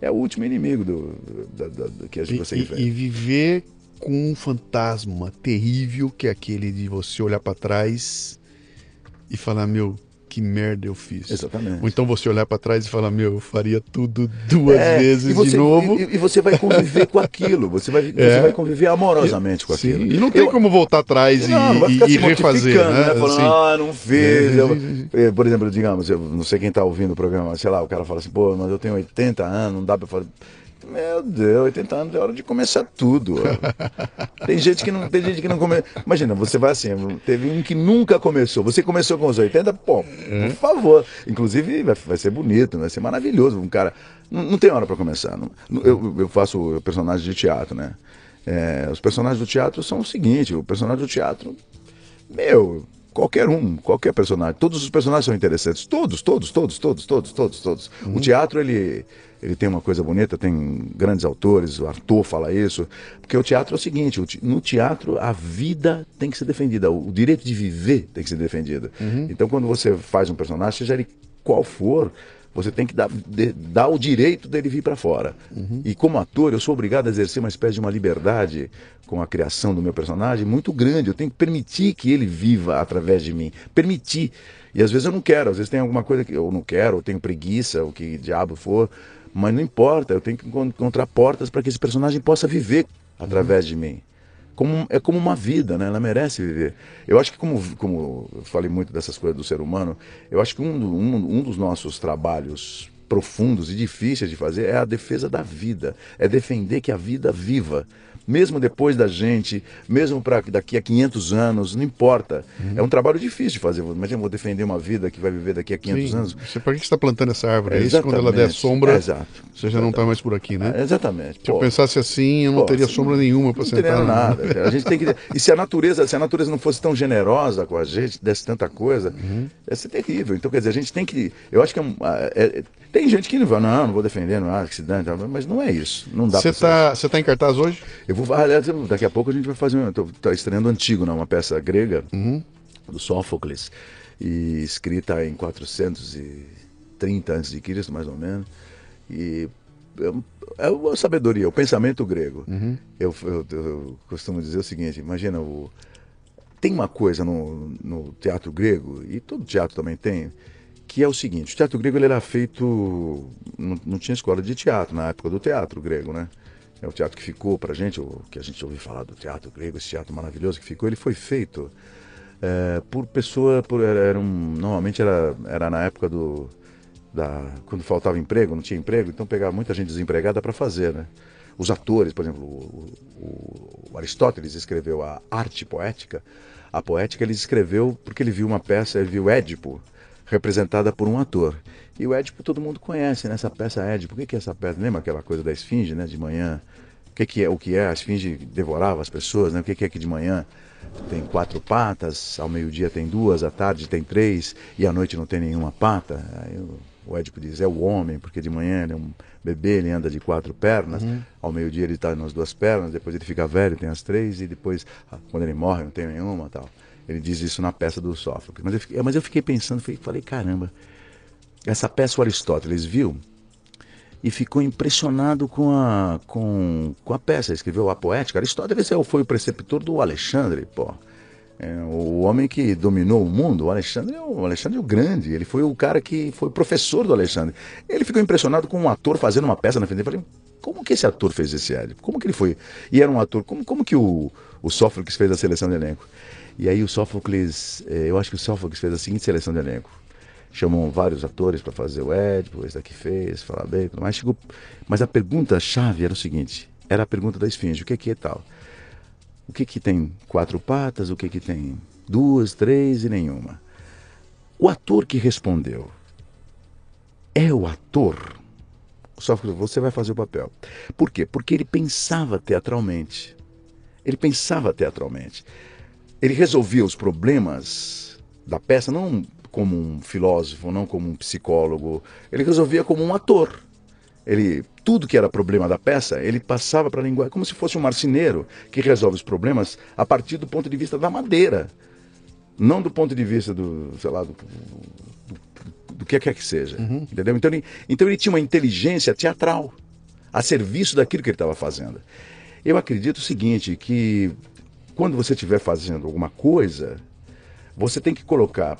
é o último inimigo do, da- da- do que a gente E, você e- enfrenta. e viver com um fantasma terrível que é aquele de você olhar pra trás e falar, meu, que merda eu fiz. Exatamente. Ou então você olhar pra trás e falar, meu, eu faria tudo duas É, vezes você, de novo. E, e você vai conviver com aquilo, você vai, você É. vai conviver amorosamente com Sim, aquilo. E não tem Eu- como voltar atrás e, Não, e- e refazer, mortificando, né? Falando, Assim. ah, não fiz. É, sim, sim, Por exemplo, digamos, eu não sei quem está ouvindo o programa, sei lá, o cara fala assim, pô, mas eu tenho 80 anos, não dá para fazer. Meu Deus, 80 anos é hora de começar tudo. tem gente que não, tem gente que não começa. Imagina, você vai assim, teve um que nunca começou. Você começou com os 80, pô, É. por favor. Inclusive vai, vai ser bonito, vai ser maravilhoso. Um cara não, não tem hora para começar. Não- eu, eu faço personagem de teatro, né? É, os personagens do teatro são o seguinte: o personagem do teatro meu, qualquer um, qualquer personagem. Todos os personagens são interessantes. Todos, todos, todos, todos, todos, todos, todos. O teatro, ele, ele tem uma coisa bonita, tem grandes autores, o Arthur fala isso. Porque o teatro é o seguinte: no teatro, a vida tem que ser defendida, o direito de viver tem que ser defendido. Então, quando você faz um personagem, seja ele qual for, Você tem que dar, de, dar o direito dele vir para fora. E como ator, eu sou obrigado a exercer uma espécie de uma liberdade com a criação do meu personagem muito grande. Eu tenho que permitir que ele viva através de mim. Permitir. E às vezes eu não quero, às vezes tem alguma coisa que eu não quero, eu tenho preguiça, o que diabo for. Mas não importa, eu tenho que encon- encontrar portas para que esse personagem possa viver através de mim. Como, é como uma vida, né? Ela merece viver. Eu acho que, como, como eu falei muito dessas coisas do ser humano, eu acho que um, um, um dos nossos trabalhos profundos e difíceis de fazer é a defesa da vida. É defender que a vida viva. Mesmo depois da gente, mesmo para daqui a 500 anos, não importa. É um trabalho difícil de fazer. Imagina, eu vou defender uma vida que vai viver daqui a 500 Sim. anos. Você, para que você está plantando essa árvore? É isso, quando ela der sombra, Exato. você já não está mais por aqui, né? É, exatamente. Se eu Pô, pensasse assim, eu não Pô, teria sombra nenhuma para não sentar. teria no- nada. A gente tem que e se a natureza, se a natureza não fosse tão generosa com a gente, desse tanta coisa, Uhum. ia ser terrível. Então quer dizer, a gente tem que, eu acho que é um- é- é- tem gente que não vai, não, não vou defender, não, ah, que se dane, mas não é isso. Não dá Você está você tá em cartaz hoje? eu vou, aliás, eu- daqui a pouco a gente vai fazer, um- tô, tô estreando Antígona, uma peça grega do Sófocles, e escrita em 430 a.C., mais ou menos. E é, uma sabedoria, o pensamento grego. Eu, eu- eu costumo dizer o seguinte: imagina, o, tem uma coisa no, no teatro grego, e todo teatro também tem, que é o seguinte: o teatro grego ele era feito. Não, não tinha escola de teatro na época do teatro grego, né? É o teatro que ficou pra gente, o que a gente ouviu falar do teatro grego, esse teatro maravilhoso que ficou, ele foi feito é, por pessoa, por, era um, normalmente era, era na época do, da, quando faltava emprego, não tinha emprego, então pegava muita gente desempregada para fazer, né? Os atores, por exemplo, o, o- o Aristóteles escreveu a arte poética. A poética ele escreveu porque ele viu uma peça, ele viu Édipo representada por um ator. E o Édipo todo mundo conhece, né? Essa peça Édipo. O que é essa peça? Lembra aquela coisa da esfinge, né? De manhã. O que, que é? O que é? A esfinge devorava as pessoas, né? O que, que é que de manhã tem quatro patas, ao meio-dia tem duas, à tarde tem três e à noite não tem nenhuma pata? Aí o, o Édipo diz, é o homem, porque de manhã ele é um bebê, ele anda de quatro pernas, ao meio-dia ele está nas duas pernas, depois ele fica velho, tem as três, e depois, ah, quando ele morre, não tem nenhuma tal. Ele diz isso na peça do Sófocles. Mas eu fiquei, mas eu fiquei pensando, falei, caramba, essa peça o Aristóteles viu e ficou impressionado com a, com, com a peça. Escreveu a poética. Aristóteles é foi o preceptor do Alexandre, pô. É, o homem que dominou o mundo, o Alexandre, é o Alexandre é o grande. Ele foi o cara que foi professor do Alexandre. Ele ficou impressionado com um ator fazendo uma peça na frente dele. Falei, como que esse ator fez esse Édipo? Como que ele foi? E era um ator, como, como que o, o Sófocles fez a seleção de elenco? E aí o Sófocles, eh, eu acho que o Sófocles fez a seguinte seleção de elenco. Chamam vários atores para fazer o Édipo, esse daqui fez, falar bem, mais. Chegou... Mas a pergunta-chave era o seguinte, era a pergunta da esfinge, o que que é tal? O que que tem quatro patas, o que que tem duas, três e nenhuma? O ator que respondeu é o ator. Só que você vai fazer o papel. Por quê? Porque ele pensava teatralmente. Ele pensava teatralmente. Ele resolvia os problemas da peça não como um filósofo, não como um psicólogo. Ele resolvia como um ator. Ele tudo que era problema da peça, ele passava para a linguagem como se fosse um marceneiro que resolve os problemas a partir do ponto de vista da madeira, não do ponto de vista do, sei lá, do, do, do que quer que seja, entendeu? Então ele, então ele tinha uma inteligência teatral a serviço daquilo que ele estava fazendo. Eu acredito o seguinte, que quando você estiver fazendo alguma coisa, você tem que colocar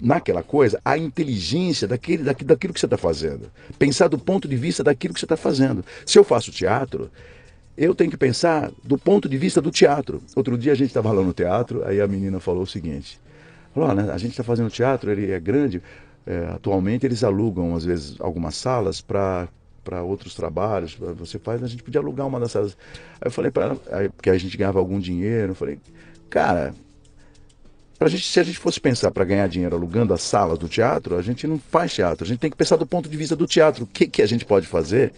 naquela coisa a inteligência daquele, daqui- daquilo que você está fazendo. Pensar do ponto de vista daquilo que você está fazendo. Se eu faço teatro, eu tenho que pensar do ponto de vista do teatro. Outro dia a gente estava lá no teatro, aí a menina falou o seguinte: falou, "Ó, né, a gente está fazendo teatro, ele é grande. é, atualmente eles alugam, às vezes, algumas salas para para outros trabalhos, você faz, a gente podia alugar uma dessas. Aí eu falei para ela, porque a gente ganhava algum dinheiro, eu falei, cara, Pra gente, se a gente fosse pensar para ganhar dinheiro alugando as salas do teatro, a gente não faz teatro. A gente tem que pensar do ponto de vista do teatro. O que, que a gente pode fazer?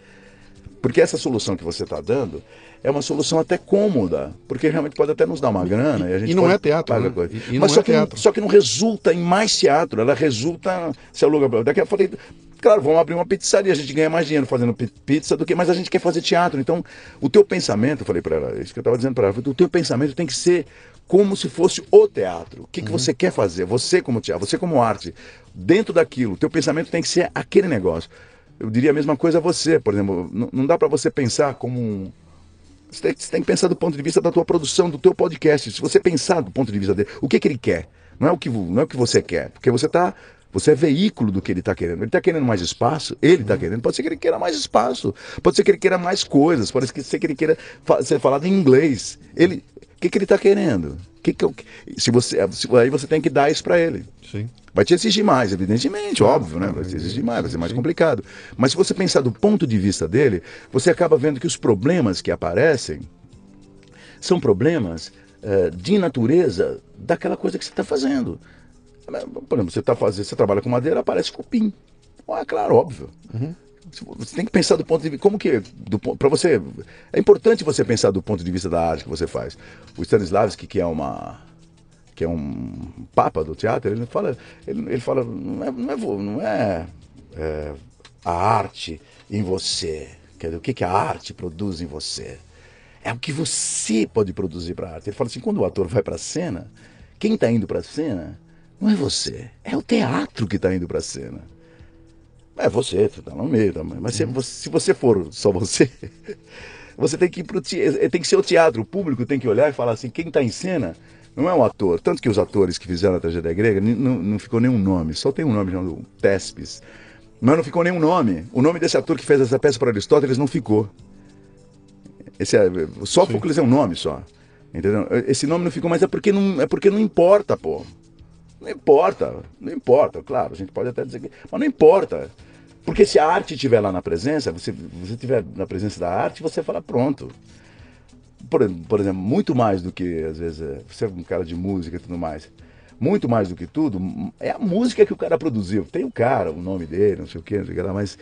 Porque essa solução que você está dando é uma solução até cômoda, porque realmente pode até nos dar uma grana. E, a gente e não é teatro, né? coisa. E- e não Mas é só, que teatro. só que não resulta em mais teatro, ela resulta. Se aluga. Daqui eu falei, claro, vamos abrir uma pizzaria, a gente ganha mais dinheiro fazendo pi- pizza do que, mas a gente quer fazer teatro. Então, o teu pensamento, eu falei para ela, isso que eu estava dizendo para ela, o teu pensamento tem que ser como se fosse o teatro. O que, que você quer fazer? Você como teatro, você como arte. Dentro daquilo, teu pensamento tem que ser aquele negócio. Eu diria a mesma coisa a você, por exemplo. Não, não dá para você pensar como um você tem, você tem, que pensar do ponto de vista da tua produção, do teu podcast. Se você pensar do ponto de vista dele, o que, que ele quer? Não é o que, não é o que você quer. Porque você tá. Você é veículo do que ele está querendo. Ele está querendo mais espaço, ele está querendo. Pode ser que ele queira mais espaço. Pode ser que ele queira mais coisas. Pode ser que ele queira ser falado em inglês. Ele, o que, que ele está querendo? Que que eu, se você, se, aí você tem que dar isso para ele. Sim. Vai te exigir mais, evidentemente, óbvio, né? Vai te exigir mais, vai ser mais complicado. Mas se você pensar do ponto de vista dele, você acaba vendo que os problemas que aparecem são problemas uh, de natureza daquela coisa que você está fazendo. Por exemplo, você está fazendo, você trabalha com madeira, aparece cupim. Ah, claro, óbvio. Uhum. Você tem que pensar do ponto de vista. Como que. Para você. É importante você pensar do ponto de vista da arte que você faz. O Stanislavski, que é uma. Que é um papa do teatro, ele fala. Ele, ele fala. Não é, não é, não é, é a arte em você. Quer dizer, o que, que a arte produz em você? É o que você pode produzir para a arte. Ele fala assim: quando o ator vai para a cena, quem está indo para a cena não é você, é o teatro que está indo para a cena. É você, você tá no meio também. Mas uhum. se, se, você for só você, você tem que ir pro tem que ser o teatro. O público tem que olhar e falar assim, quem está em cena não é o ator. Tanto que os atores que fizeram a tragédia grega não, não ficou nenhum nome, só tem um nome chamado Tespes. Mas não ficou nenhum nome. O nome desse ator que fez essa peça para Aristóteles não ficou. Esse é, Sófocles Sim. é um nome só. Entendeu? Esse nome não ficou, mas é porque não, é porque não importa, pô. Não importa, não importa, claro, a gente pode até dizer que. Mas não importa. Porque se a arte estiver lá na presença, você, você estiver na presença da arte, você fala, pronto. Por, por exemplo, muito mais do que, às vezes, é, você é um cara de música e tudo mais. Muito mais do que tudo, é a música que o cara produziu. Tem o cara, o nome dele, não sei o que, não sei o que lá, mas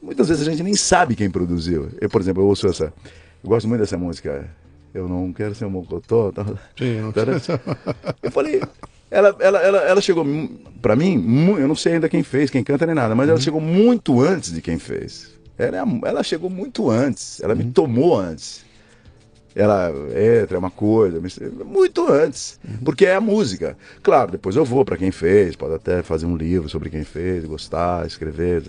muitas vezes a gente nem sabe quem produziu. Eu, por exemplo, eu ouço essa. Eu gosto muito dessa música. Eu não quero ser um mocotó. Tá, Sim, não Eu falei, ela, ela, ela, ela chegou para mim, eu não sei ainda quem fez, quem canta nem nada, mas ela uhum. chegou muito antes de quem fez. Ela, é ela chegou muito antes, ela uhum. me tomou antes. Ela entra, é uma coisa, muito antes, porque é a música. Claro, depois eu vou para quem fez, pode até fazer um livro sobre quem fez, gostar, escrever.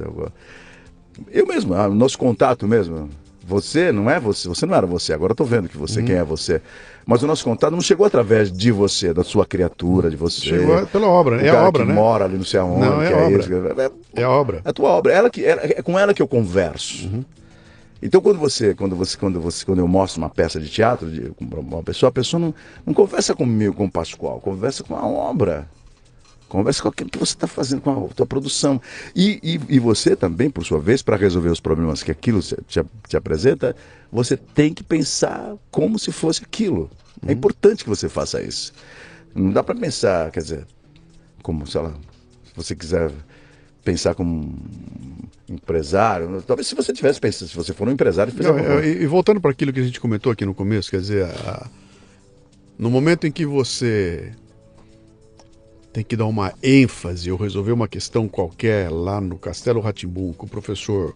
Eu mesmo, o nosso contato mesmo, você não é você, você não era você, agora eu tô vendo que você, uhum. quem é você. Mas o nosso contato não chegou através de você, da sua criatura, de você. Chegou pela obra, é a obra, que né? mora ali não sei aonde, não, é, a é obra. Isso, é, é, a obra. É a tua obra. Ela que, é, é com ela que eu converso. Uhum. Então quando você, quando você, quando você, quando eu mostro uma peça de teatro de uma pessoa, a pessoa não, não conversa comigo, com o Pascoal, conversa com a obra. Converse com aquilo que você está fazendo com a tua produção. E, e, e, você também, por sua vez, para resolver os problemas que aquilo te, te, apresenta, você tem que pensar como se fosse aquilo. É uhum. Importante que você faça isso. Não dá para pensar, quer dizer, como, sei lá, se você quiser pensar como empresário, talvez se você tivesse pensado, se você for um empresário, Não, e, e, voltando para aquilo que a gente comentou aqui no começo, quer dizer, a, no momento em que você tem que dar uma ênfase ou resolver uma questão qualquer lá no Castelo Ratimbu com o professor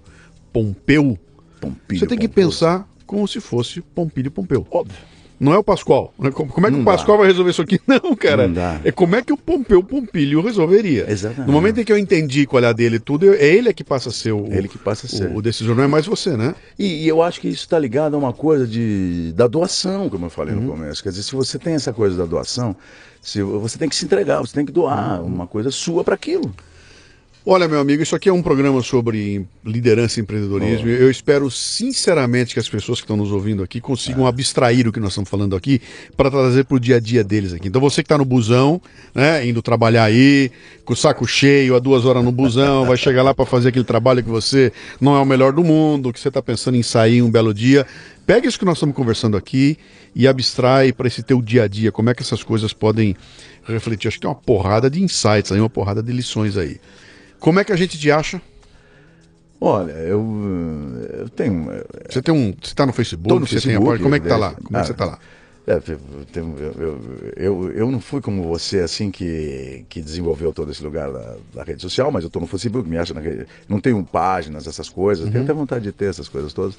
Pompeu, Pompilho, você tem que Pompeu. pensar como se fosse Pompilho Pompeu. Óbvio. Não é o Pascoal. Né? Como é que não o Pascoal dá. vai resolver isso aqui? Não, cara. Não dá. É como é que o Pompeu Pompilho resolveria. Exatamente. No momento em que eu entendi qual é a dele tudo, é ele que passa a ser o, ele que passa a ser. o, o decisor, não é mais você, né? E, e eu acho que isso está ligado a uma coisa de, da doação, como eu falei uhum. no começo. Quer dizer, se você tem essa coisa da doação, se, você tem que se entregar, você tem que doar uhum. uma coisa sua para aquilo. Olha, meu amigo, isso aqui é um programa sobre liderança e empreendedorismo. Oh. Eu espero sinceramente que as pessoas que estão nos ouvindo aqui consigam ah. abstrair o que nós estamos falando aqui para trazer para o dia a dia deles aqui. Então você que está no busão, né, indo trabalhar aí, com o saco cheio, há duas horas no busão, vai chegar lá para fazer aquele trabalho que você não é o melhor do mundo, que você está pensando em sair um belo dia. Pega isso que nós estamos conversando aqui e abstrai para esse teu dia a dia, como é que essas coisas podem refletir. Acho que tem uma porrada de insights aí, uma porrada de lições aí. Como é que a gente te acha? Olha, eu, eu tenho. Você tem um. Você está no Facebook? no você Facebook, tem a, Como é que tá lá? Como ah, é que você tá lá? É, eu, eu, eu, eu, não fui como você, assim, que, que desenvolveu todo esse lugar da, da rede social, mas eu estou no Facebook, me acha na rede, não tenho páginas, essas coisas, uhum. tenho até vontade de ter essas coisas todas.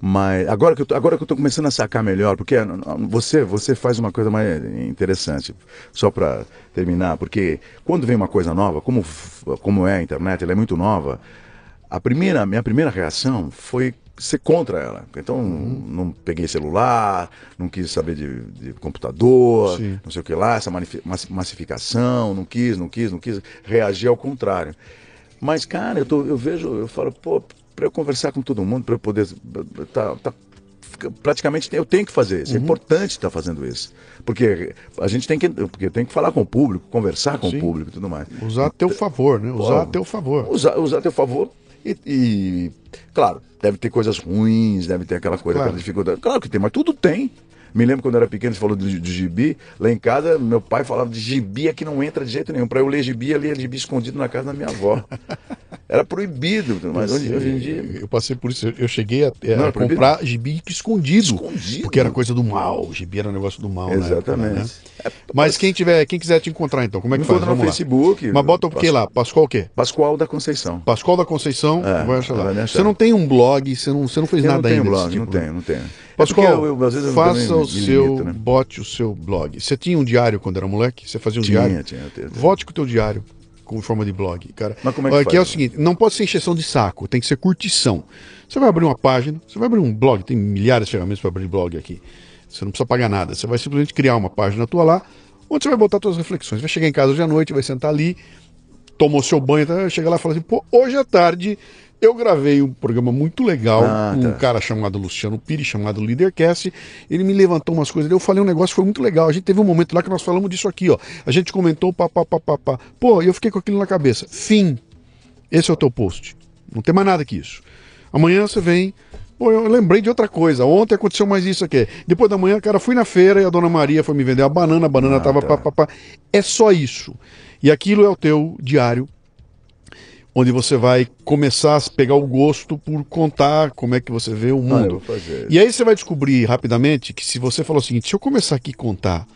Mas agora que eu tô, agora que eu estou começando a sacar melhor, porque você você faz uma coisa mais interessante, só para terminar, porque quando vem uma coisa nova, como como é a internet, ela é muito nova. A primeira minha primeira reação foi ser contra ela. Então, uhum. não peguei celular, não quis saber de, de computador, Sim. não sei o que lá, essa massificação, não quis, não quis, não quis, reagir ao contrário. Mas, cara, eu, tô, eu vejo, eu falo, pô, para eu conversar com todo mundo, para eu poder. Tá, tá, praticamente eu tenho que fazer isso. É uhum. É importante estar tá fazendo isso. Porque a gente tem que, porque tem que falar com o público, conversar com Sim. o público e tudo mais. Usar a teu favor, né? Usar Pô, a teu favor. Usar, usar a teu favor e, e, claro, deve ter coisas ruins, deve ter aquela coisa, claro. aquela dificuldade. Claro que tem, mas tudo tem. Me lembro quando eu era pequeno, você falou de, de gibi. Lá em casa, meu pai falava de gibi é que não entra de jeito nenhum. Para eu ler gibi, eu lia gibi escondido na casa da minha avó. Era proibido, mas hoje, hoje, em dia. Eu passei por isso. Eu cheguei a, a comprar gibi escondido, escondido. Porque era coisa do mal. Gibi era um negócio do mal. Exatamente. Época, né? Mas quem tiver, quem quiser te encontrar, então, como é que Me faz? no Facebook. Mas bota o que lá? Pascoal o quê? Pascoal da Conceição. Pascoal da Conceição, é, vai achar lá. Você não tem um blog, você não, você não fez eu nada não tenho ainda. Blog, tipo. Não tenho, não tenho. Pascoal, eu, eu, eu, faça o seu, limito, né? bote o seu blog. Você tinha um diário quando era moleque? Você fazia um tinha, diário? Tinha, tinha. Vote com o teu diário com forma de blog, cara. Mas como é que Aqui faz, é o seguinte, não pode ser encheção de saco, tem que ser curtição. Você vai abrir uma página, você vai abrir um blog, tem milhares de ferramentas para abrir blog aqui. Você não precisa pagar nada, você vai simplesmente criar uma página tua lá, onde você vai botar suas reflexões. Vai chegar em casa hoje à noite, vai sentar ali, tomou seu banho, tá? chega lá e fala assim, pô, hoje à tarde eu gravei um programa muito legal ah, com tá. um cara chamado Luciano Pires, chamado Leadercast. Ele me levantou umas coisas. Eu falei um negócio que foi muito legal. A gente teve um momento lá que nós falamos disso aqui, ó. A gente comentou, pá, pá, pá, pá, pá. Pô, eu fiquei com aquilo na cabeça. Fim. Esse é o teu post. Não tem mais nada que isso. Amanhã você vem. Pô, eu lembrei de outra coisa. Ontem aconteceu mais isso aqui. Depois da manhã, cara, fui na feira e a dona Maria foi me vender a banana. A banana ah, tava tá. pá, pá, pá. É só isso. E aquilo é o teu diário onde você vai começar a pegar o gosto por contar como é que você vê o mundo. Ah, e aí você vai descobrir rapidamente que se você falar o seguinte, se eu começar aqui a contar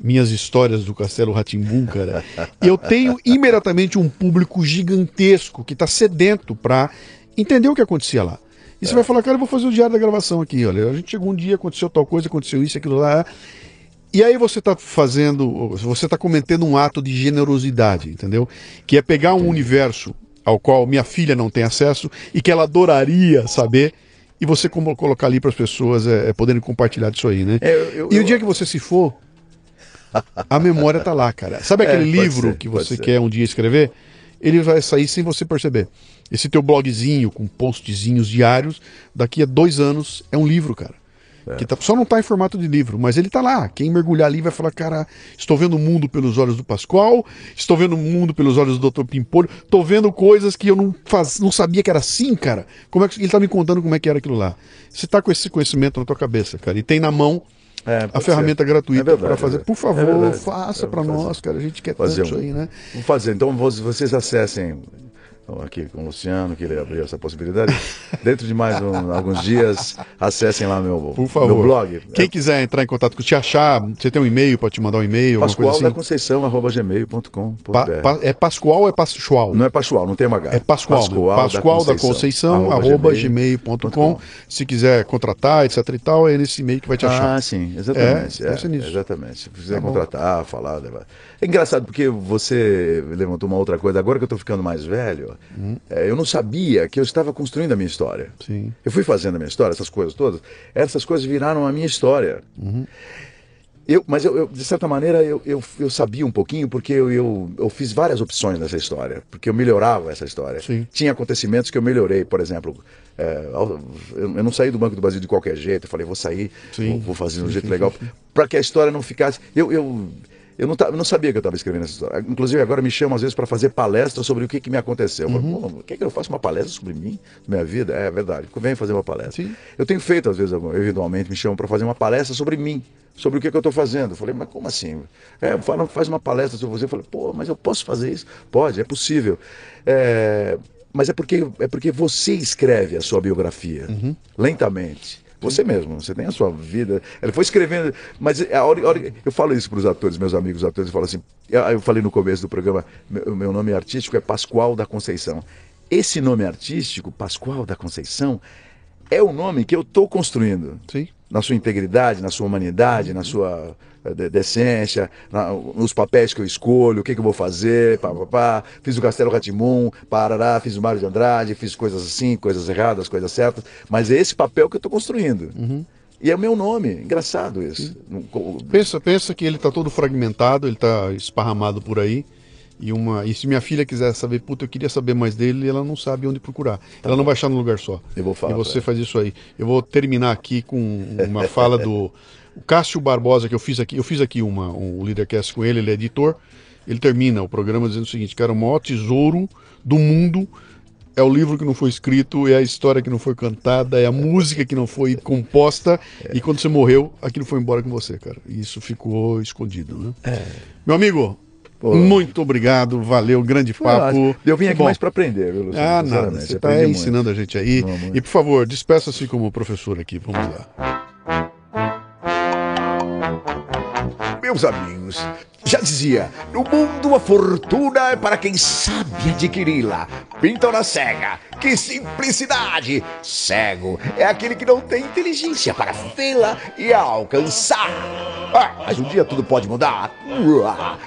minhas histórias do Castelo Ratimbum, cara, eu tenho imediatamente um público gigantesco que está sedento para entender o que acontecia lá. E você é. vai falar, cara, eu vou fazer o diário da gravação aqui, olha, a gente chegou um dia, aconteceu tal coisa, aconteceu isso, aquilo lá. E aí você está fazendo, você está cometendo um ato de generosidade, entendeu? Que é pegar um universo ao qual minha filha não tem acesso e que ela adoraria saber. E você como colocar ali para as pessoas é, é, poderem compartilhar disso aí, né? É, eu, eu, e o dia que você se for, a memória tá lá, cara. Sabe aquele é, livro ser, que você quer um dia escrever? Ele vai sair sem você perceber. Esse teu blogzinho com postzinhos diários, daqui a dois anos é um livro, cara. É. Que tá, só não está em formato de livro, mas ele está lá. Quem mergulhar ali vai falar, cara, estou vendo o mundo pelos olhos do Pascoal, estou vendo o mundo pelos olhos do Dr. Pimpolho, estou vendo coisas que eu não, faz, não sabia que era assim, cara. Como é que ele está me contando como é que era aquilo lá? Você está com esse conhecimento na tua cabeça, cara, e tem na mão é, a ferramenta ser. gratuita é para fazer. Por favor, é faça para nós, cara. A gente quer fazer tanto um, isso aí, né? Vou fazer. Então vocês acessem aqui com o Luciano, que ele abriu essa possibilidade. Dentro de mais um, alguns dias, acessem lá meu, Por favor. meu blog. Quem é, quiser entrar em contato com te achar, você tem um e-mail para te mandar um e-mail? Pascoal assim? da Conceição, arroba gmail.com. Pa, pa, é Pascoal ou é Pascoal? Não é Pascoal, não tem uma H. É Pascoal. Pascoal, Pascoal da Conceição, da Conceição arroba gmail.com. Gmail Se quiser contratar, etc e tal, é nesse e-mail que vai te achar. Ah, sim, exatamente. É, é, exatamente. Se quiser tá contratar, falar. É engraçado porque você levantou uma outra coisa. Agora que eu estou ficando mais velho, hum. é, eu não sabia que eu estava construindo a minha história. Sim. Eu fui fazendo a minha história, essas coisas todas. Essas coisas viraram a minha história. Uhum. Eu, mas eu, eu, de certa maneira eu, eu, eu, sabia um pouquinho porque eu, eu, eu, fiz várias opções nessa história, porque eu melhorava essa história. Sim. Tinha acontecimentos que eu melhorei, por exemplo, é, eu, eu, não saí do Banco do Brasil de qualquer jeito, eu falei, vou sair, vou, vou, fazer de um jeito legal, para que a história não ficasse. Eu, eu, eu não, eu não sabia que eu estava escrevendo essa história. Inclusive, agora me chamam às vezes para fazer palestra sobre o que, que me aconteceu. Uhum. quer que eu faça uma palestra sobre mim, minha vida? É, é verdade. Vem fazer uma palestra. Sim. Eu tenho feito, às vezes, eventualmente, me chamam para fazer uma palestra sobre mim, sobre o que, que eu estou fazendo. Eu falei, mas como assim? É, fala, faz uma palestra sobre você. Eu falei, pô, mas eu posso fazer isso? Pode, é possível. É, mas é porque, é porque você escreve a sua biografia, uhum. lentamente Você mesmo, você tem a sua vida. Ele foi escrevendo, mas a hora, a hora- eu falo isso para os atores, meus amigos atores, eu falo assim, eu, eu falei no começo do programa, meu, meu nome artístico é Pascoal da Conceição. Esse nome artístico, Pascoal da Conceição, é o nome que eu estou construindo Sim. na sua integridade, na sua humanidade, na sua decência, na- nos papéis que eu escolho, o que, que eu vou fazer, pá, pá, pá. fiz o Castelo Ratimum, parará, fiz o Mário de Andrade, fiz coisas assim, coisas erradas, coisas certas, mas é esse papel que eu estou construindo. E é o meu nome, engraçado isso. Pensa, pensa que ele tá todo fragmentado, ele tá esparramado por aí. E, uma, e se minha filha quiser saber, puta, eu queria saber mais dele, ela não sabe onde procurar. Ela não vai achar num lugar só. Eu vou falar E você faz isso aí. Eu vou terminar aqui com uma fala do o Cássio Barbosa, que eu fiz aqui. Eu fiz aqui uma, um Leadercast com ele, ele é editor. Ele termina o programa dizendo o seguinte, cara, o maior tesouro do mundo é o livro que não foi escrito, é a história que não foi cantada, é a música que não foi composta. E quando você morreu, aquilo foi embora com você, cara. E isso ficou escondido, né? Meu amigo, Pô. muito obrigado, valeu, grande papo. Eu vim aqui Bom, mais para aprender, viu, Luciano? Ah, nada, Sinceramente, você está ensinando a gente aí. Não. E por favor, despeça-se como professor aqui, vamos lá. Meus amigos, já dizia, no mundo a fortuna é para quem sabe adquiri-la. Pintam na cega, que simplicidade! Cego é aquele que não tem inteligência para vê-la e alcançar. Ah, mas um dia tudo pode mudar.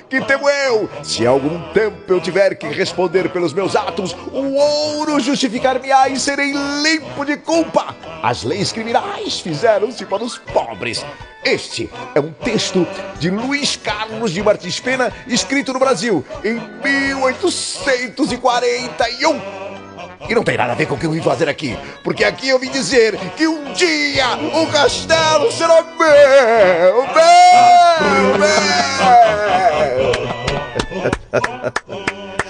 Que temo eu? Se algum tempo eu tiver que responder pelos meus atos, o ouro justificar-me-á e serei limpo de culpa. As leis criminais fizeram-se para os pobres. Este é um texto de Luiz Carlos de Martins Pena, escrito no Brasil em 1841. E não tem nada a ver com o que eu vim fazer aqui, porque aqui eu vim dizer que um dia o castelo será meu, meu, meu.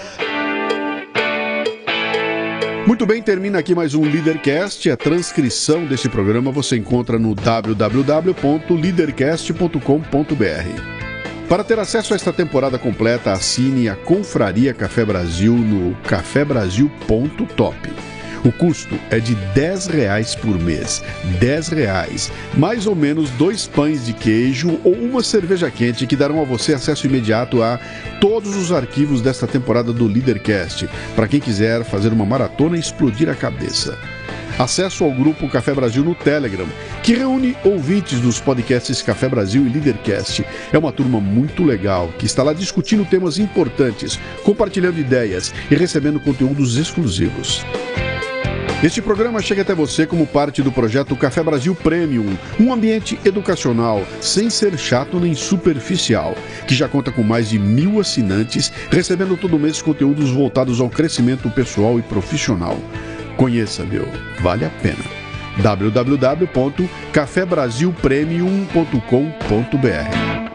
Muito bem, termina aqui mais um Leadercast. A transcrição desse programa você encontra no www.leadercast.com.br. Para ter acesso a esta temporada completa, assine a Confraria Café Brasil no cafebrasil.top. O custo é de 10 reais por mês. 10 reais. Mais ou menos dois pães de queijo ou uma cerveja quente que darão a você acesso imediato a todos os arquivos desta temporada do Leadercast, para quem quiser fazer uma maratona e explodir a cabeça. Acesso ao grupo Café Brasil no Telegram, que reúne ouvintes dos podcasts Café Brasil e Leadercast. É uma turma muito legal que está lá discutindo temas importantes, compartilhando ideias e recebendo conteúdos exclusivos. Este programa chega até você como parte do projeto Café Brasil Premium, um ambiente educacional sem ser chato nem superficial, que já conta com mais de mil assinantes, recebendo todo mês conteúdos voltados ao crescimento pessoal e profissional. Conheça, meu, vale a pena. www.cafebrasilpremium.com.br